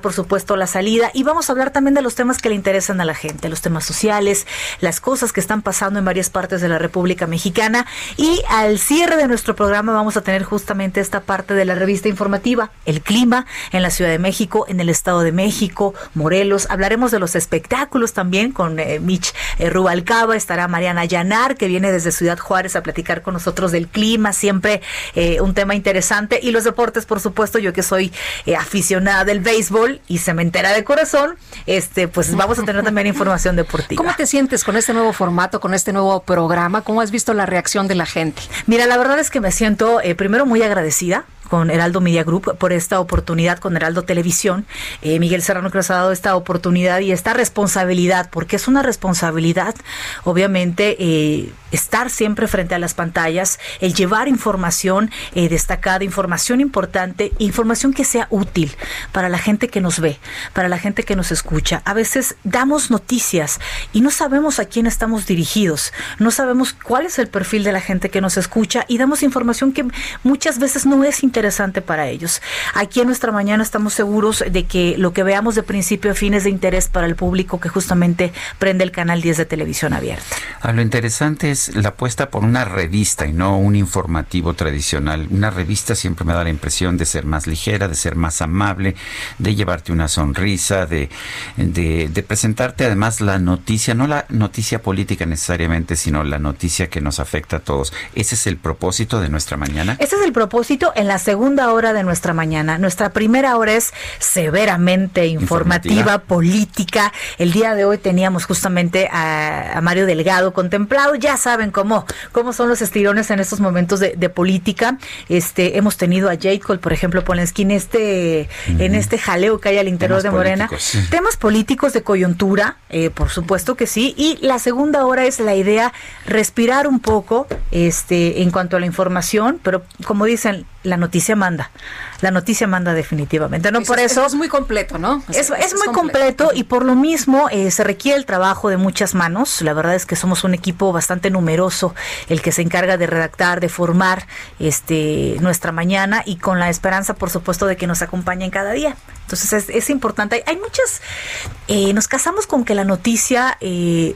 por supuesto, la salida. Y vamos a hablar también de los temas que le interesan a la gente, los temas sociales, las cosas que están pasando en varias partes de la República Mexicana. Y al cierre de nuestro programa vamos a tener justamente esta parte de la revista informativa, el clima en la Ciudad de México, en el Estado de México, Morelos, hablaremos de los espectáculos también con eh, Mitch eh, Rubalcaba, estará Mariana Llanar que viene desde Ciudad Juárez a platicar con nosotros del clima, siempre eh, un tema interesante. Y los deportes, por supuesto, yo que soy aficionada del béisbol y cementera de corazón, este, pues vamos a tener también información deportiva. ¿Cómo te sientes con este nuevo formato, con este nuevo programa? ¿Cómo has visto la reacción de la gente? Mira, la verdad es que me siento eh, primero muy agradecida con Heraldo Media Group por esta oportunidad, con Heraldo Televisión. Eh, Miguel Serrano que nos ha dado esta oportunidad y esta responsabilidad, porque es una responsabilidad, obviamente, eh, estar siempre frente a las pantallas, el llevar información eh, destacada, información importante, información que sea útil para la gente que nos ve, para la gente que nos escucha. A veces damos noticias y no sabemos a quién estamos dirigidos, no sabemos cuál es el perfil de la gente que nos escucha y damos información que muchas veces no es interesante interesante para ellos. Aquí en nuestra mañana estamos seguros de que lo que veamos de principio a fin es de interés para el público que justamente prende el canal 10 de televisión abierta. Ah, lo interesante es la apuesta por una revista y no un informativo tradicional. Una revista siempre me da la impresión de ser más ligera, de ser más amable, de llevarte una sonrisa, de, de, de presentarte además la noticia, no la noticia política necesariamente, sino la noticia que nos afecta a todos. Ese es el propósito de nuestra mañana. Ese es el propósito en la segunda hora de nuestra mañana. Nuestra primera hora es severamente informativa, política. El día de hoy teníamos justamente a, Mario Delgado contemplado. Ya saben cómo, cómo son los estirones en estos momentos de, política. Este, hemos tenido a J. Cole, por ejemplo, Polensky en este, en este jaleo que hay al interior de Morena. Temas políticos de coyuntura, eh, por supuesto que sí. Y la segunda hora es la idea respirar un poco, este, en cuanto a la información, pero como dicen, la noticia manda. La noticia manda definitivamente. No por eso, es muy completo, ¿no? es, muy completo. y por lo mismo eh, se requiere el trabajo de muchas manos. La verdad es que somos un equipo bastante numeroso, el que se encarga de redactar, de formar este nuestra mañana y con la esperanza, por supuesto, de que nos acompañen cada día. Entonces es, importante. Hay, muchas. Eh, nos casamos con que la noticia eh,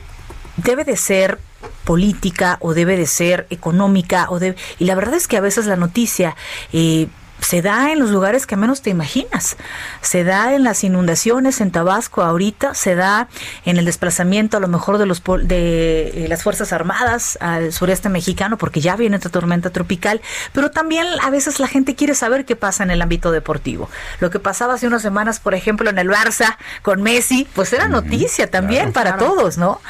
debe de ser política o debe de ser económica o de, y la verdad es que a veces la noticia eh, se da en los lugares que menos te imaginas. Se da en las inundaciones en Tabasco ahorita, se da en el desplazamiento a lo mejor de los de eh, las Fuerzas Armadas al sureste mexicano porque ya viene esta tormenta tropical, pero también a veces la gente quiere saber qué pasa en el ámbito deportivo. Lo que pasaba hace unas semanas, por ejemplo, en el Barça con Messi, pues era noticia también para todos, ¿no?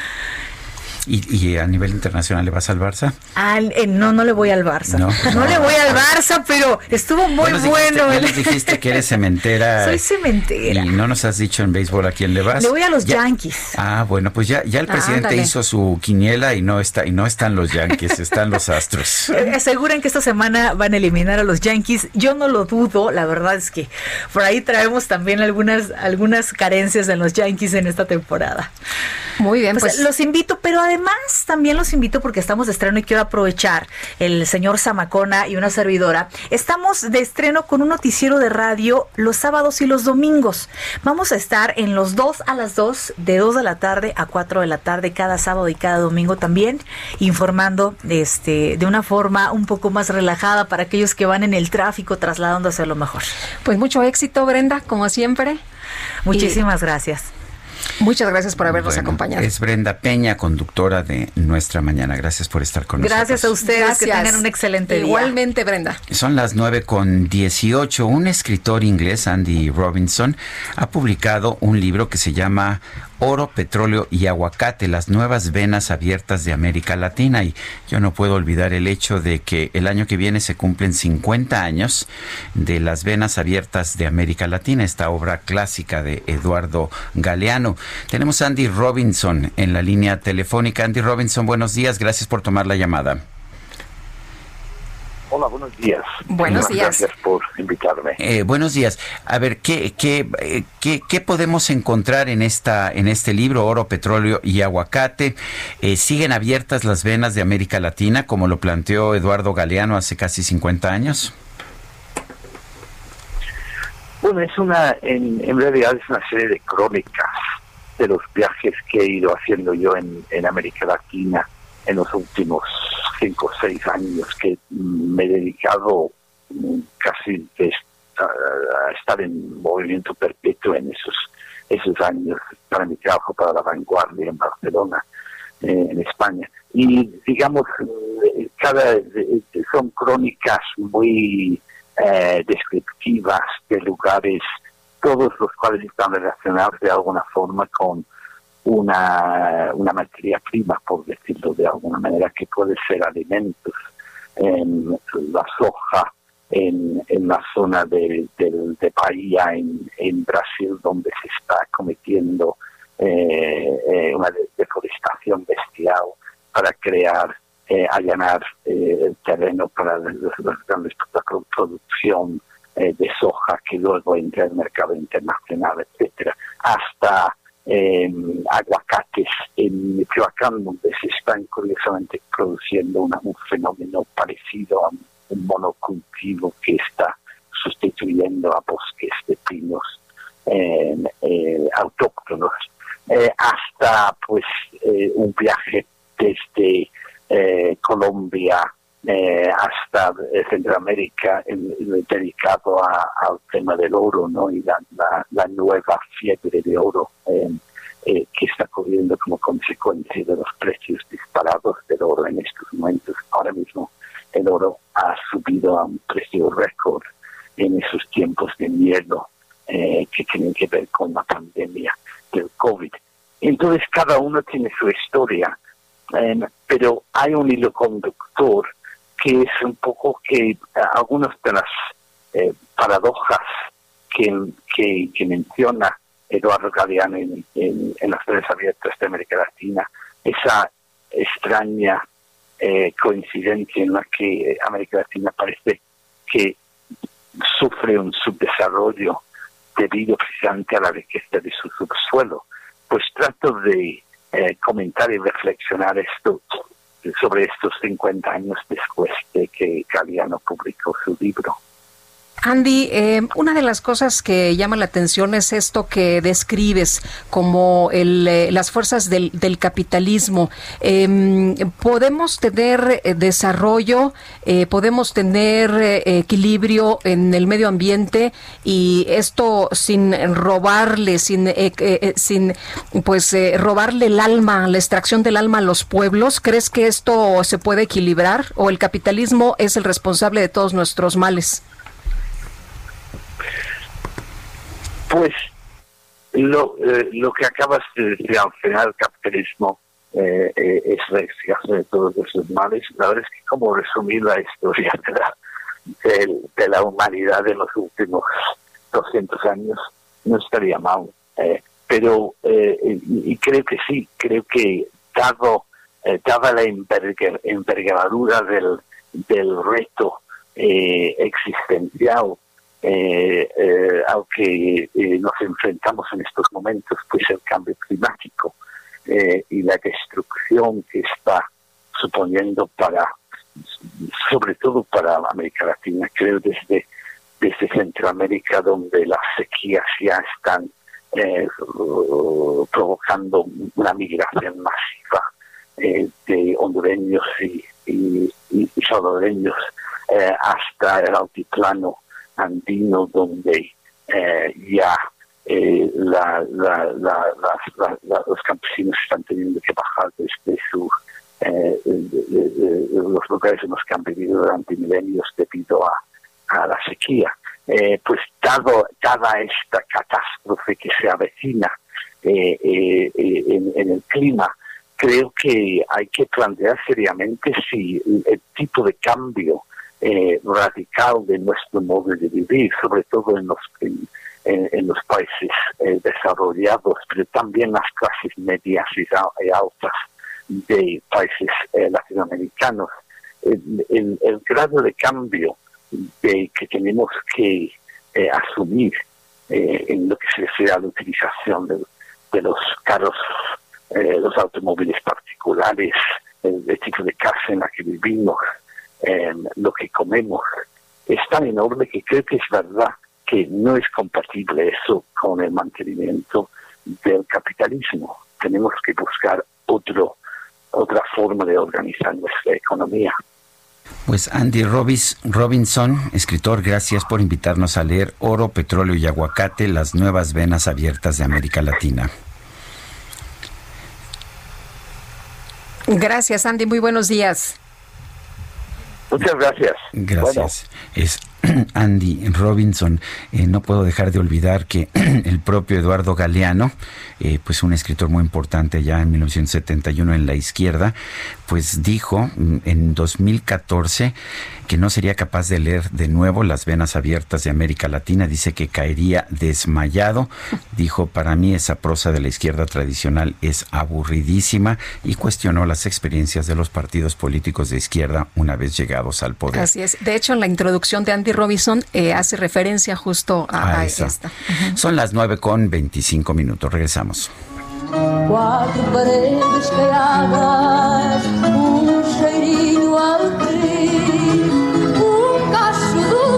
¿Y, a nivel internacional le vas al Barça? Eh, no, no le voy al Barça. No, le voy al Barça, pero estuvo muy bueno. ya dijiste que eres cementera. Soy cementera. Y no nos has dicho en béisbol a quién le vas. Le voy a los Yankees. Ah, bueno, pues ya, ya el presidente hizo su quiniela y no está y no están los Yankees, están los Astros. Eh, aseguran que esta semana van a eliminar a los Yankees. Yo no lo dudo, la verdad es que por ahí traemos también algunas algunas carencias en los Yankees en esta temporada. Muy bien, pues, pues los invito, pero además también los invito porque estamos de estreno y quiero aprovechar el señor Zamacona y una servidora. Estamos de estreno con un noticiero de radio los sábados y los domingos. Vamos a estar en los dos a las dos, de 2 de la tarde a 4 de la tarde, cada sábado y cada domingo también, informando este, de una forma un poco más relajada para aquellos que van en el tráfico trasladándose a lo mejor. Pues mucho éxito, Brenda, como siempre. Muchísimas gracias. Muchas gracias por habernos acompañado. Es Brenda Peña, conductora de Nuestra Mañana. Gracias por estar con nosotros. Gracias a ustedes, que tengan un excelente día. Igualmente, Brenda. Son las 9 con 18. Un escritor inglés, Andy Robinson, ha publicado un libro que se llama oro, petróleo y aguacate, las nuevas venas abiertas de América Latina. Y yo no puedo olvidar el hecho de que el año que viene se cumplen 50 años de las venas abiertas de América Latina, esta obra clásica de Eduardo Galeano. Tenemos a Andy Robinson en la línea telefónica. Andy Robinson, buenos días, gracias por tomar la llamada. Hola, buenos días. Buenos días. Gracias por invitarme. Eh, buenos días. A ver, ¿qué, qué, eh, qué, qué, podemos encontrar en, esta, en este libro, Oro, Petróleo y Aguacate? Eh, ¿Siguen abiertas las venas de América Latina, como lo planteó Eduardo Galeano hace casi 50 años? Bueno, es una, en, en realidad es una serie de crónicas de los viajes que he ido haciendo yo en, en América Latina en los últimos cinco o seis años que me he dedicado casi a, estar en movimiento perpetuo en esos esos años para mi trabajo para la vanguardia en Barcelona eh, en España. Y digamos eh, cada eh, son crónicas muy descriptivas de lugares todos los cuales están relacionados de alguna forma con una, una materia prima, por decirlo de alguna manera, que puede ser alimentos, en la soja, en, en la zona de, de, Bahía, en, en, Brasil, donde se está cometiendo eh, eh, una deforestación bestial para crear, eh, allanar el terreno para la producción de soja que luego entra el mercado internacional, etcétera, hasta aguacates en Michoacán, donde se están curiosamente produciendo un fenómeno parecido a un monocultivo que está sustituyendo a bosques de pinos eh, autóctonos, eh, hasta pues eh, un viaje desde Colombia hasta Centroamérica dedicado al tema del oro ¿no? y la, nueva fiebre de oro que está corriendo como consecuencia de los precios disparados del oro en estos momentos. Ahora mismo el oro ha subido a un precio récord en esos tiempos de miedo eh, que tienen que ver con la pandemia del COVID. Entonces cada uno tiene su historia, pero hay un hilo conductor que es un poco que algunas de las eh, paradojas que, que, menciona Eduardo Galeano en, en, las redes abiertas de América Latina, esa extraña eh, coincidencia en la que América Latina parece que sufre un subdesarrollo debido precisamente a la riqueza de su subsuelo. Pues trato de eh, comentar y reflexionar esto sobre estos 50 años después de que Galeano publicó su libro. Andy, eh, una de las cosas que llama la atención es esto que describes como eh, las fuerzas del, capitalismo. Em, podemos tener eh, desarrollo, podemos tener equilibrio en el medio ambiente y esto sin robarle, sin, sin pues robarle el alma, la extracción del alma a los pueblos. ¿Crees que esto se puede equilibrar o el capitalismo es el responsable de todos nuestros males? Pues lo, eh, lo que acabas de decir al final, capitalismo eh, eh, es reacción de todos esos males. La verdad es que como resumir la historia de la, de, la humanidad en los últimos 200 años no estaría mal. Pero, y, creo que sí, creo que dado, la envergadura del, del reto existencial al que nos enfrentamos en estos momentos, pues el cambio climático, eh, y la destrucción que está suponiendo para, sobre todo para América Latina, creo desde, desde Centroamérica, donde las sequías ya están eh, provocando una migración masiva eh, de hondureños y, salvadoreños hasta el altiplano andino, donde ya eh, la, la, los campesinos están teniendo que bajar desde su, eh, los lugares en los que han vivido durante milenios debido a, la sequía. Eh, pues dado, dada esta catástrofe que se avecina en, el clima, creo que hay que plantear seriamente si el tipo de cambio radical de nuestro modo de vivir, sobre todo en los en, los países eh, desarrollados, pero también las clases medias y altas de países eh, latinoamericanos. El, grado de cambio que tenemos que eh, asumir en lo que se refiere a la utilización de, los carros, los automóviles particulares, el, tipo de casa en la que vivimos, lo que comemos, es tan enorme que creo que es verdad que no es compatible eso con el mantenimiento del capitalismo. Tenemos que buscar otro, otra forma de organizar nuestra economía. Pues Andy Robis, Robinson, escritor, gracias por invitarnos a leer Oro, Petróleo y Aguacate, las nuevas venas abiertas de América Latina. Gracias, Andy. Muy buenos días. Muchas gracias. Gracias. Es Andy Robinson. Eh, no puedo dejar de olvidar que el propio Eduardo Galeano, eh, pues un escritor muy importante ya en 1971 en la izquierda, pues dijo mm, en 2014 que no sería capaz de leer de nuevo Las Venas Abiertas de América Latina. Dice que caería desmayado. Dijo, para mí esa prosa de la izquierda tradicional es aburridísima y cuestionó las experiencias de los partidos políticos de izquierda una vez llegados al poder. Así es. De hecho, en la introducción de Andy Robinson eh, hace referencia justo a, esta. Son las 9 con 25 minutos. Regresamos. Quatro paredes caiadas, um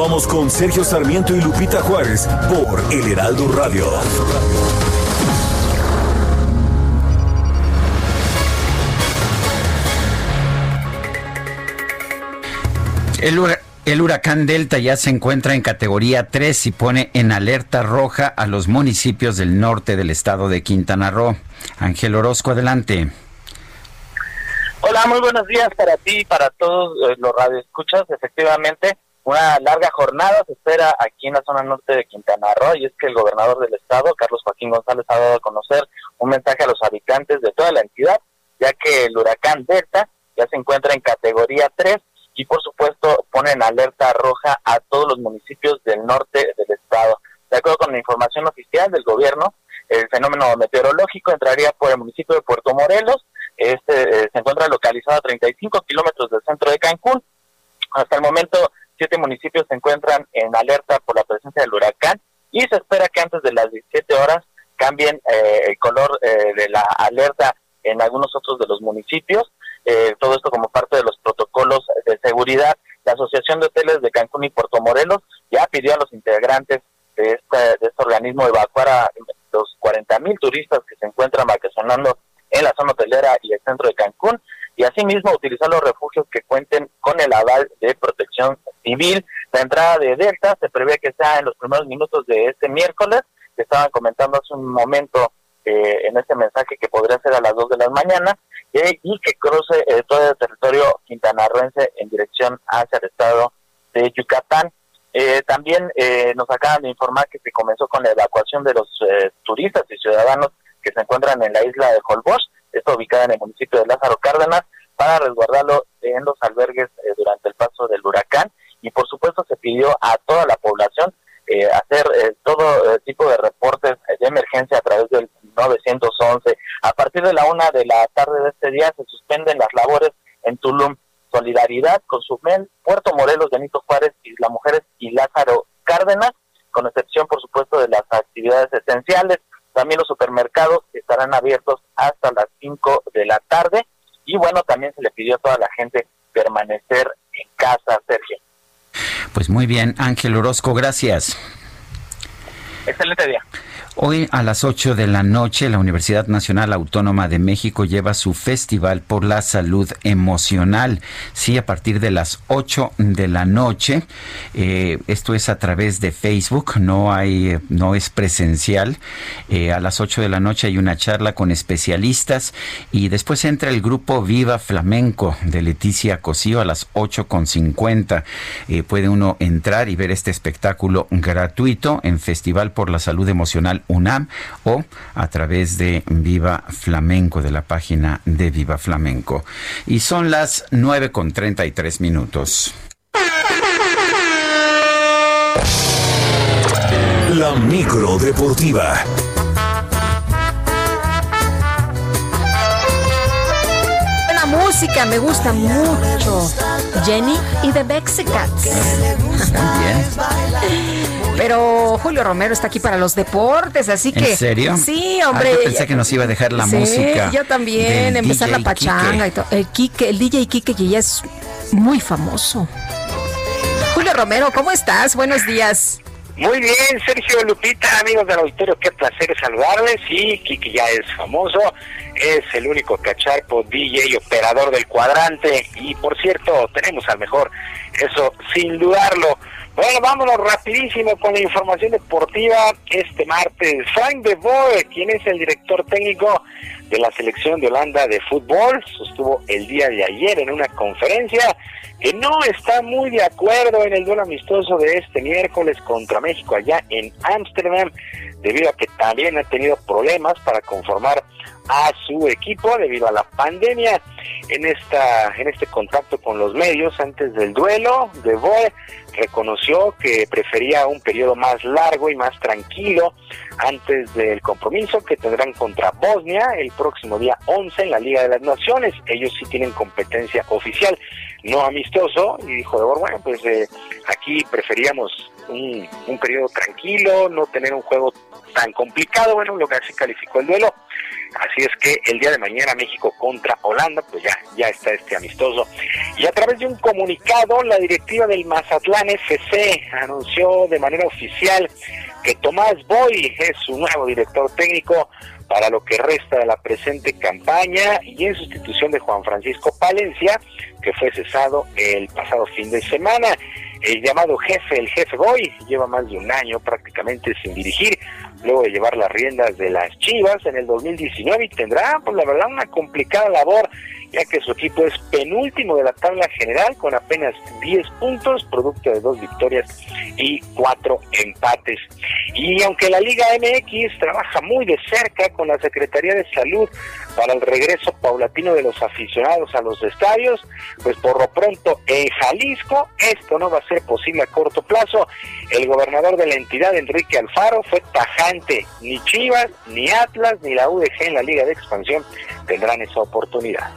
Continuamos con Sergio Sarmiento y Lupita Juárez por El Heraldo Radio. El, huracán Delta ya se encuentra en categoría 3 y pone en alerta roja a los municipios del norte del estado de Quintana Roo. Ángel Orozco, adelante. Hola, muy buenos días para ti y para todos eh, los radioescuchas. Efectivamente, una larga jornada se espera aquí en la zona norte de Quintana Roo y es que el gobernador del estado, Carlos Joaquín González, ha dado a conocer un mensaje a los habitantes de toda la entidad, ya que el huracán Delta ya se encuentra en categoría 3 y por supuesto ponen alerta roja a todos los municipios del norte del estado. De acuerdo con la información oficial del gobierno, el fenómeno meteorológico entraría por el municipio de Puerto Morelos, este eh, se encuentra localizado a 35 kilómetros del centro de Cancún. Hasta el momento, siete municipios se encuentran en alerta por la presencia del huracán y se espera que antes de las 17 horas cambien eh, el color eh, de la alerta en algunos otros de los municipios. Eh, todo esto como parte de los protocolos de seguridad. La Asociación de Hoteles de Cancún y Puerto Morelos ya pidió a los integrantes de este, de este organismo evacuar a los 40 mil turistas que se encuentran vacacionando en la zona hotelera y el centro de Cancún. Y asimismo utilizar los refugios que cuenten con el aval de protección civil. La entrada de Delta se prevé que sea en los primeros minutos de este miércoles, que estaban comentando hace un momento eh, en este mensaje que podría ser a las 2 de la mañana, y que cruce eh, todo el territorio quintanarroense en dirección hacia el estado de Yucatán. Eh, también eh, nos acaban de informar que se comenzó con la evacuación de los turistas y ciudadanos que se encuentran en la isla de Holbox, esto ubicada en el municipio de Lázaro Cárdenas, para resguardarlo en los albergues durante el paso del huracán. Y por supuesto se pidió a toda la población hacer todo tipo de reportes de emergencia a través del 911. A partir de la una de la tarde de este día se suspenden las labores en Tulum. Solidaridad, Consumel, Puerto Morelos, Benito Juárez, Isla Mujeres y Lázaro Cárdenas, con excepción, por supuesto, de las actividades esenciales. También los supermercados estarán abiertos hasta las 5 de la tarde. Y bueno, también se le pidió a toda la gente permanecer en casa, Sergio. Pues muy bien, Ángel Orozco, gracias. Excelente día. Hoy a las 8 de la noche la Universidad Nacional Autónoma de México lleva su Festival por la Salud Emocional. Sí, a partir de las 8 de la noche. Eh, esto es a través de Facebook, no hay, no es presencial. Eh, a las 8 de la noche hay una charla con especialistas y después entra el grupo Viva Flamenco de Leticia Cosío a las 8 con 50. Eh, puede uno entrar y ver este espectáculo gratuito en Festival por la Salud Emocional UNAM o a través de Viva Flamenco, de la página de Viva Flamenco. Y son las 9 con 33 minutos. La micro deportiva. La música me gusta mucho. Jenny y The Mexicats. Bien. Pero Julio Romero está aquí para los deportes, así que. ¿En serio? Sí, hombre. Ah, yo pensé que nos iba a dejar la música. Yo también, empezar la pachanga y todo. El Kike, el DJ Kike, que ya es muy famoso. Julio Romero, ¿cómo estás? Buenos días. Muy bien, Sergio Lupita, amigos del auditorio, qué placer saludarles. Sí, Kike ya es famoso, es el único cacharpo DJ y operador del cuadrante. Y por cierto, tenemos al mejor, eso sin dudarlo. Bueno, vámonos rapidísimo con la información deportiva este martes. Frank de Boer, quien es el director técnico de la selección de Holanda de fútbol, sostuvo el día de ayer en una conferencia que no está muy de acuerdo en el duelo amistoso de este miércoles contra México allá en Ámsterdam, debido a que también ha tenido problemas para conformar a su equipo debido a la pandemia. En esta en este contacto con los medios antes del duelo, De Boer reconoció que prefería un periodo más largo y más tranquilo antes del compromiso que tendrán contra Bosnia el próximo día 11 en la Liga de las Naciones. Ellos sí tienen competencia oficial, no amistoso, y dijo De Boer, bueno, pues eh, aquí preferíamos un, un periodo tranquilo, no tener un juego tan complicado, bueno, lo que así calificó el duelo. Así es que el día de mañana México contra Holanda, pues ya, ya está este amistoso. Y a través de un comunicado, la directiva del Mazatlán FC anunció de manera oficial que Tomás Boy es su nuevo director técnico para lo que resta de la presente campaña y en sustitución de Juan Francisco Palencia, que fue cesado el pasado fin de semana. El llamado jefe, el jefe Boy, lleva más de un año prácticamente sin dirigir, luego de llevar las riendas de las Chivas en el 2019 y tendrá, pues la verdad, una complicada labor ya que su equipo es penúltimo de la tabla general con apenas 10 puntos, producto de dos victorias y cuatro empates. Y aunque la Liga MX trabaja muy de cerca con la Secretaría de Salud para el regreso paulatino de los aficionados a los estadios, pues por lo pronto en Jalisco esto no va a ser posible a corto plazo. El gobernador de la entidad, Enrique Alfaro, fue tajante. Ni Chivas, ni Atlas, ni la UDG en la Liga de Expansión tendrán esa oportunidad.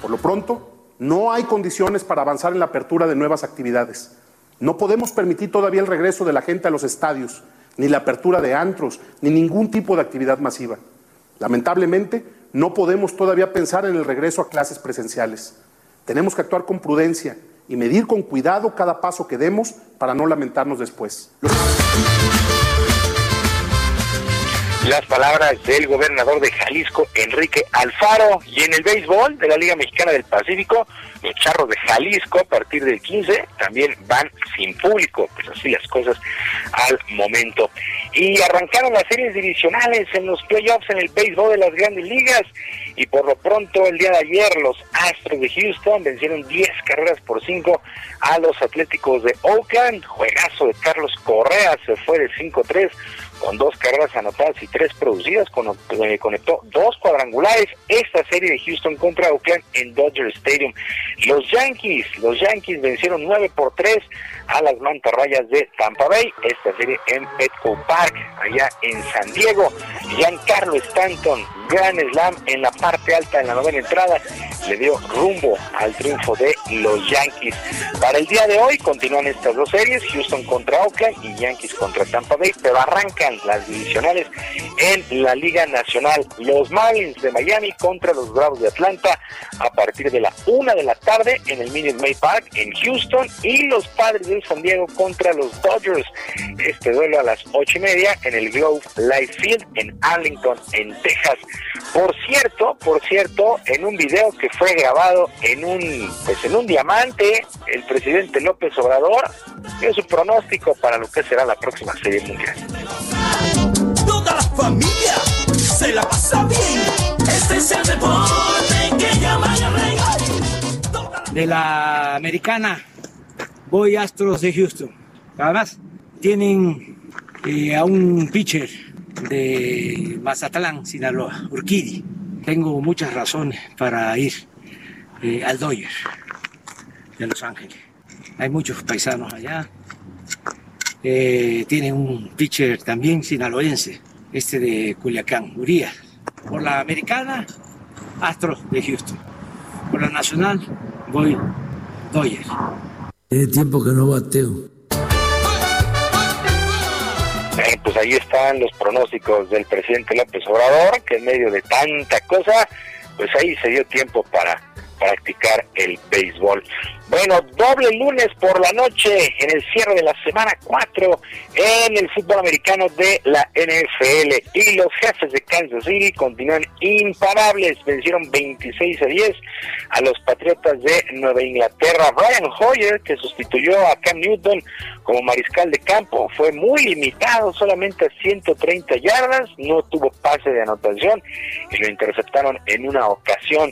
Por lo pronto, no hay condiciones para avanzar en la apertura de nuevas actividades. No podemos permitir todavía el regreso de la gente a los estadios, ni la apertura de antros, ni ningún tipo de actividad masiva. Lamentablemente, no podemos todavía pensar en el regreso a clases presenciales. Tenemos que actuar con prudencia y medir con cuidado cada paso que demos para no lamentarnos después. las palabras del gobernador de Jalisco, Enrique Alfaro. Y en el béisbol de la Liga Mexicana del Pacífico, los charros de Jalisco a partir del 15 también van sin público, pues así las cosas al momento. Y arrancaron las series divisionales en los playoffs en el béisbol de las grandes ligas. Y por lo pronto el día de ayer los Astros de Houston vencieron 10 carreras por 5 a los Atléticos de Oakland. Juegazo de Carlos Correa se fue de 5-3 con dos carreras anotadas y tres producidas, eh, conectó dos cuadrangulares esta serie de Houston contra Oakland en Dodger Stadium. Los Yankees, los Yankees vencieron 9 por 3 a las mantarrayas de Tampa Bay, esta serie en Petco Park, allá en San Diego. Giancarlo Stanton, Grand Slam en la parte alta de la novena entrada, le dio rumbo al triunfo de los Yankees. Para el día de hoy continúan estas dos series, Houston contra Oakland y Yankees contra Tampa Bay, pero arrancan las divisionales en la Liga Nacional. Los Marlins de Miami contra los Bravos de Atlanta a partir de la una de la tarde en el Minute Maid Park en Houston y los Padres de San Diego contra los Dodgers. Este duelo a las ocho y media en el Globe Life Field en Arlington, en Texas. Por cierto, por cierto, en un video que fue grabado en un, pues en un diamante, el presidente López Obrador dio su pronóstico para lo que será la próxima Serie Mundial. Toda la familia se la pasa bien. Este es el deporte que llaman el rey. De la americana, voy Astros de Houston. Además, tienen eh, a un pitcher de Mazatlán, Sinaloa, Urquidi. Tengo muchas razones para ir eh, al Dodger de Los Ángeles. Hay muchos paisanos allá. Eh, tienen un pitcher también sinaloense, este de Culiacán, Urias. Por la americana, Astros de Houston. Por la nacional, voy Dodgers. Tiene tiempo que no bateo. Eh, pues ahí están los pronósticos del presidente López Obrador, que en medio de tanta cosa, pues ahí se dio tiempo para practicar el béisbol. Bueno, doble lunes por la noche en el cierre de la semana 4 en el fútbol americano de la NFL. Y los jefes de Kansas City continúan imparables. Vencieron 26 a 10 a los Patriotas de Nueva Inglaterra. Brian Hoyer, que sustituyó a Cam Newton como mariscal de campo, fue muy limitado, solamente a 130 yardas. No tuvo pase de anotación y lo interceptaron en una ocasión.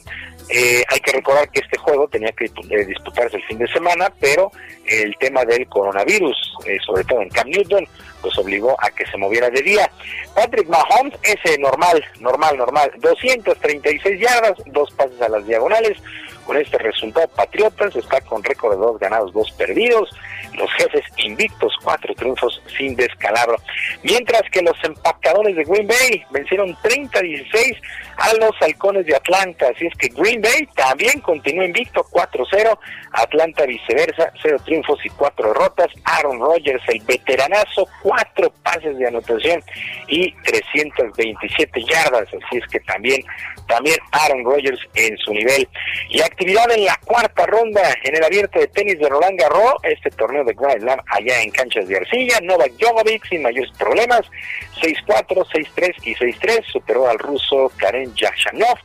Eh, hay que recordar que este juego tenía que eh, disputarse el fin de semana, pero el tema del coronavirus, eh, sobre todo en Cam Newton, pues obligó a que se moviera de día. Patrick Mahomes, ese normal, normal, normal, 236 yardas, dos pases a las diagonales. Con este resultado, Patriotas está con récord de dos ganados, dos perdidos. Los jefes invictos, cuatro triunfos sin descalabro. Mientras que los empacadores de Green Bay vencieron 30-16 a los halcones de Atlanta. Así es que Green Bay también continúa invicto 4-0. Atlanta viceversa, cero triunfos y cuatro derrotas. Aaron Rodgers, el veteranazo, cuatro pases de anotación y 327 yardas. Así es que también, también Aaron Rodgers en su nivel. Y actividad en la cuarta ronda en el abierto de tenis de Roland Garros, este torneo de Grand Slam allá en canchas de arcilla. Novak Djokovic sin mayores problemas, 6-4, 6-3 y 6-3, superó al ruso Karen Yashanov,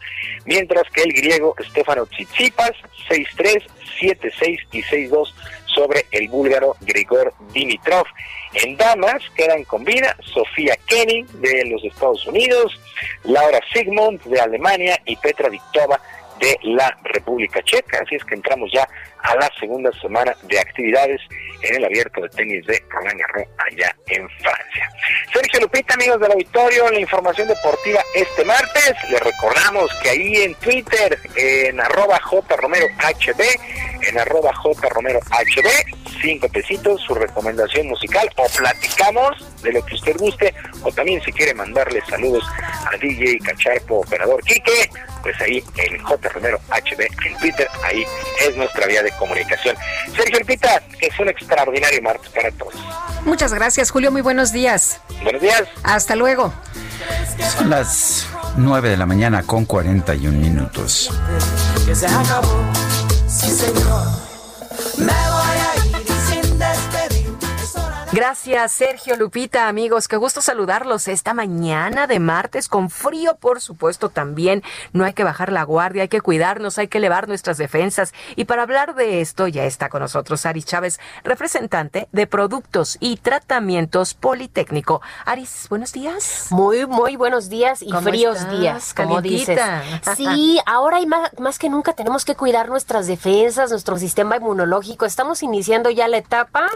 mientras que el griego Stefano Tsitsipas, 6-3, 7-6 y 6-2 sobre el búlgaro Grigor Dimitrov. En damas quedan con vida Sofía Kenning de los Estados Unidos, Laura Sigmund de Alemania y Petra Viktova de la República Checa. Así es que entramos ya a la segunda semana de actividades en el abierto de tenis de Roland Garros allá en Francia. Sergio Lupita, amigos del auditorio, la información deportiva este martes. Les recordamos que ahí en Twitter, en arroba jromerohb, en arroba jromerohb, cinco pesitos, su recomendación musical, o platicamos de lo que usted guste, o también si quiere mandarle saludos a DJ Cacharpo, operador Quique, pues ahí en J Romero HB en Twitter, ahí es nuestra vía de comunicación. Sergio Lupita, es un extraordinario martes para todos. Muchas gracias, Julio. Muy buenos días. Buenos días. Hasta luego. Son las 9 de la mañana con 41 minutos. Que se acabó, sí señor. Me Gracias, Sergio Lupita, amigos. Qué gusto saludarlos esta mañana de martes con frío, por supuesto, también. No hay que bajar la guardia, hay que cuidarnos, hay que elevar nuestras defensas. Y para hablar de esto, ya está con nosotros Aris Chávez, representante de Productos y Tratamientos Politécnico. Aris, buenos días. Muy, muy buenos días y ¿Cómo fríos estás? días, como dices. Sí, ahora hay más, más que nunca tenemos que cuidar nuestras defensas, nuestro sistema inmunológico. Estamos iniciando ya la etapa,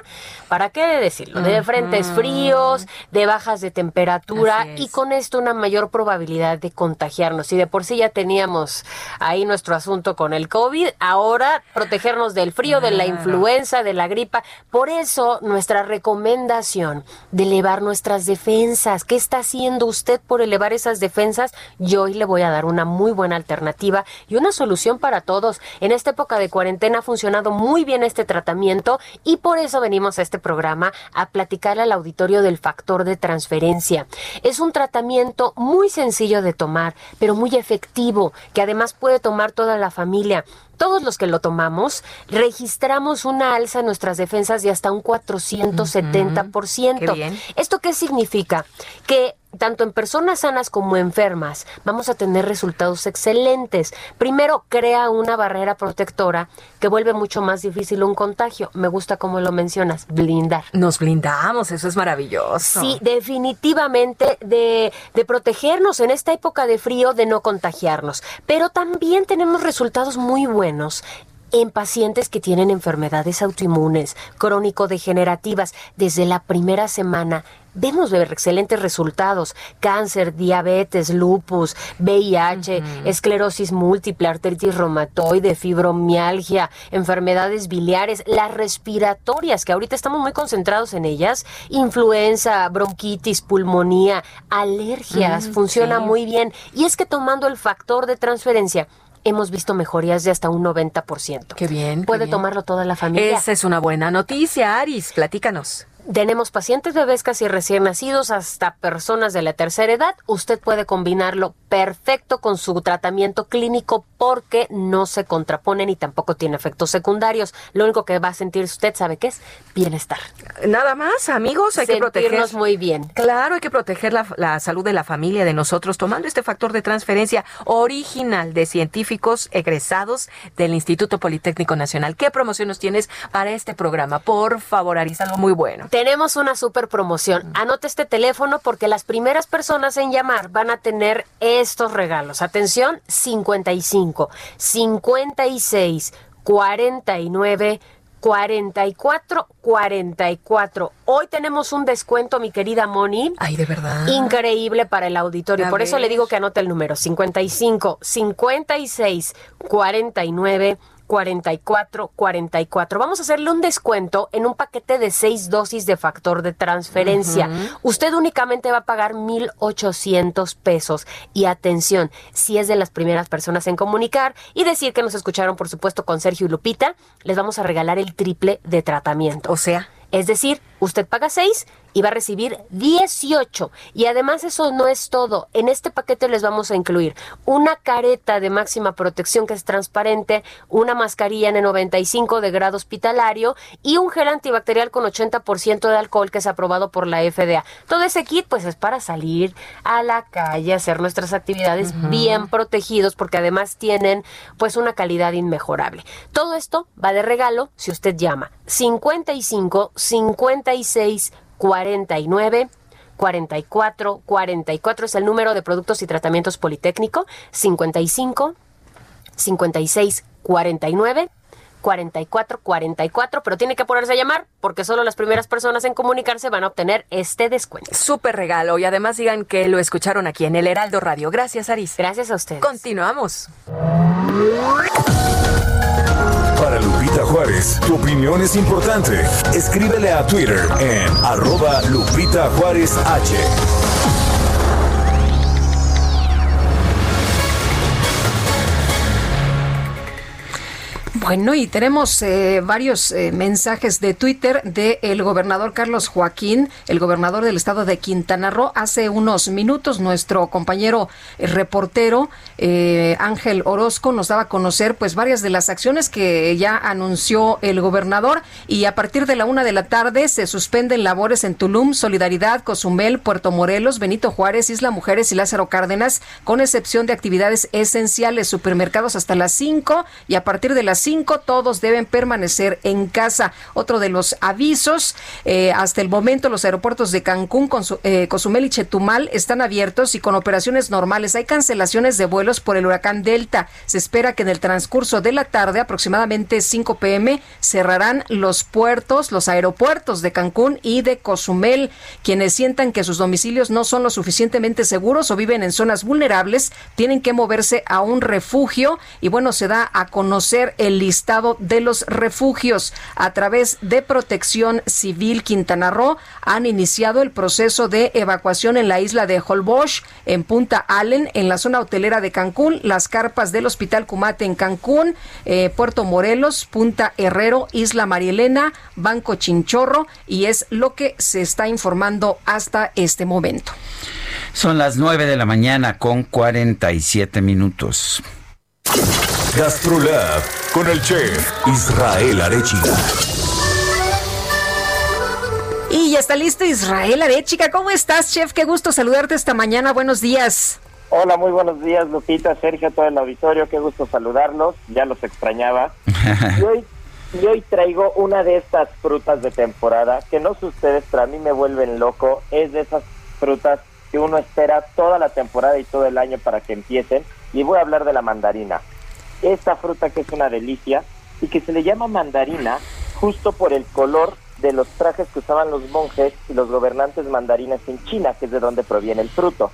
¿para qué De frentes fríos, de bajas de temperatura y con esto una mayor probabilidad de contagiarnos. Y de por sí ya teníamos ahí nuestro asunto con el COVID, ahora protegernos del frío, de la influenza, de la gripa. Por eso nuestra recomendación de elevar nuestras defensas. ¿Qué está haciendo usted por elevar esas defensas? Yo hoy le voy a dar una muy buena alternativa y una solución para todos. En esta época de cuarentena ha funcionado muy bien este tratamiento y por eso venimos a este programa a platicar al auditorio del factor de transferencia. Es un tratamiento muy sencillo de tomar, pero muy efectivo, que además puede tomar toda la familia. Todos los que lo tomamos registramos una alza en nuestras defensas de hasta un 470%. Qué bien. ¿Esto qué significa? Que tanto en personas sanas como enfermas vamos a tener resultados excelentes. Primero, crea una barrera protectora que vuelve mucho más difícil un contagio. Me gusta cómo lo mencionas, blindar. Nos blindamos, eso es maravilloso. Sí, definitivamente de, de protegernos en esta época de frío, de no contagiarnos. Pero también tenemos resultados muy buenos en pacientes que tienen enfermedades autoinmunes, crónico-degenerativas. Desde la primera semana vemos ver excelentes resultados. Cáncer, diabetes, lupus, VIH, esclerosis múltiple, artritis reumatoide, fibromialgia, enfermedades biliares, las respiratorias, que ahorita estamos muy concentrados en ellas, influenza, bronquitis, pulmonía, alergias, Mm, funciona sí. muy bien. Y es que tomando el factor de transferencia, hemos visto mejorías de hasta un 90%. Qué bien. qué Puede bien. tomarlo toda la familia. Esa es una buena noticia, Aris. Platícanos. Tenemos pacientes bebés casi recién nacidos hasta personas de la tercera edad. Usted puede combinarlo perfecto con su tratamiento clínico porque no se contraponen y tampoco tiene efectos secundarios. Lo único que va a sentir usted, ¿sabe qué es? Bienestar. Nada más, amigos, hay que proteger. Sentirnos muy bien. Claro, hay que proteger la, la salud de la familia, de nosotros, tomando este factor de transferencia original de científicos egresados del Instituto Politécnico Nacional. ¿Qué promociones tienes para este programa? Por favor, Aris, algo muy bueno. Tenemos una super promoción. Anote este teléfono porque las primeras personas en llamar van a tener estos regalos. Atención, 55, 56, 49, 44, 44. Hoy tenemos un descuento, mi querida Moni. Ay, de verdad. Increíble para el auditorio. A Por eso le digo que anote el número 55 56 49 44 44. Vamos a hacerle un descuento en un paquete de seis dosis de factor de transferencia. Usted únicamente va a pagar 1,800 pesos. Y atención, si es de las primeras personas en comunicar y decir que nos escucharon, por supuesto, con Sergio y Lupita, les vamos a regalar el triple de tratamiento. O sea, Es decir, usted paga 6 y va a recibir 18. Y además eso no es todo. En este paquete les vamos a incluir una careta de máxima protección que es transparente, una mascarilla N95 de grado hospitalario y un gel antibacterial con 80% de alcohol que es aprobado por la FDA. Todo ese kit pues es para salir a la calle, hacer nuestras actividades bien protegidos porque además tienen pues una calidad inmejorable. Todo esto va de regalo si usted llama 55 56 49 44 44 es el número de productos y tratamientos Politécnico 55 56 49 44 44, pero tiene que ponerse a llamar porque solo las primeras personas en comunicarse van a obtener este descuento. súper regalo. Y además digan que lo escucharon aquí en el Heraldo Radio. Gracias, Aris. Gracias a ustedes. Continuamos. Tu opinión es importante. Escríbele a Twitter en arroba Lupita Juárez H. Bueno, y tenemos eh, varios eh, mensajes de Twitter del gobernador Carlos Joaquín, el gobernador del estado de Quintana Roo. Hace unos minutos nuestro compañero eh, reportero Ángel Orozco nos daba a conocer pues varias de las acciones que ya anunció el gobernador y a partir de la una de la tarde se suspenden labores en Tulum, Solidaridad, Cozumel, Puerto Morelos, Benito Juárez, Isla Mujeres y Lázaro Cárdenas, con excepción de actividades esenciales, supermercados hasta las 5 y a partir de las 5 todos deben permanecer en casa. Otro de los avisos, eh, hasta el momento los aeropuertos de Cancún, eh, Cozumel y Chetumal están abiertos y con operaciones normales. Hay cancelaciones de vuelos por el huracán Delta. Se espera que en el transcurso de la tarde, aproximadamente 5 pm, cerrarán los puertos, los aeropuertos de Cancún y de Cozumel. Quienes sientan que sus domicilios no son lo suficientemente seguros o viven en zonas vulnerables, tienen que moverse a un refugio y bueno, se da a conocer el listado de los refugios. A través de Protección Civil Quintana Roo han iniciado el proceso de evacuación en la isla de Holbox, en Punta Allen, en la zona hotelera de Cancún, las carpas del Hospital Cumate en Cancún, eh, Puerto Morelos, Punta Herrero, Isla Marielena, Banco Chinchorro y es lo que se está informando hasta este momento. Son las 9 de la mañana con 47 minutos. GastroLab con el chef Israel Arechiga. Y ya está listo Israel Arechiga. ¿Cómo estás, chef? Qué gusto saludarte esta mañana. Buenos días. Hola, muy buenos días, Lupita, Sergio, todo el auditorio. Qué gusto saludarlos. Ya los extrañaba. y, hoy, y hoy traigo una de estas frutas de temporada que no sé ustedes, pero a mí me vuelven loco. Es de esas frutas que uno espera toda la temporada y todo el año para que empiecen. Y voy a hablar de la mandarina esta fruta que es una delicia y que se le llama mandarina justo por el color de los trajes que usaban los monjes y los gobernantes mandarines en China, que es de donde proviene el fruto.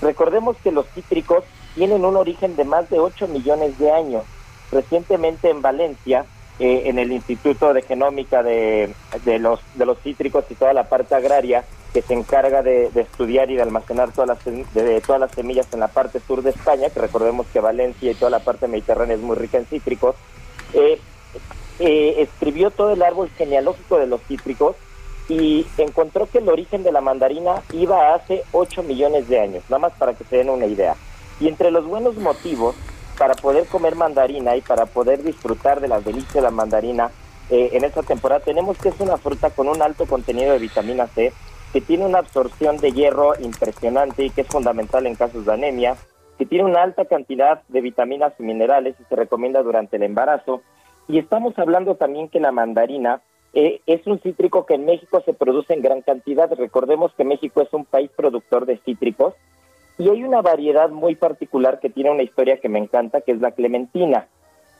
Recordemos que los cítricos tienen un origen de más de 8 millones de años. Recientemente en Valencia eh, en el Instituto de Genómica de, de, los, de los cítricos y toda la parte agraria que se encarga de, estudiar y de almacenar todas las, de, todas las semillas en la parte sur de España, que recordemos que Valencia y toda la parte mediterránea es muy rica en cítricos, eh, eh, escribió todo el árbol genealógico de los cítricos y encontró que el origen de la mandarina iba hace 8 millones de años, nada más para que se den una idea. Y entre los buenos motivos para poder comer mandarina y para poder disfrutar de la delicia de la mandarina eh, en esta temporada, tenemos que es una fruta con un alto contenido de vitamina C, que tiene una absorción de hierro impresionante y que es fundamental en casos de anemia, que tiene una alta cantidad de vitaminas y minerales y se recomienda durante el embarazo. Y estamos hablando también que la mandarina eh, es un cítrico que en México se produce en gran cantidad. Recordemos que México es un país productor de cítricos y hay una variedad muy particular que tiene una historia que me encanta, que es la clementina.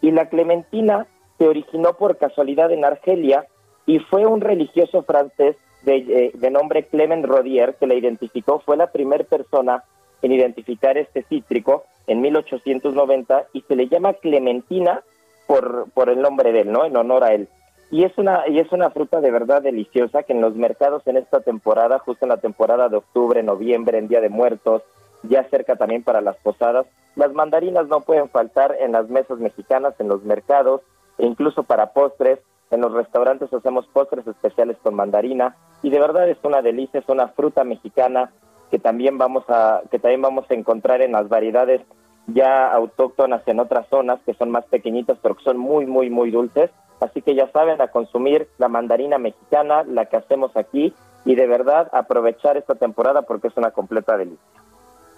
Y la clementina se originó por casualidad en Argelia y fue un religioso francés de, eh, de nombre Clement Rodier que la identificó. Fue la primera persona en identificar este cítrico en 1890 y se le llama clementina por, por el nombre de él, ¿no? En honor a él. Y es una y es una fruta de verdad deliciosa que en los mercados en esta temporada, justo en la temporada de octubre, noviembre, en Día de Muertos, ya cerca también para las posadas. Las mandarinas no pueden faltar en las mesas mexicanas, en los mercados, e incluso para postres. En los restaurantes hacemos postres especiales con mandarina y de verdad es una delicia, es una fruta mexicana que también vamos a que también vamos a encontrar en las variedades ya autóctonas en otras zonas que son más pequeñitas pero que son muy muy muy dulces. Así que ya saben a consumir la mandarina mexicana, la que hacemos aquí y de verdad aprovechar esta temporada porque es una completa delicia.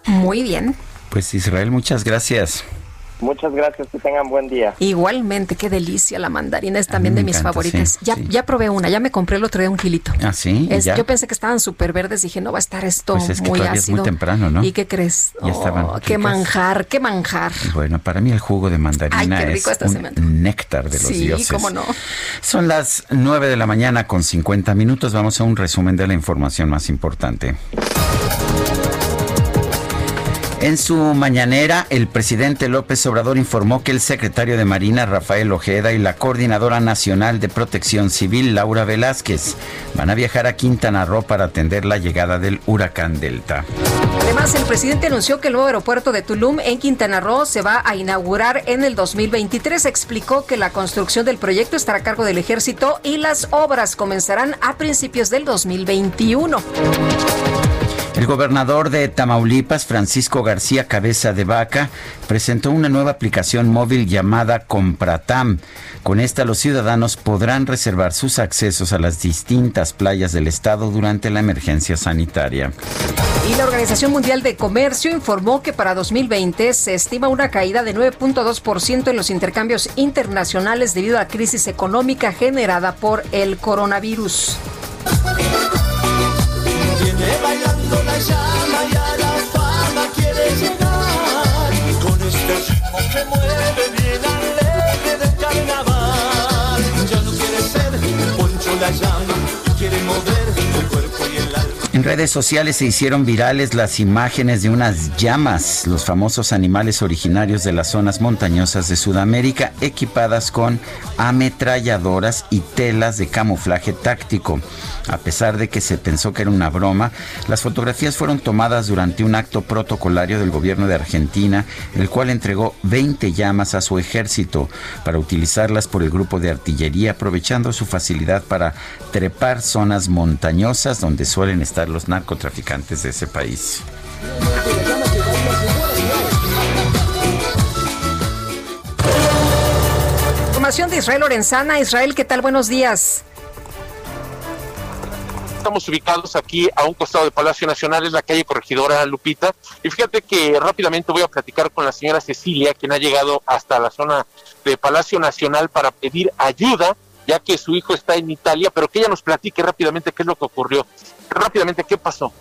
Muy bien. Pues Israel, muchas gracias. Muchas gracias, que tengan buen día. Igualmente, qué delicia la mandarina, es también de mis favoritas. ya, ya probé una, ya me compré el otro día un kilito. Ah, sí. yo pensé que estaban súper verdes, dije, no va a estar esto pues es que muy ácido. Es muy temprano, ¿no? ¿Y qué crees? Oh, qué manjar, qué manjar. Bueno, para mí el jugo de mandarina es un néctar de los dioses. Sí, cómo no. Son las 9 de la mañana con 50 minutos. Vamos a un resumen de la información más importante. En su mañanera, el presidente López Obrador informó que el secretario de Marina, Rafael Ojeda, y la coordinadora nacional de protección civil, Laura Velázquez, van a viajar a Quintana Roo para atender la llegada del huracán Delta. Además, el presidente anunció que el nuevo aeropuerto de Tulum en Quintana Roo se va a inaugurar en el 2023. Explicó que la construcción del proyecto estará a cargo del ejército y las obras comenzarán a principios del 2021. El gobernador de Tamaulipas, Francisco García Cabeza de Vaca, presentó una nueva aplicación móvil llamada Compratam. Con esta los ciudadanos podrán reservar sus accesos a las distintas playas del estado durante la emergencia sanitaria. Y la Organización Mundial de Comercio informó que para 2020 se estima una caída de 9.2% en los intercambios internacionales debido a la crisis económica generada por el coronavirus. Llama y a la fama quiere llegar. Con este ritmo que mueve bien alegre del carnaval. Ya no quiere ser Poncho la llama, quiere mover En redes sociales se hicieron virales las imágenes de unas llamas, los famosos animales originarios de las zonas montañosas de Sudamérica, equipadas con ametralladoras y telas de camuflaje táctico. A pesar de que se pensó que era una broma, las fotografías fueron tomadas durante un acto protocolario del gobierno de Argentina, el cual entregó 20 llamas a su ejército para utilizarlas por el grupo de artillería, aprovechando su facilidad para trepar zonas montañosas donde suelen estar los narcotraficantes de ese país. Información de Israel Lorenzana. Israel, ¿qué tal? Buenos días. Estamos ubicados aquí a un costado del Palacio Nacional, es la calle Corregidora Lupita. Y fíjate que rápidamente voy a platicar con la señora Cecilia, quien ha llegado hasta la zona de Palacio Nacional para pedir ayuda, ya que su hijo está en Italia, pero que ella nos platique rápidamente qué es lo que ocurrió. Rápidamente, ¿qué pasó?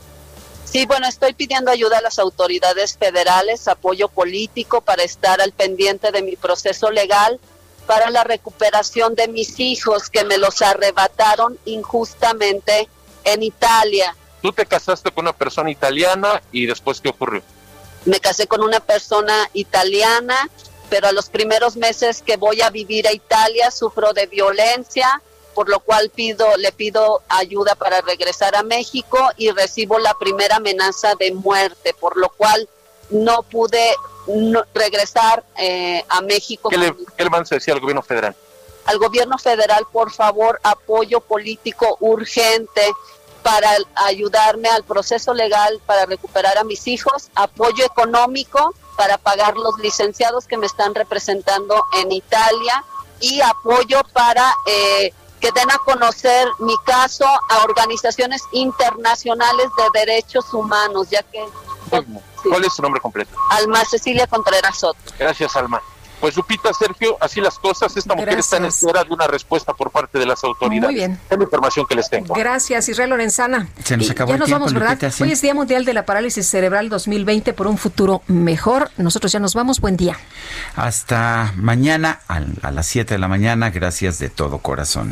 Sí, bueno, estoy pidiendo ayuda a las autoridades federales, apoyo político para estar al pendiente de mi proceso legal para la recuperación de mis hijos que me los arrebataron injustamente en Italia. Tú te casaste con una persona italiana y después, ¿qué ocurrió? Me casé con una persona italiana, pero a los primeros meses que voy a vivir a Italia sufro de violencia, por lo cual pido, le pido ayuda para regresar a México y recibo la primera amenaza de muerte, por lo cual no pude no- regresar eh, a México. ¿Qué le, qué le van a decir al gobierno federal? Al gobierno federal, por favor, apoyo político urgente para ayudarme al proceso legal para recuperar a mis hijos, apoyo económico para pagar los licenciados que me están representando en Italia y apoyo para eh, que den a conocer mi caso a organizaciones internacionales de derechos humanos, ya que ¿Cuál es su nombre completo? Alma Cecilia Contreras Soto. Gracias, Alma. Pues Lupita, Sergio, así las cosas. Esta mujer está en espera de una respuesta por parte de las autoridades. Muy bien. Es la información que les tengo. Gracias, Israel Lorenzana. Se nos Y acabó ya el nos tiempo, vamos, ¿verdad? Lupita, sí. Hoy es Día Mundial de la Parálisis Cerebral 2020 por un futuro mejor. Nosotros ya nos vamos. Buen día. Hasta mañana a, a las 7 de la mañana. Gracias de todo corazón.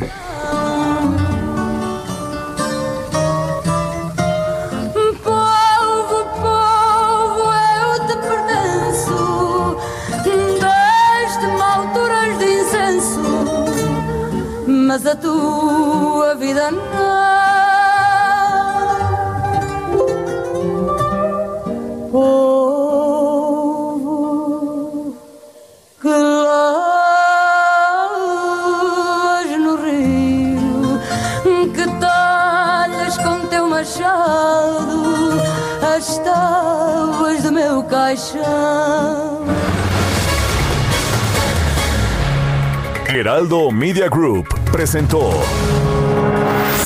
Heraldo Media Group presentó